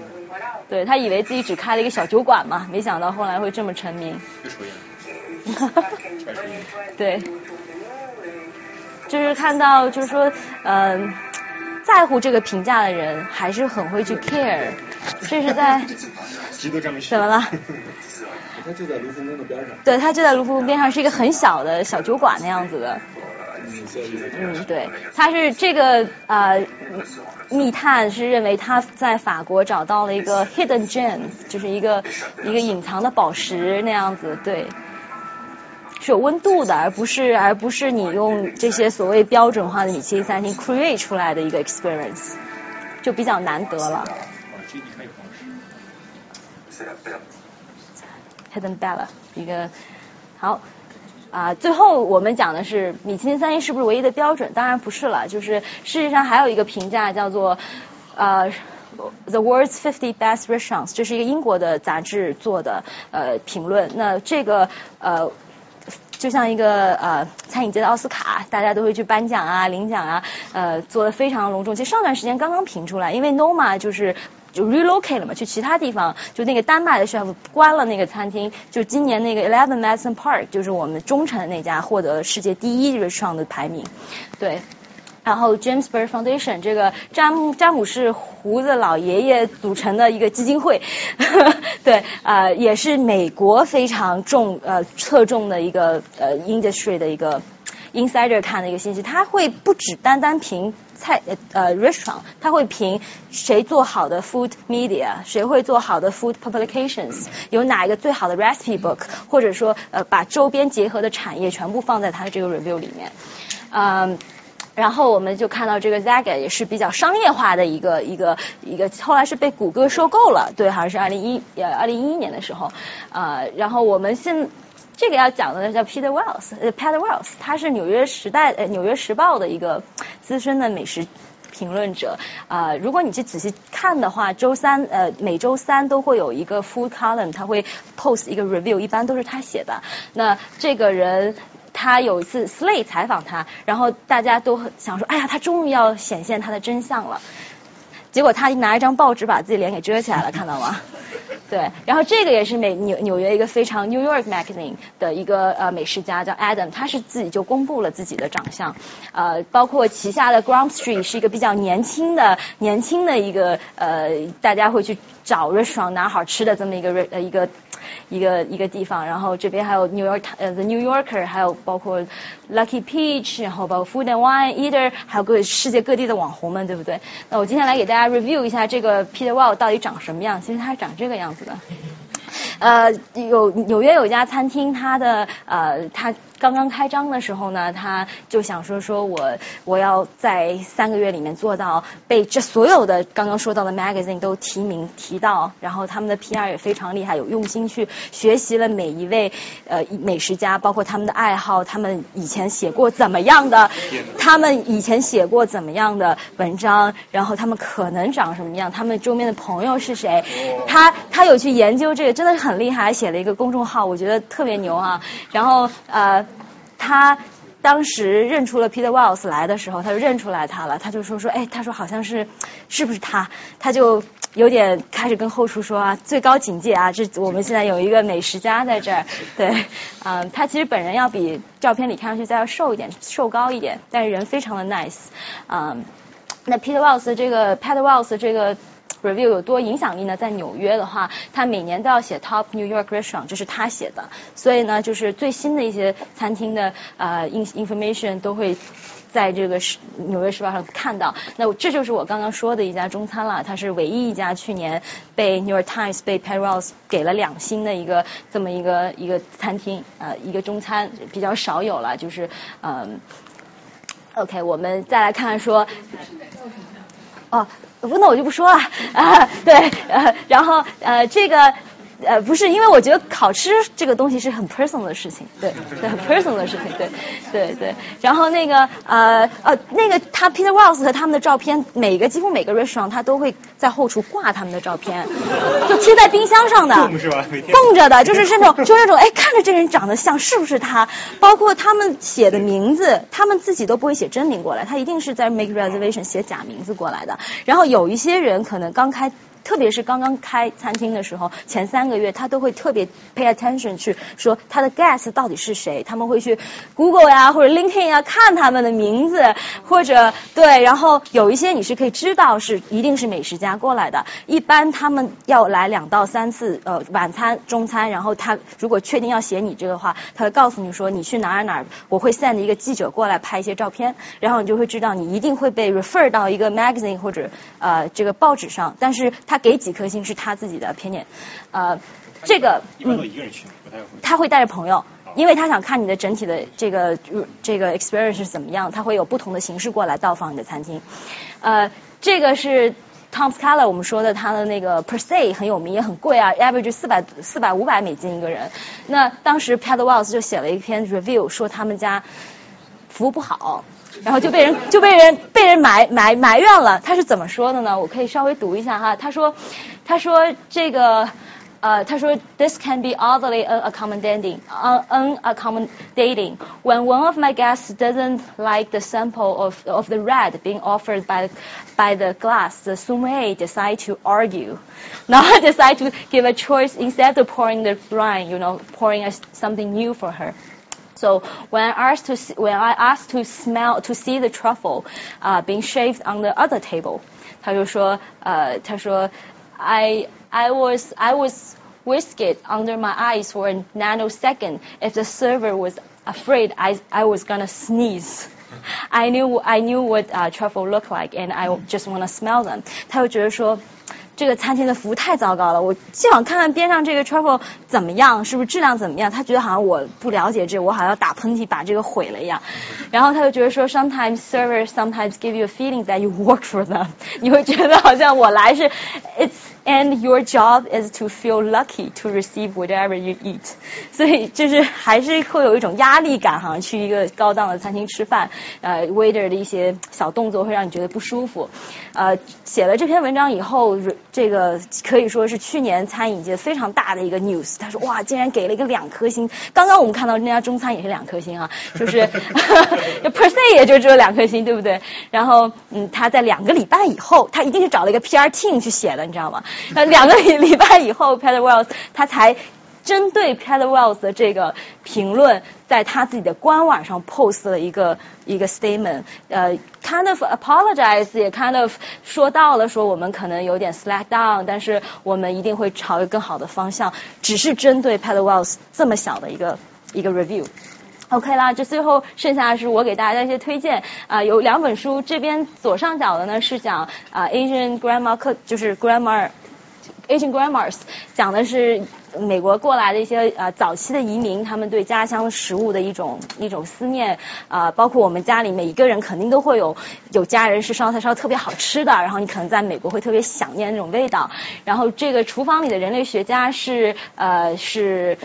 对他以为自己只开了一个小酒馆嘛，没想到后来会这么成名。对，就是看到，就是说，嗯，在乎这个评价的人还是很会去 care。这是在 怎么了？他就在卢浮宫的边上。对他就在卢浮宫边上，是一个很小的小酒馆那样子的。嗯，对，他是这个呃，密探是认为他在法国找到了一个 hidden gem，就是一个一个隐藏的宝石那样子，对，是有温度的，而不是而不是你用这些所谓标准化的米其林餐厅 create 出来的一个 experience，就比较难得了。hidden bella 一个好。啊，最后我们讲的是米其林三星是不是唯一的标准？当然不是了，就是事实上还有一个评价叫做呃 The World's Fifty Best Restaurants，这是一个英国的杂志做的呃评论。那这个呃就像一个呃餐饮界的奥斯卡，大家都会去颁奖啊、领奖啊，呃做的非常隆重。其实上段时间刚刚评出来，因为 Noma 就是。就 relocate 了嘛，去其他地方。就那个丹麦的 chef 关了那个餐厅。就今年那个 Eleven Madison Park，就是我们中城那家，获得了世界第一 restaurant 的排名。对，然后 James Beard Foundation 这个詹姆詹姆士胡子老爷爷组成的一个基金会，对，呃，也是美国非常重呃侧重的一个呃 industry 的一个 insider 看的一个信息。他会不只单单评。菜呃 restaurant，他会评谁做好的 food media，谁会做好的 food publications，有哪一个最好的 recipe book，或者说呃把周边结合的产业全部放在他的这个 review 里面，嗯，然后我们就看到这个 Zagat 也是比较商业化的一个一个一个，后来是被谷歌收购了，对，好像是二零一呃二零一一年的时候，呃，然后我们现这个要讲的叫 Peter Wells，呃，Peter Wells，他是纽约时代呃纽约时报的一个资深的美食。评论者啊、如果你去仔细看的话，周三呃每周三都会有一个 food column，他会 post 一个 review，一般都是他写的。那这个人。他有一次 Slate 采访他，然后大家都想说，哎呀，他终于要显现他的真相了。结果他拿一张报纸把自己脸给遮起来了，看到吗？对，然后这个也是美纽纽约一个非常 New York Magazine 的一个呃美食家叫 Adam，他是自己就公布了自己的长相，呃，包括旗下的 Ground Street 是一个比较年轻的年轻的一个呃大家会去找 restaurant 拿好吃的这么一个呃一个。一个一个地方，然后这边还有 New York 呃 The New Yorker，还有包括 Lucky Peach，然后包括 Food and Wine Eater，还有各世界各地的网红们，对不对？那我今天来给大家 review 一下这个 Peter Wall 到底长什么样。其实它长这个样子的。呃，有纽约有一家餐厅，它的呃，它刚刚开张的时候呢，他就想说说我我要在三个月里面做到被这所有的刚刚说到的 magazine 都提名提到，然后他们的 PR 也非常厉害，有用心去学习了每一位呃美食家，包括他们的爱好，他们以前写过怎么样的，他们以前写过怎么样的文章，然后他们可能长什么样，他们周边的朋友是谁，他他有去研究这个，真的是很厉害，还写了一个公众号，我觉得特别牛啊。然后呃，他当时认出了 Peter Wells 来的时候，他就认出来他了，他就说说，哎，他说好像是是不是他？他就有点开始跟后厨说啊，最高警戒啊，这我们现在有一个美食家在这儿，对，嗯、他其实本人要比照片里看上去再要瘦一点，瘦高一点，但是人非常的 nice，嗯、那 Peter Wells 这个 Peter Wells 这个 review 有多影响力呢？在纽约的话，他每年都要写 Top New York Restaurant，这是他写的，所以呢，就是最新的一些餐厅的呃 in information 都会。在这个时纽约时报上看到，那这就是我刚刚说的一家中餐了，它是唯一一家去年被 New York Times 被 p a r o s 给了两星的一个这么一个一个餐厅，呃，一个中餐比较少有了，就是嗯、OK，我们再来看看说，哦，不，那我就不说了啊。对，然后呃，这个。呃，不是，因为我觉得好吃这个东西是很 personal 的事情，对，对，很 personal 的事情，对，对，对。然后那个呃呃，那个他 Peter Wells 和他们的照片，每个几乎每个 restaurant 他都会在后厨挂他们的照片，就贴在冰箱上的，供是吧？供着的，就是那种，就那种，哎，看着这人长得像，是不是他？包括他们写的名字，他们自己都不会写真名过来，他一定是在 make reservation 写假名字过来的。然后有一些人可能刚开。特别是刚刚开餐厅的时候，前三个月他都会特别 pay attention 去说他的 guest 到底是谁，他们会去 Google 呀或者 LinkedIn 呀看他们的名字，或者对，然后有一些你是可以知道是一定是美食家过来的，一般他们要来两到三次呃晚餐、中餐，然后他如果确定要写你这个话，他会告诉你说你去哪儿哪儿，我会 send 一个记者过来拍一些照片，然后你就会知道你一定会被 refer 到一个 magazine 或者呃这个报纸上，但是他给几颗星是他自己的 opinion，呃，这个一般都嗯，一个人去，不太会。他会带着朋友，因为他想看你的整体的这个这个 experience 是怎么样，他会有不同的形式过来到访你的餐厅，呃，这个是。Tom Scala 我们说的他的那个 per se 很有名也很贵啊，average 四百四百五百美金一个人。那当时 Pat Wells 就写了一篇 review 说他们家服务不好，然后就被人就被人被人埋埋埋怨了。他是怎么说的呢？我可以稍微读一下哈。他说，他说这个。呃，他说，this can be oddly unaccommodating, un unaccommodating. When one of my guests doesn't like the sample of of the red being offered by by the glass, the sommelier decide to argue, not decide to give a choice instead of pouring the wine, you know, pouring a, something new for her. So when I asked to see, when I asked to smell to see the truffle uh, being shaved on the other table，他就说呃他说 I I was I was whisked under my eyes for a nanosecond if the server was afraid I I was gonna sneeze. I knew I knew what uh, truffle looked like, and I just want to smell them. 他就觉得说， 这个餐厅的服务太糟糕了，我就想看看边上这个 truffle 怎么样，是不是质量怎么样。他觉得好像我不了解这，我好像打喷嚏把这个毁了一样。然后他就觉得说，sometimes servers sometimes give you a feeling that you work for them，你会觉得好像我来是，it's And your job is to feel lucky to receive whatever you eat。所以就是还是会有一种压力感哈，去一个高档的餐厅吃饭，呃，waiter 的一些小动作会让你觉得不舒服。呃，写了这篇文章以后，这个可以说是去年餐饮界非常大的一个 news。他说哇，竟然给了一个两颗星。刚刚我们看到那家中餐也是两颗星啊，就是 per se 也就只有两颗星，对不对？然后嗯，他在两个礼拜以后，他一定是找了一个 PR team 去写的，你知道吗？呃，两个礼礼拜以后 p e t e r Wells 他才针对 p e t e r Wells 的这个评论，在他自己的官网上 post 了一个一个 statement，呃，kind of apologize，也 kind of 说到了说我们可能有点 slack down，但是我们一定会朝一个更好的方向，只是针对 p e t e r Wells 这么小的一个一个 review。OK 啦，这最后剩下的是我给大家一些推荐。啊，有两本书，这边左上角的呢是讲啊 Asian Grandma 课，就是 Grandma Asian Grammars 讲的是。美国过来的一些呃早期的移民，他们对家乡食物的一种一种思念啊，包括我们家里每一个人肯定都会有有家人是烧菜烧特别好吃的，然后你可能在美国会特别想念那种味道。然后这个厨房里的人类学家是呃是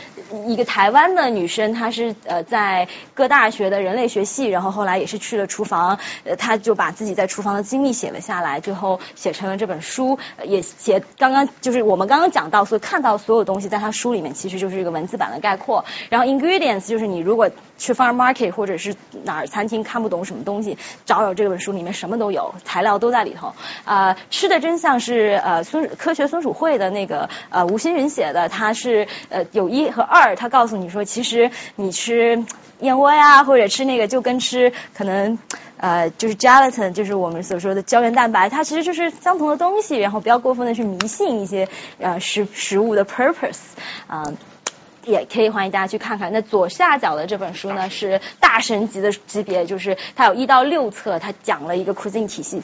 一个台湾的女生，她是呃在各大学的人类学系，然后后来也是去了厨房，呃她就把自己在厨房的经历写了下来，最后写成了这本书，也写刚刚就是我们刚刚讲到所看到所有东西。在他书里面其实就是一个文字版的概括，然后 ingredients 就是你如果去 farm market 或者是哪儿餐厅看不懂什么东西，找找这本书里面什么都有，材料都在里头。啊，吃的真相是呃松科学松鼠会的那个呃吴新云写的，他是呃有一和二，他告诉你说其实你吃燕窝呀或者吃那个就跟吃可能。呃，就是 gelatin，就是我们所说的胶原蛋白，它其实就是相同的东西。然后不要过分的去迷信一些呃食食物的 purpose，啊，也可以欢迎大家去看看。那左下角的这本书呢是大神级的级别，就是它有一到六册，它讲了一个 cuisine 体系。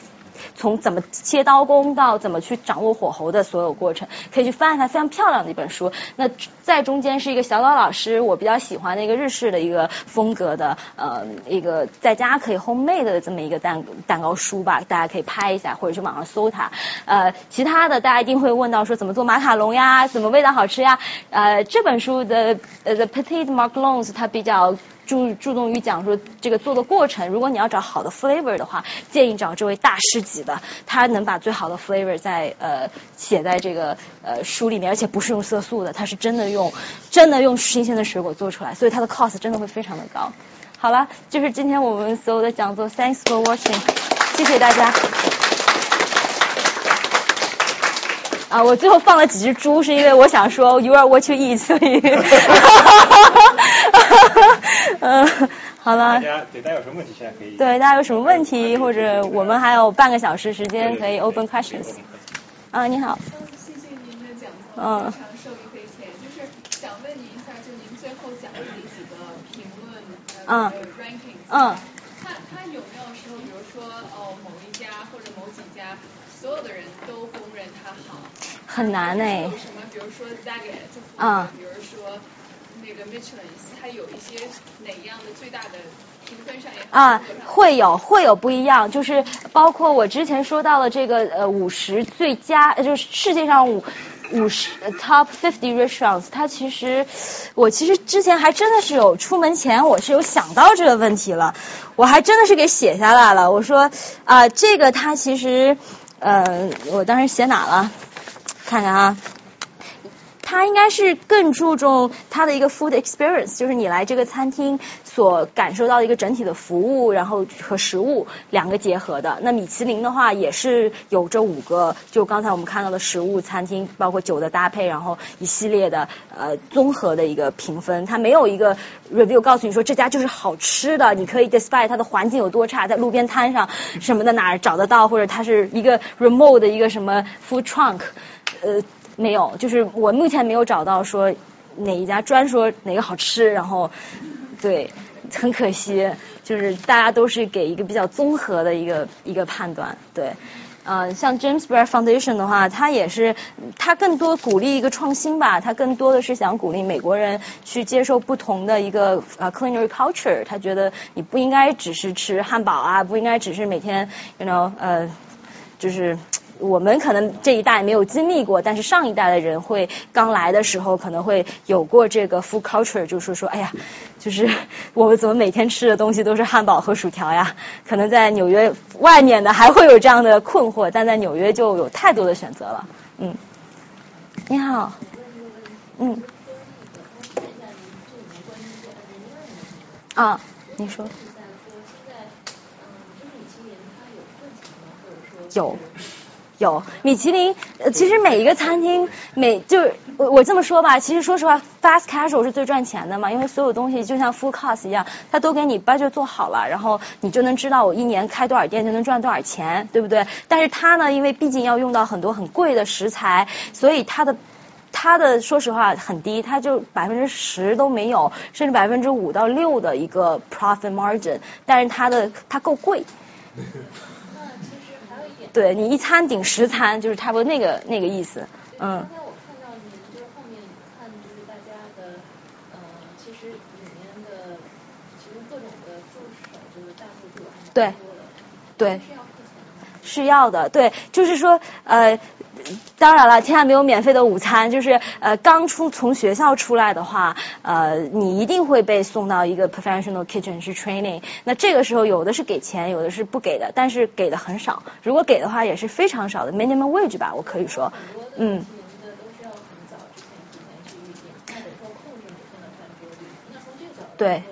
从怎么切刀工到怎么去掌握火候的所有过程，可以去翻一下，非常漂亮的一本书。那在中间是一个小岛老师，我比较喜欢的一个日式的一个风格的呃一个在家可以 home made 的这么一个蛋蛋糕书吧，大家可以拍一下或者去网上搜它。呃，其他的大家一定会问到说怎么做马卡龙呀，怎么味道好吃呀？呃，这本书的呃 The Petite Macarons 它比较。注注重于讲说这个做的过程，如果你要找好的 flavor 的话，建议找这位大师级的，他能把最好的 flavor 在呃写在这个呃书里面，而且不是用色素的，他是真的用真的用新鲜的水果做出来，所以它的 cost 真的会非常的高。好了，就是今天我们所有的讲座，thanks for watching，谢谢大家。啊，我最后放了几只猪，是因为我想说 you are what you eat，所以。嗯，好了。大家对大家有什么问题，现在可以。对大家有什么问题，或者我们还有半个小时时间可以 open questions。啊，你好。谢谢您的讲座，非常受益匪浅。就是想问您一下，就您最后讲的那几个评论嗯 ranking，嗯，他他有没有时候，比如说哦某一家或者某几家，所有的人都公认他好？很难哎。有什么，比如说 Zagat，嗯，比如说。那个 Michelin，它有一些哪样的最大的评分上也啊，会有会有不一样，就是包括我之前说到的这个呃五十最佳，就是世界上五五十 top fifty restaurants，它其实我其实之前还真的是有出门前我是有想到这个问题了，我还真的是给写下来了，我说啊这个它其实呃我当时写哪了？看看啊。他应该是更注重他的一个 food experience，就是你来这个餐厅所感受到的一个整体的服务，然后和食物两个结合的。那米其林的话也是有这五个，就刚才我们看到的食物、餐厅，包括酒的搭配，然后一系列的呃综合的一个评分。它没有一个 review 告诉你说这家就是好吃的，你可以 despite 它的环境有多差，在路边摊上什么的哪儿找得到，或者它是一个 remote 的一个什么 food trunk，呃。没有，就是我目前没有找到说哪一家专说哪个好吃，然后对，很可惜，就是大家都是给一个比较综合的一个一个判断，对，呃，像 James Beard Foundation 的话，它也是，它更多鼓励一个创新吧，它更多的是想鼓励美国人去接受不同的一个呃 culinary culture，他觉得你不应该只是吃汉堡啊，不应该只是每天，you know，呃，就是。我们可能这一代没有经历过，但是上一代的人会刚来的时候可能会有过这个 food culture，就是说，哎呀，就是我们怎么每天吃的东西都是汉堡和薯条呀？可能在纽约外面的还会有这样的困惑，但在纽约就有太多的选择了。嗯，你好，嗯，啊，你说。有，有米其林，呃，其实每一个餐厅，每就是我我这么说吧，其实说实话，fast casual 是最赚钱的嘛，因为所有东西就像 full cost 一样，它都给你 budget 做好了，然后你就能知道我一年开多少店就能赚多少钱，对不对？但是它呢，因为毕竟要用到很多很贵的食材，所以它的它的说实话很低，它就百分之十都没有，甚至百分之五到六的一个 profit margin，但是它的它够贵。对你一餐顶十餐，就是差不多那个那个意思，嗯。刚才我看到你就是后面看就是大家的，呃，其实里面的其实各种的助手就是大数据还蛮多的。对。是要付钱的吗？是要的，对，就是说呃。当然了，天下没有免费的午餐。就是呃，刚出从学校出来的话，呃，你一定会被送到一个 professional kitchen 去 training。那这个时候有的是给钱，有的是不给的，但是给的很少。如果给的话，也是非常少的 minimum wage 吧，我可以说，嗯。对。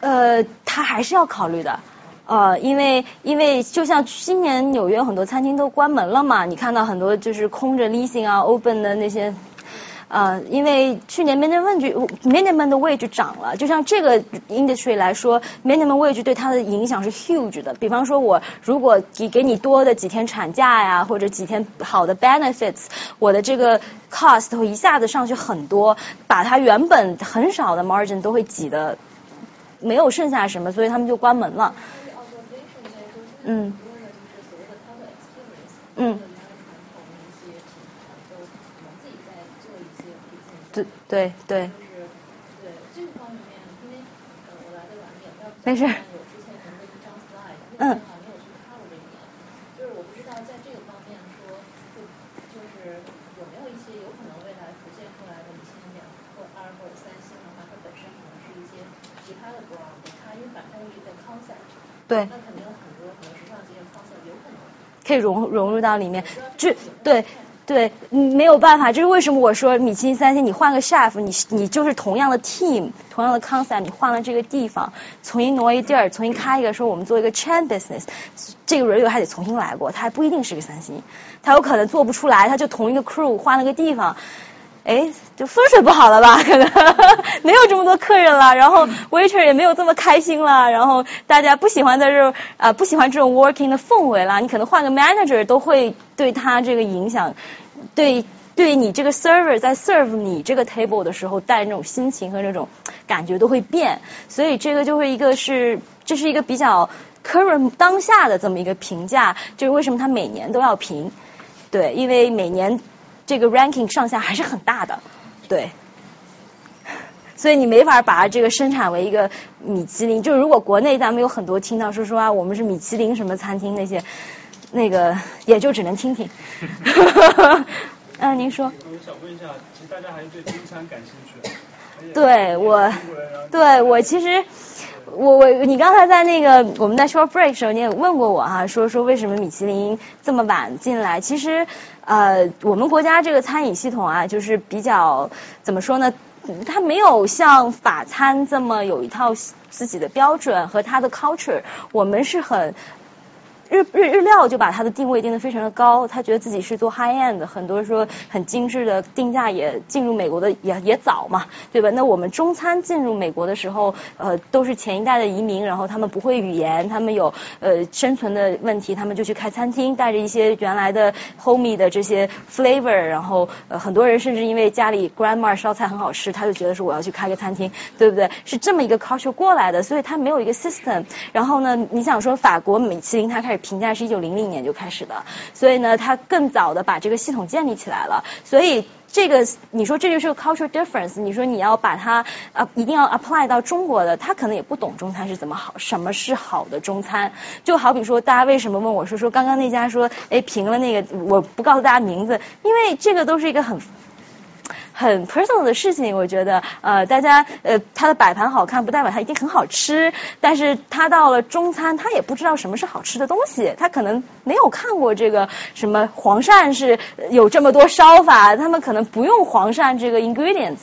呃，他还是要考虑的，呃，因为因为就像今年纽约很多餐厅都关门了嘛，你看到很多就是空着 leasing 啊，open 的那些，呃，因为去年 minimum wage minimum 的位置涨了，就像这个 industry 来说，minimum wage 对它的影响是 huge 的。比方说，我如果给给你多的几天产假呀，或者几天好的 benefits，我的这个 cost 会一下子上去很多，把它原本很少的 margin 都会挤的。没有剩下什么，所以他们就关门了。嗯。嗯。对对对。没事。嗯。对，可以融融入到里面，就对对，没有办法，就是为什么我说米其林三星，你换个 chef，你你就是同样的 team，同样的 concept，你换了这个地方，重新挪一地儿，重新开一个，说我们做一个 chain business，这个 review 还得重新来过，他还不一定是个三星，他有可能做不出来，他就同一个 crew 换了个地方。哎，就风水不好了吧？可能没有这么多客人了，然后 waiter 也没有这么开心了，然后大家不喜欢在这啊，不喜欢这种 working 的氛围了。你可能换个 manager 都会对他这个影响，对对你这个 server 在 serve 你这个 table 的时候带那种心情和那种感觉都会变。所以这个就会一个是这是一个比较 current 当下的这么一个评价，就是为什么他每年都要评？对，因为每年。这个 ranking 上下还是很大的，对，所以你没法把这个生产为一个米其林。就如果国内咱们有很多听到说说啊，我们是米其林什么餐厅那些，那个也就只能听听。嗯，您说。我想问一下，其实大家还是对中餐感兴趣。对我，对我其实。我我你刚才在那个我们在 short break 时候你也问过我哈，说说为什么米其林这么晚进来？其实呃我们国家这个餐饮系统啊，就是比较怎么说呢？它没有像法餐这么有一套自己的标准和它的 culture，我们是很。日日日料就把它的定位定得非常的高，他觉得自己是做 high end，很多说很精致的定价也进入美国的也也早嘛，对吧？那我们中餐进入美国的时候，呃，都是前一代的移民，然后他们不会语言，他们有呃生存的问题，他们就去开餐厅，带着一些原来的 homie 的这些 flavor，然后很多人甚至因为家里 grandma 烧菜很好吃，他就觉得说我要去开个餐厅，对不对？是这么一个 culture 过来的，所以他没有一个 system。然后呢，你想说法国米其林他开始。评价是一九零零年就开始的，所以呢，它更早的把这个系统建立起来了。所以这个你说这就是个 cultural difference，你说你要把它啊一定要 apply 到中国的，他可能也不懂中餐是怎么好，什么是好的中餐。就好比说，大家为什么问我说说刚刚那家说哎评了那个，我不告诉大家名字，因为这个都是一个很。很 personal 的事情，我觉得，呃，大家，呃，它的摆盘好看，不代表它一定很好吃。但是他到了中餐，他也不知道什么是好吃的东西，他可能没有看过这个什么黄鳝是有这么多烧法，他们可能不用黄鳝这个 ingredients，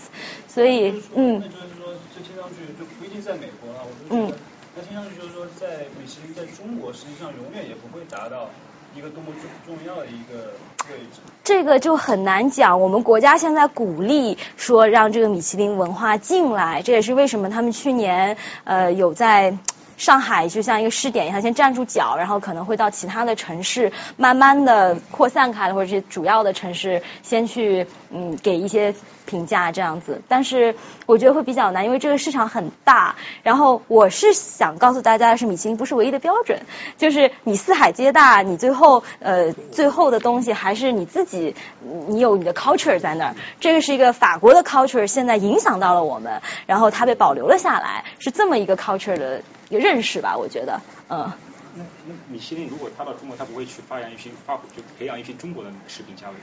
所以，嗯。那就是说，这听上去就不一定在美国了，我就觉得，那听上去就是说，在米其林在中国实际上永远也不会达到。一个多么重重要的一个位置，这个就很难讲。我们国家现在鼓励说让这个米其林文化进来，这也是为什么他们去年呃有在上海就像一个试点一样先站住脚，然后可能会到其他的城市慢慢的扩散开，或者是主要的城市先去嗯给一些。评价这样子，但是我觉得会比较难，因为这个市场很大。然后我是想告诉大家的，是米其林不是唯一的标准，就是你四海皆大，你最后呃最后的东西还是你自己，你有你的 culture 在那儿。这个是一个法国的 culture，现在影响到了我们，然后它被保留了下来，是这么一个 culture 的一个认识吧？我觉得，嗯。那那米其林如果他到中国，他不会去发扬一批发就培养一批中国的食品家吗？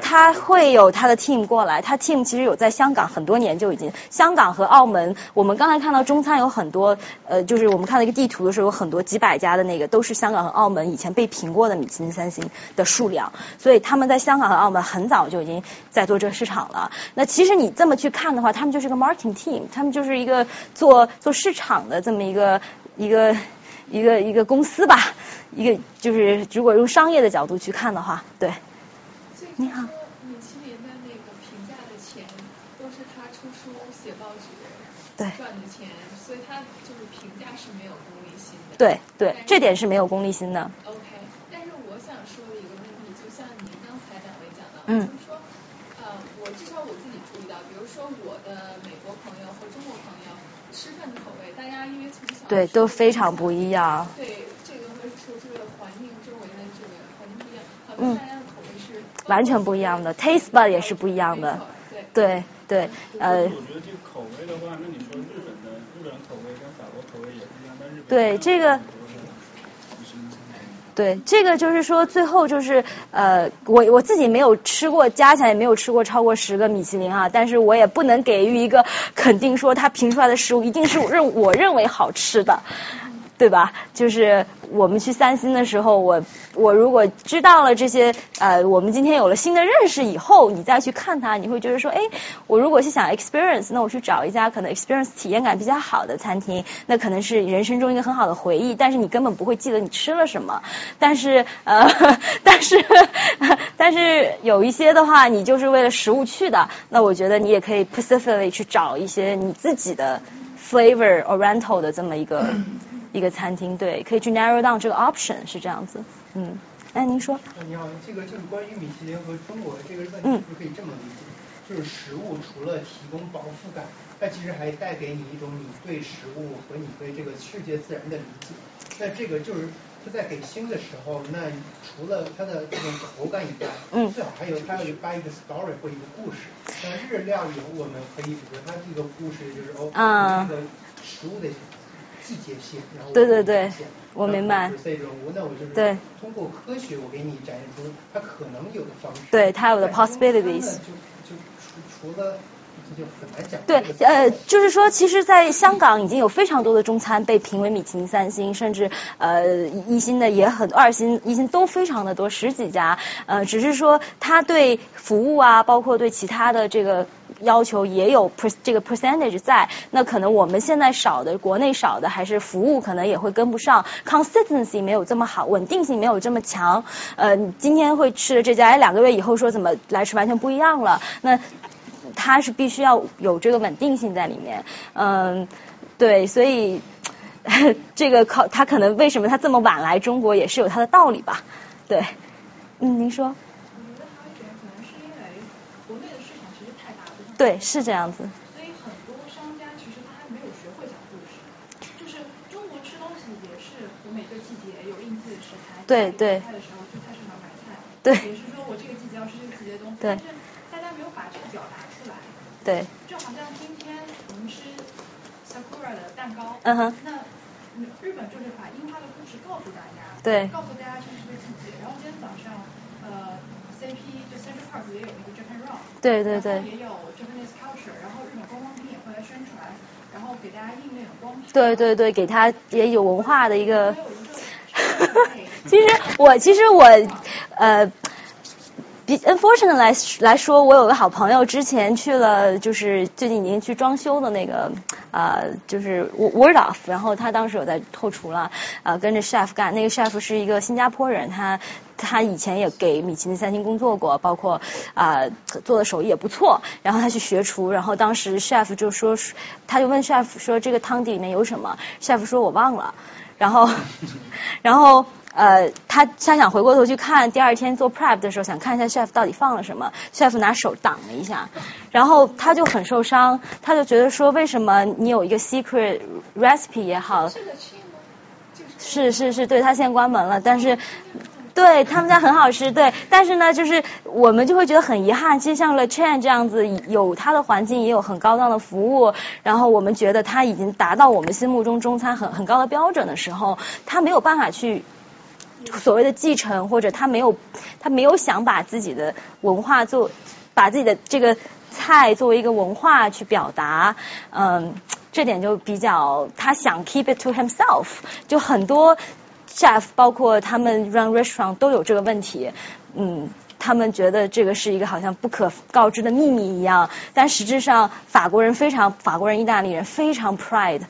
他会有他的 team 过来，他 team 其实有在香港很多年就已经，香港和澳门，我们刚才看到中餐有很多，呃，就是我们看到一个地图的时候，有很多几百家的那个都是香港和澳门以前被评过的米其林三星的数量，所以他们在香港和澳门很早就已经在做这个市场了。那其实你这么去看的话，他们就是个 marketing team，他们就是一个做做市场的这么一个一个一个一个公司吧，一个就是如果用商业的角度去看的话，对。你好。米其林的那个评价的钱都是他出书、写报纸对赚的钱，所以他就是评价是没有功利心的。对对，这点是没有功利心的。OK，但是我想说的一个问题，就像您刚才两位讲的，就是说，呃，我至少我自己注意到，比如说我的美国朋友和中国朋友吃饭的口味，大家因为从小对都非常不一样。对这个和说这个环境周围的这个环境不一样，好多大家。完全不一样的，taste bud 也是不一样的，对对呃。我觉得这个口味的话，那你说日本的日本口味跟法国口味也不一样，但日本对这个，对这个就是说最后就是呃，我我自己没有吃过，加起来也没有吃过超过十个米其林啊，但是我也不能给予一个肯定说它评出来的食物一定是我认我认为好吃的。对吧？就是我们去三星的时候，我我如果知道了这些，呃，我们今天有了新的认识以后，你再去看它，你会觉得说，哎，我如果是想 experience，那我去找一家可能 experience 体验感比较好的餐厅，那可能是人生中一个很好的回忆。但是你根本不会记得你吃了什么。但是呃，但是 但是有一些的话，你就是为了食物去的，那我觉得你也可以 specifically 去找一些你自己的 flavor oriental 的这么一个。一个餐厅，对，可以去 narrow down 这个 option 是这样子，嗯，哎，您说。你好，这个就是关于米其林和中国这个问题，是可以这么理解，就是食物除了提供饱腹感，它其实还带给你一种你对食物和你对这个世界自然的理解。那这个就是它在给星的时候，那除了它的这种口感以外，嗯，最好还有它要掰一个 story 或一个故事。那日料有我们可以，比如它这个故事就是哦，这个食物的。季节性，然后对对对，我明白。对，通过科学，我给你展现出它可能有的方式。对，它有的 possibilities。就就除除了。对，呃，就是说，其实，在香港已经有非常多的中餐被评为米其林三星，甚至呃一星的也很，二星、一星都非常的多，十几家。呃，只是说，他对服务啊，包括对其他的这个要求也有 per 这个 percentage 在。那可能我们现在少的，国内少的，还是服务可能也会跟不上，consistency 没有这么好，稳定性没有这么强。呃，今天会吃的这家，哎，两个月以后说怎么来吃完全不一样了。那它是必须要有这个稳定性在里面，嗯，对，所以 这个靠它可能为什么它这么晚来中国也是有它的道理吧，对，嗯，您说。我觉得它可能是因为国内的市场其实太大了。对，是这样子。所以很多商家其实他还没有学会讲故事，就是中国吃东西也是我每个季节有应季。对对。菜的时候去菜市场买菜。对。也是说我这个季节要吃这个季节的东西。对。但是大家没有把这个表达出来。对。就好像今天我们吃 sakura 的蛋糕。嗯哼。那日本就是把樱花的故事告诉大家。对。告诉大家这是个季节。然后今天早上，呃，CP 就 Central Park 也有那个。对对对。也有 Japanese culture，然后日本观光厅也会来宣传。然后给大家印那种光片。对对对，给他也有文化的一个。其实我其实我呃。Unfortunately 来来说，我有个好朋友之前去了，就是最近已经去装修的那个呃，就是 word off，然后他当时有在后厨了，呃，跟着 chef 干。那个 chef 是一个新加坡人，他他以前也给米其林三星工作过，包括啊做的手艺也不错。然后他去学厨，然后当时 chef 就说，他就问 chef 说这个汤底里面有什么？chef 说我忘了。然后 然后。呃，他他想回过头去看，第二天做 prep 的时候，想看一下 chef 到底放了什么。chef 拿手挡了一下，然后他就很受伤，他就觉得说，为什么你有一个 secret recipe 也好，是是是，对他现在关门了，但是对他们家很好吃，对，但是呢，就是我们就会觉得很遗憾，其实像 Le Chain 这样子，有它的环境，也有很高档的服务，然后我们觉得他已经达到我们心目中中餐很很高的标准的时候，他没有办法去。所谓的继承，或者他没有，他没有想把自己的文化做，把自己的这个菜作为一个文化去表达，嗯，这点就比较他想 keep it to himself，就很多 chef 包括他们 run restaurant 都有这个问题，嗯，他们觉得这个是一个好像不可告知的秘密一样，但实质上法国人非常，法国人、意大利人非常 pride。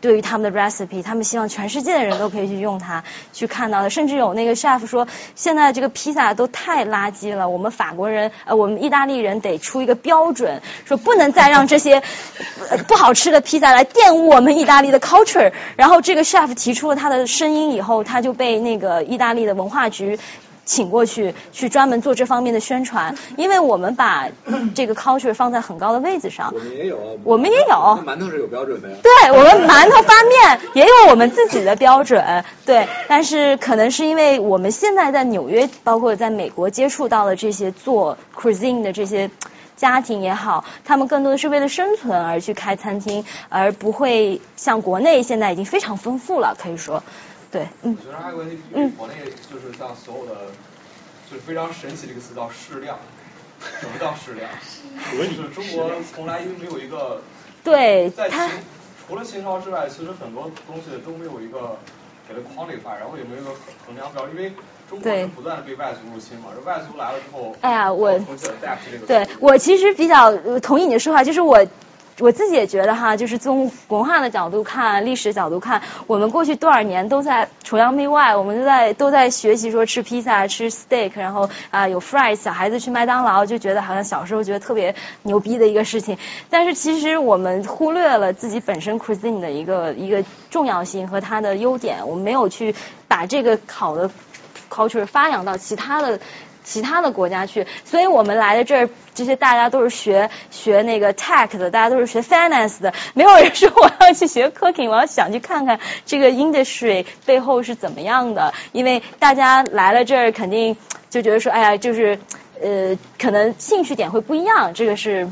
对于他们的 recipe，他们希望全世界的人都可以去用它，去看到的。甚至有那个 chef 说，现在这个披萨都太垃圾了，我们法国人呃，我们意大利人得出一个标准，说不能再让这些不好吃的披萨来玷污我们意大利的 culture。然后这个 chef 提出了他的声音以后，他就被那个意大利的文化局。请过去去专门做这方面的宣传，因为我们把 这个 culture 放在很高的位子上。我们也有，我们也有。馒头是有标准的呀。对，我们馒头发面 也有我们自己的标准。对，但是可能是因为我们现在在纽约，包括在美国接触到的这些做 cuisine 的这些家庭也好，他们更多的是为了生存而去开餐厅，而不会像国内现在已经非常丰富了，可以说。对，嗯。我觉得还有个问题，因为国内就是像所有的，就是非常神奇的一个词叫适量。什么叫适量？就是中国从来就没有一个。对。在秦，除了秦朝之外，其实很多东西都没有一个给它 quantify，然后也没有一个衡量标，因为中国是不断的被外族入侵嘛，这外族来了之后。哎呀，我。对，我其实比较同意你的说法，就是我。我自己也觉得哈，就是从文化的角度看，历史角度看，我们过去多少年都在崇洋媚外，我们都在都在学习说吃披萨、吃 steak，然后啊有 fries，小孩子去麦当劳就觉得好像小时候觉得特别牛逼的一个事情，但是其实我们忽略了自己本身 cuisine 的一个一个重要性和它的优点，我们没有去把这个好的 culture 发扬到其他的。其他的国家去，所以我们来的这儿，这些大家都是学学那个 tech 的，大家都是学 finance 的，没有人说我要去学 cooking，我要想去看看这个 industry 背后是怎么样的。因为大家来了这儿，肯定就觉得说，哎呀，就是呃，可能兴趣点会不一样，这个是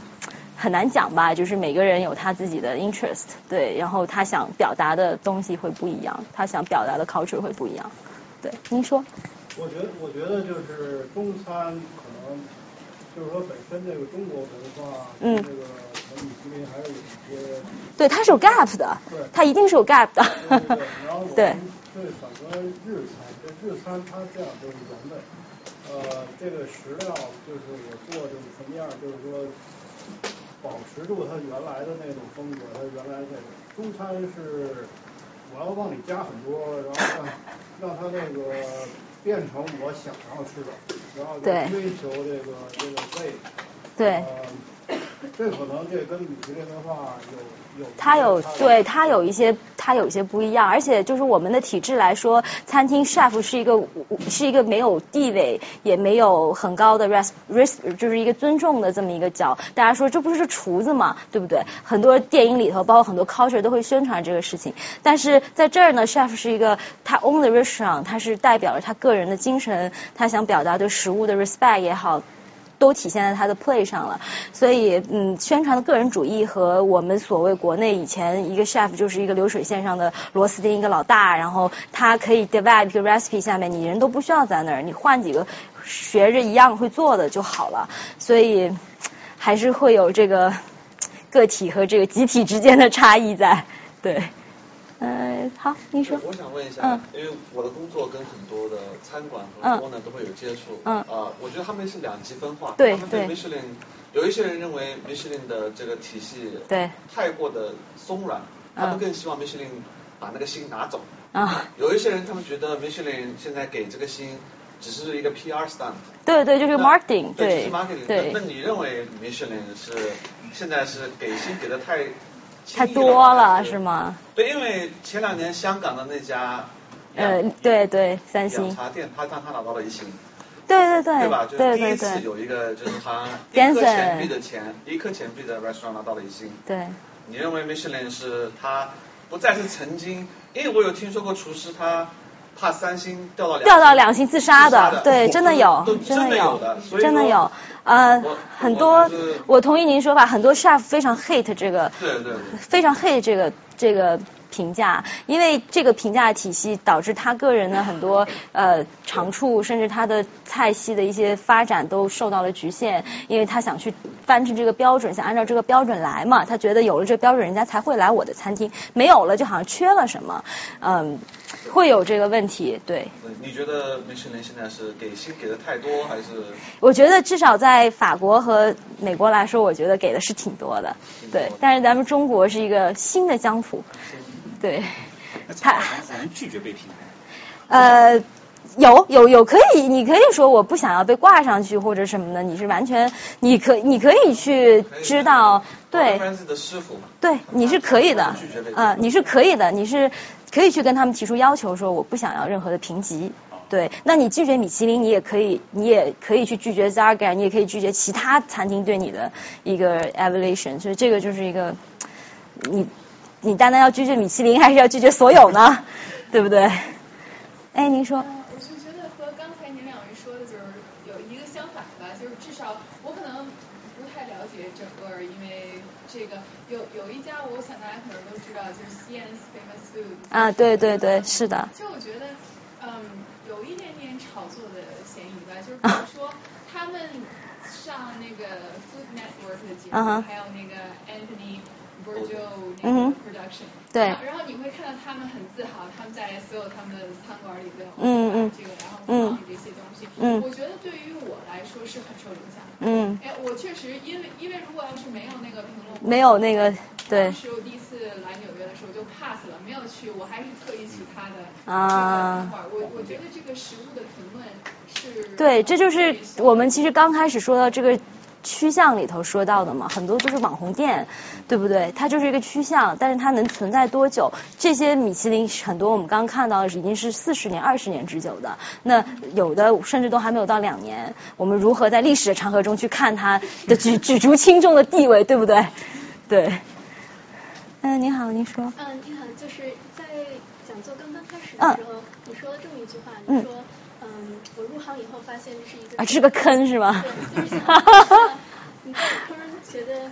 很难讲吧。就是每个人有他自己的 interest，对，然后他想表达的东西会不一样，他想表达的 culture 会不一样。对，您说。我觉得，我觉得就是中餐可能就是说本身这个中国文化，嗯，这个和米其林还是有一些，对，它是有 gap 的，对，它一定是有 gap 的，对，然后我 们对反观日餐，这日餐它这样就是原味，呃，这个食料就是我做就是什么样，就是说保持住它原来的那种风格，它原来那种中餐是我要往里加很多，然后让让它那个。变成我想要吃的，然后追求这个这个味。对。这可能这跟米其林的话有有。它有对它有一些它有一些不一样，而且就是我们的体制来说，餐厅 chef 是一个是一个没有地位也没有很高的 res res 就是一个尊重的这么一个角。大家说这不是厨子嘛，对不对？很多电影里头，包括很多 culture 都会宣传这个事情。但是在这儿呢，chef 是一个他 own the restaurant，他是代表着他个人的精神，他想表达对食物的 respect 也好。都体现在他的 play 上了，所以嗯，宣传的个人主义和我们所谓国内以前一个 chef 就是一个流水线上的螺丝钉一个老大，然后他可以 develop 一个 recipe 下面，你人都不需要在那儿，你换几个学着一样会做的就好了，所以还是会有这个个体和这个集体之间的差异在，对。呃，好，你说。我想问一下，因为我的工作跟很多的餐馆和多呢都会有接触，啊，我觉得他们是两极分化，对对。Michelin 有一些人认为 Michelin 的这个体系对太过的松软，他们更希望 Michelin 把那个心拿走。啊。有一些人他们觉得 Michelin 现在给这个心只是一个 PR stunt。对对，就是 marketing，对。是 marketing。对。那你认为 Michelin 是现在是给心给的太？太多了是吗？对，因为前两年香港的那家，呃，对对，三星茶店，他他他拿到了一星。对对对。对吧？就是第一次有一个，就是他一颗钱币的钱，一颗钱币的 restaurant 拿到了一星。对。你认为 Michelin 是他不再是曾经？因为我有听说过厨师他怕三星掉到掉到两星自杀的，对，真的有，真的有的，真的有。呃，很多，我同意您说法，很多 chef 非常 hate 这个，对对，非常 hate 这个这个评价，因为这个评价体系导致他个人的很多呃长处，甚至他的菜系的一些发展都受到了局限，因为他想去翻成这个标准，想按照这个标准来嘛，他觉得有了这个标准，人家才会来我的餐厅，没有了就好像缺了什么，嗯。会有这个问题，对。你觉得米其林现在是给薪给的太多，还是？我觉得至少在法国和美国来说，我觉得给的是挺多的，对。但是咱们中国是一个新的疆土，对。他能拒绝被评？呃，有有有可以，你可以说我不想要被挂上去或者什么的，你是完全，你可你可以去知道，对。对，你是可以的，呃，你是可以的，你是。可以去跟他们提出要求，说我不想要任何的评级。对，那你拒绝米其林，你也可以，你也可以去拒绝 Zargar，你也可以拒绝其他餐厅对你的一个 evaluation。所以这个就是一个，你你单单要拒绝米其林，还是要拒绝所有呢？对不对？哎，您说。我是觉得和刚才您两位说的就是有一个相反吧，就是至少我可能不太了解整个，因为这个有有一家，我想大家可能都知道，就是西安 Famous Food。啊，对对对，是的。就我觉得，嗯，有一点点炒作的嫌疑吧，就是比如 说他们上那个 Food Network 的节目，还有 Bourgeois 那个 production，对。然后你会看到他们很自豪，他们在所有他们的餐馆里边，嗯嗯，这个然后放这些东西，嗯，我觉得对于我来说是很受影响的，嗯。哎，我确实因为因为如果要是没有那个评论，没有那个对。当时我第一次来纽约的时候就 pass 了，没有去，我还是特意去他的啊。我我觉得这个食物的评论是。对，这就是我们其实刚开始说到这个趋向里头说到的嘛，很多都是网红店，对不对？它就是一个趋向，但是它能存在多久？这些米其林很多我们刚看到的已经是四十年、二十年之久的，那有的甚至都还没有到两年。我们如何在历史的长河中去看它的举 举足轻重的地位，对不对？对。嗯，您好，您说。嗯，你好，就是在讲座刚刚开始的时候，你说了这么一句话，你说，嗯，我入行以后发现这是一个啊，这是个坑是吗？对，就是想，你这个坑觉得。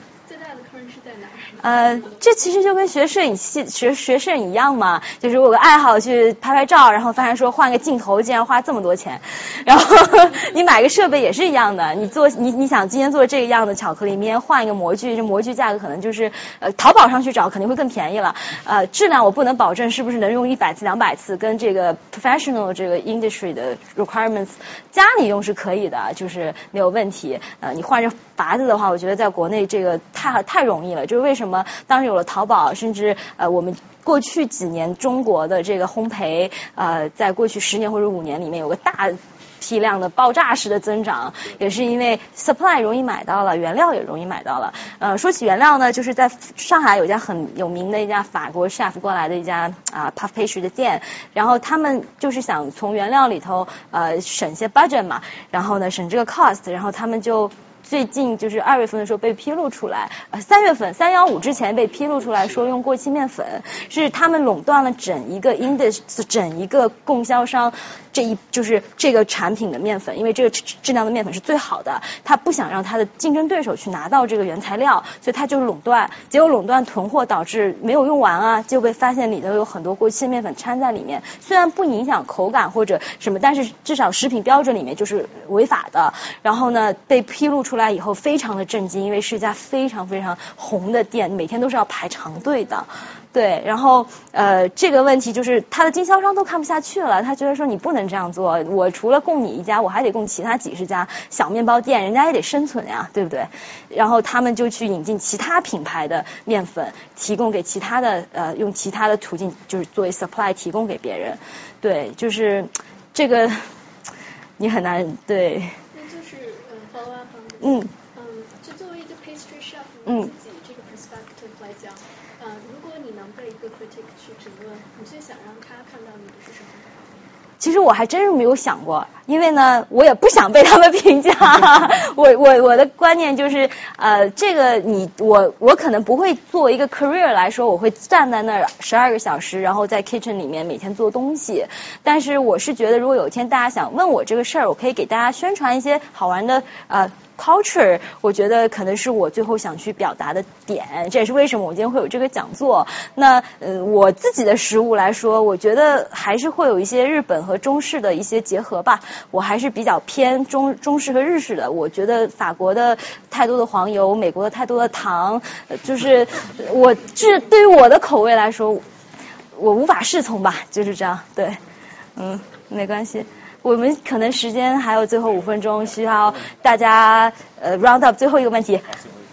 呃，这其实就跟学摄影系学学摄影一样嘛，就是我个爱好去拍拍照，然后发现说换个镜头竟然花这么多钱，然后 你买个设备也是一样的，你做你你想今天做这个样的巧克力，明天换一个模具，这模具价格可能就是呃淘宝上去找肯定会更便宜了，呃质量我不能保证是不是能用一百次两百次，跟这个 professional 这个 industry 的 requirements 家里用是可以的，就是没有问题，呃你换着法子的话，我觉得在国内这个。太太容易了，就是为什么当时有了淘宝，甚至呃我们过去几年中国的这个烘焙呃，在过去十年或者五年里面有个大批量的爆炸式的增长，也是因为 supply 容易买到了，原料也容易买到了。呃，说起原料呢，就是在上海有家很有名的一家法国 chef 过来的一家啊 puff pastry 的店，然后他们就是想从原料里头呃省些 budget 嘛，然后呢省这个 cost，然后他们就。最近就是二月份的时候被披露出来，呃，三月份三幺五之前被披露出来说用过期面粉，是他们垄断了整一个 industry，整一个供销商这一就是这个产品的面粉，因为这个质量的面粉是最好的，他不想让他的竞争对手去拿到这个原材料，所以他就垄断，结果垄断囤货导致没有用完啊，就被发现里头有很多过期的面粉掺在里面，虽然不影响口感或者什么，但是至少食品标准里面就是违法的，然后呢被披露。出来以后非常的震惊，因为是一家非常非常红的店，每天都是要排长队的。对，然后呃这个问题就是他的经销商都看不下去了，他觉得说你不能这样做，我除了供你一家，我还得供其他几十家小面包店，人家也得生存呀，对不对？然后他们就去引进其他品牌的面粉，提供给其他的呃用其他的途径，就是作为 supply 提供给别人。对，就是这个你很难对。那就是嗯，嗯，嗯就作为一个 pastry chef，你自己这个 perspective 来讲，呃，如果你能被一个 critic 去评论，你最想让他看到你的是什么？其实我还真是没有想过，因为呢，我也不想被他们评价。我我我的观念就是，呃，这个你我我可能不会作为一个 career 来说，我会站在那儿十二个小时，然后在 kitchen 里面每天做东西。但是我是觉得，如果有一天大家想问我这个事儿，我可以给大家宣传一些好玩的呃。culture，我觉得可能是我最后想去表达的点，这也是为什么我今天会有这个讲座。那呃，我自己的食物来说，我觉得还是会有一些日本和中式的一些结合吧。我还是比较偏中中式和日式的。我觉得法国的太多的黄油，美国的太多的糖，就是我这对于我的口味来说，我无法适从吧，就是这样。对，嗯，没关系。我们可能时间还有最后五分钟，需要大家呃 round up 最后一个问题。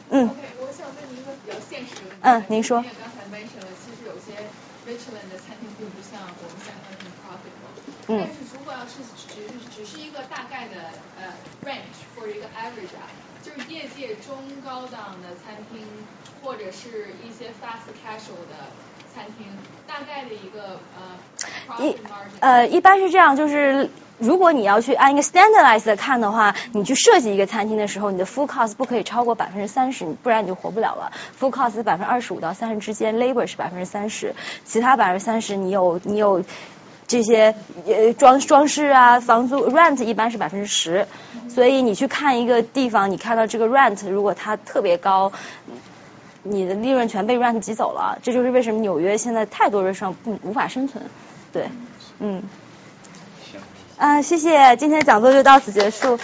嗯。OK，我想问您一个比较现实的问题。嗯，您说。刚才 mention 了，其实有些 Michelin 的餐厅并不像我们想象的 profitable。嗯。但是如果要是只只是一个大概的呃 range 或者一个 average 啊，就是业界中高档的餐厅或者是一些 fast casual 的餐厅，大概的一个呃 profit。呃，一般是这样，就是。如果你要去按一个 standardized 看的话，你去设计一个餐厅的时候，你的 full cost 不可以超过百分之三十，不然你就活不了了。full cost 百分之二十五到三十之间，labor 是百分之三十，其他百分之三十你有你有这些呃装装饰啊，房租 rent 一般是百分之十，所以你去看一个地方，你看到这个 rent 如果它特别高，你的利润全被 rent 挤走了，这就是为什么纽约现在太多人上不无法生存，对，嗯。啊，谢谢，今天讲座就到此结束。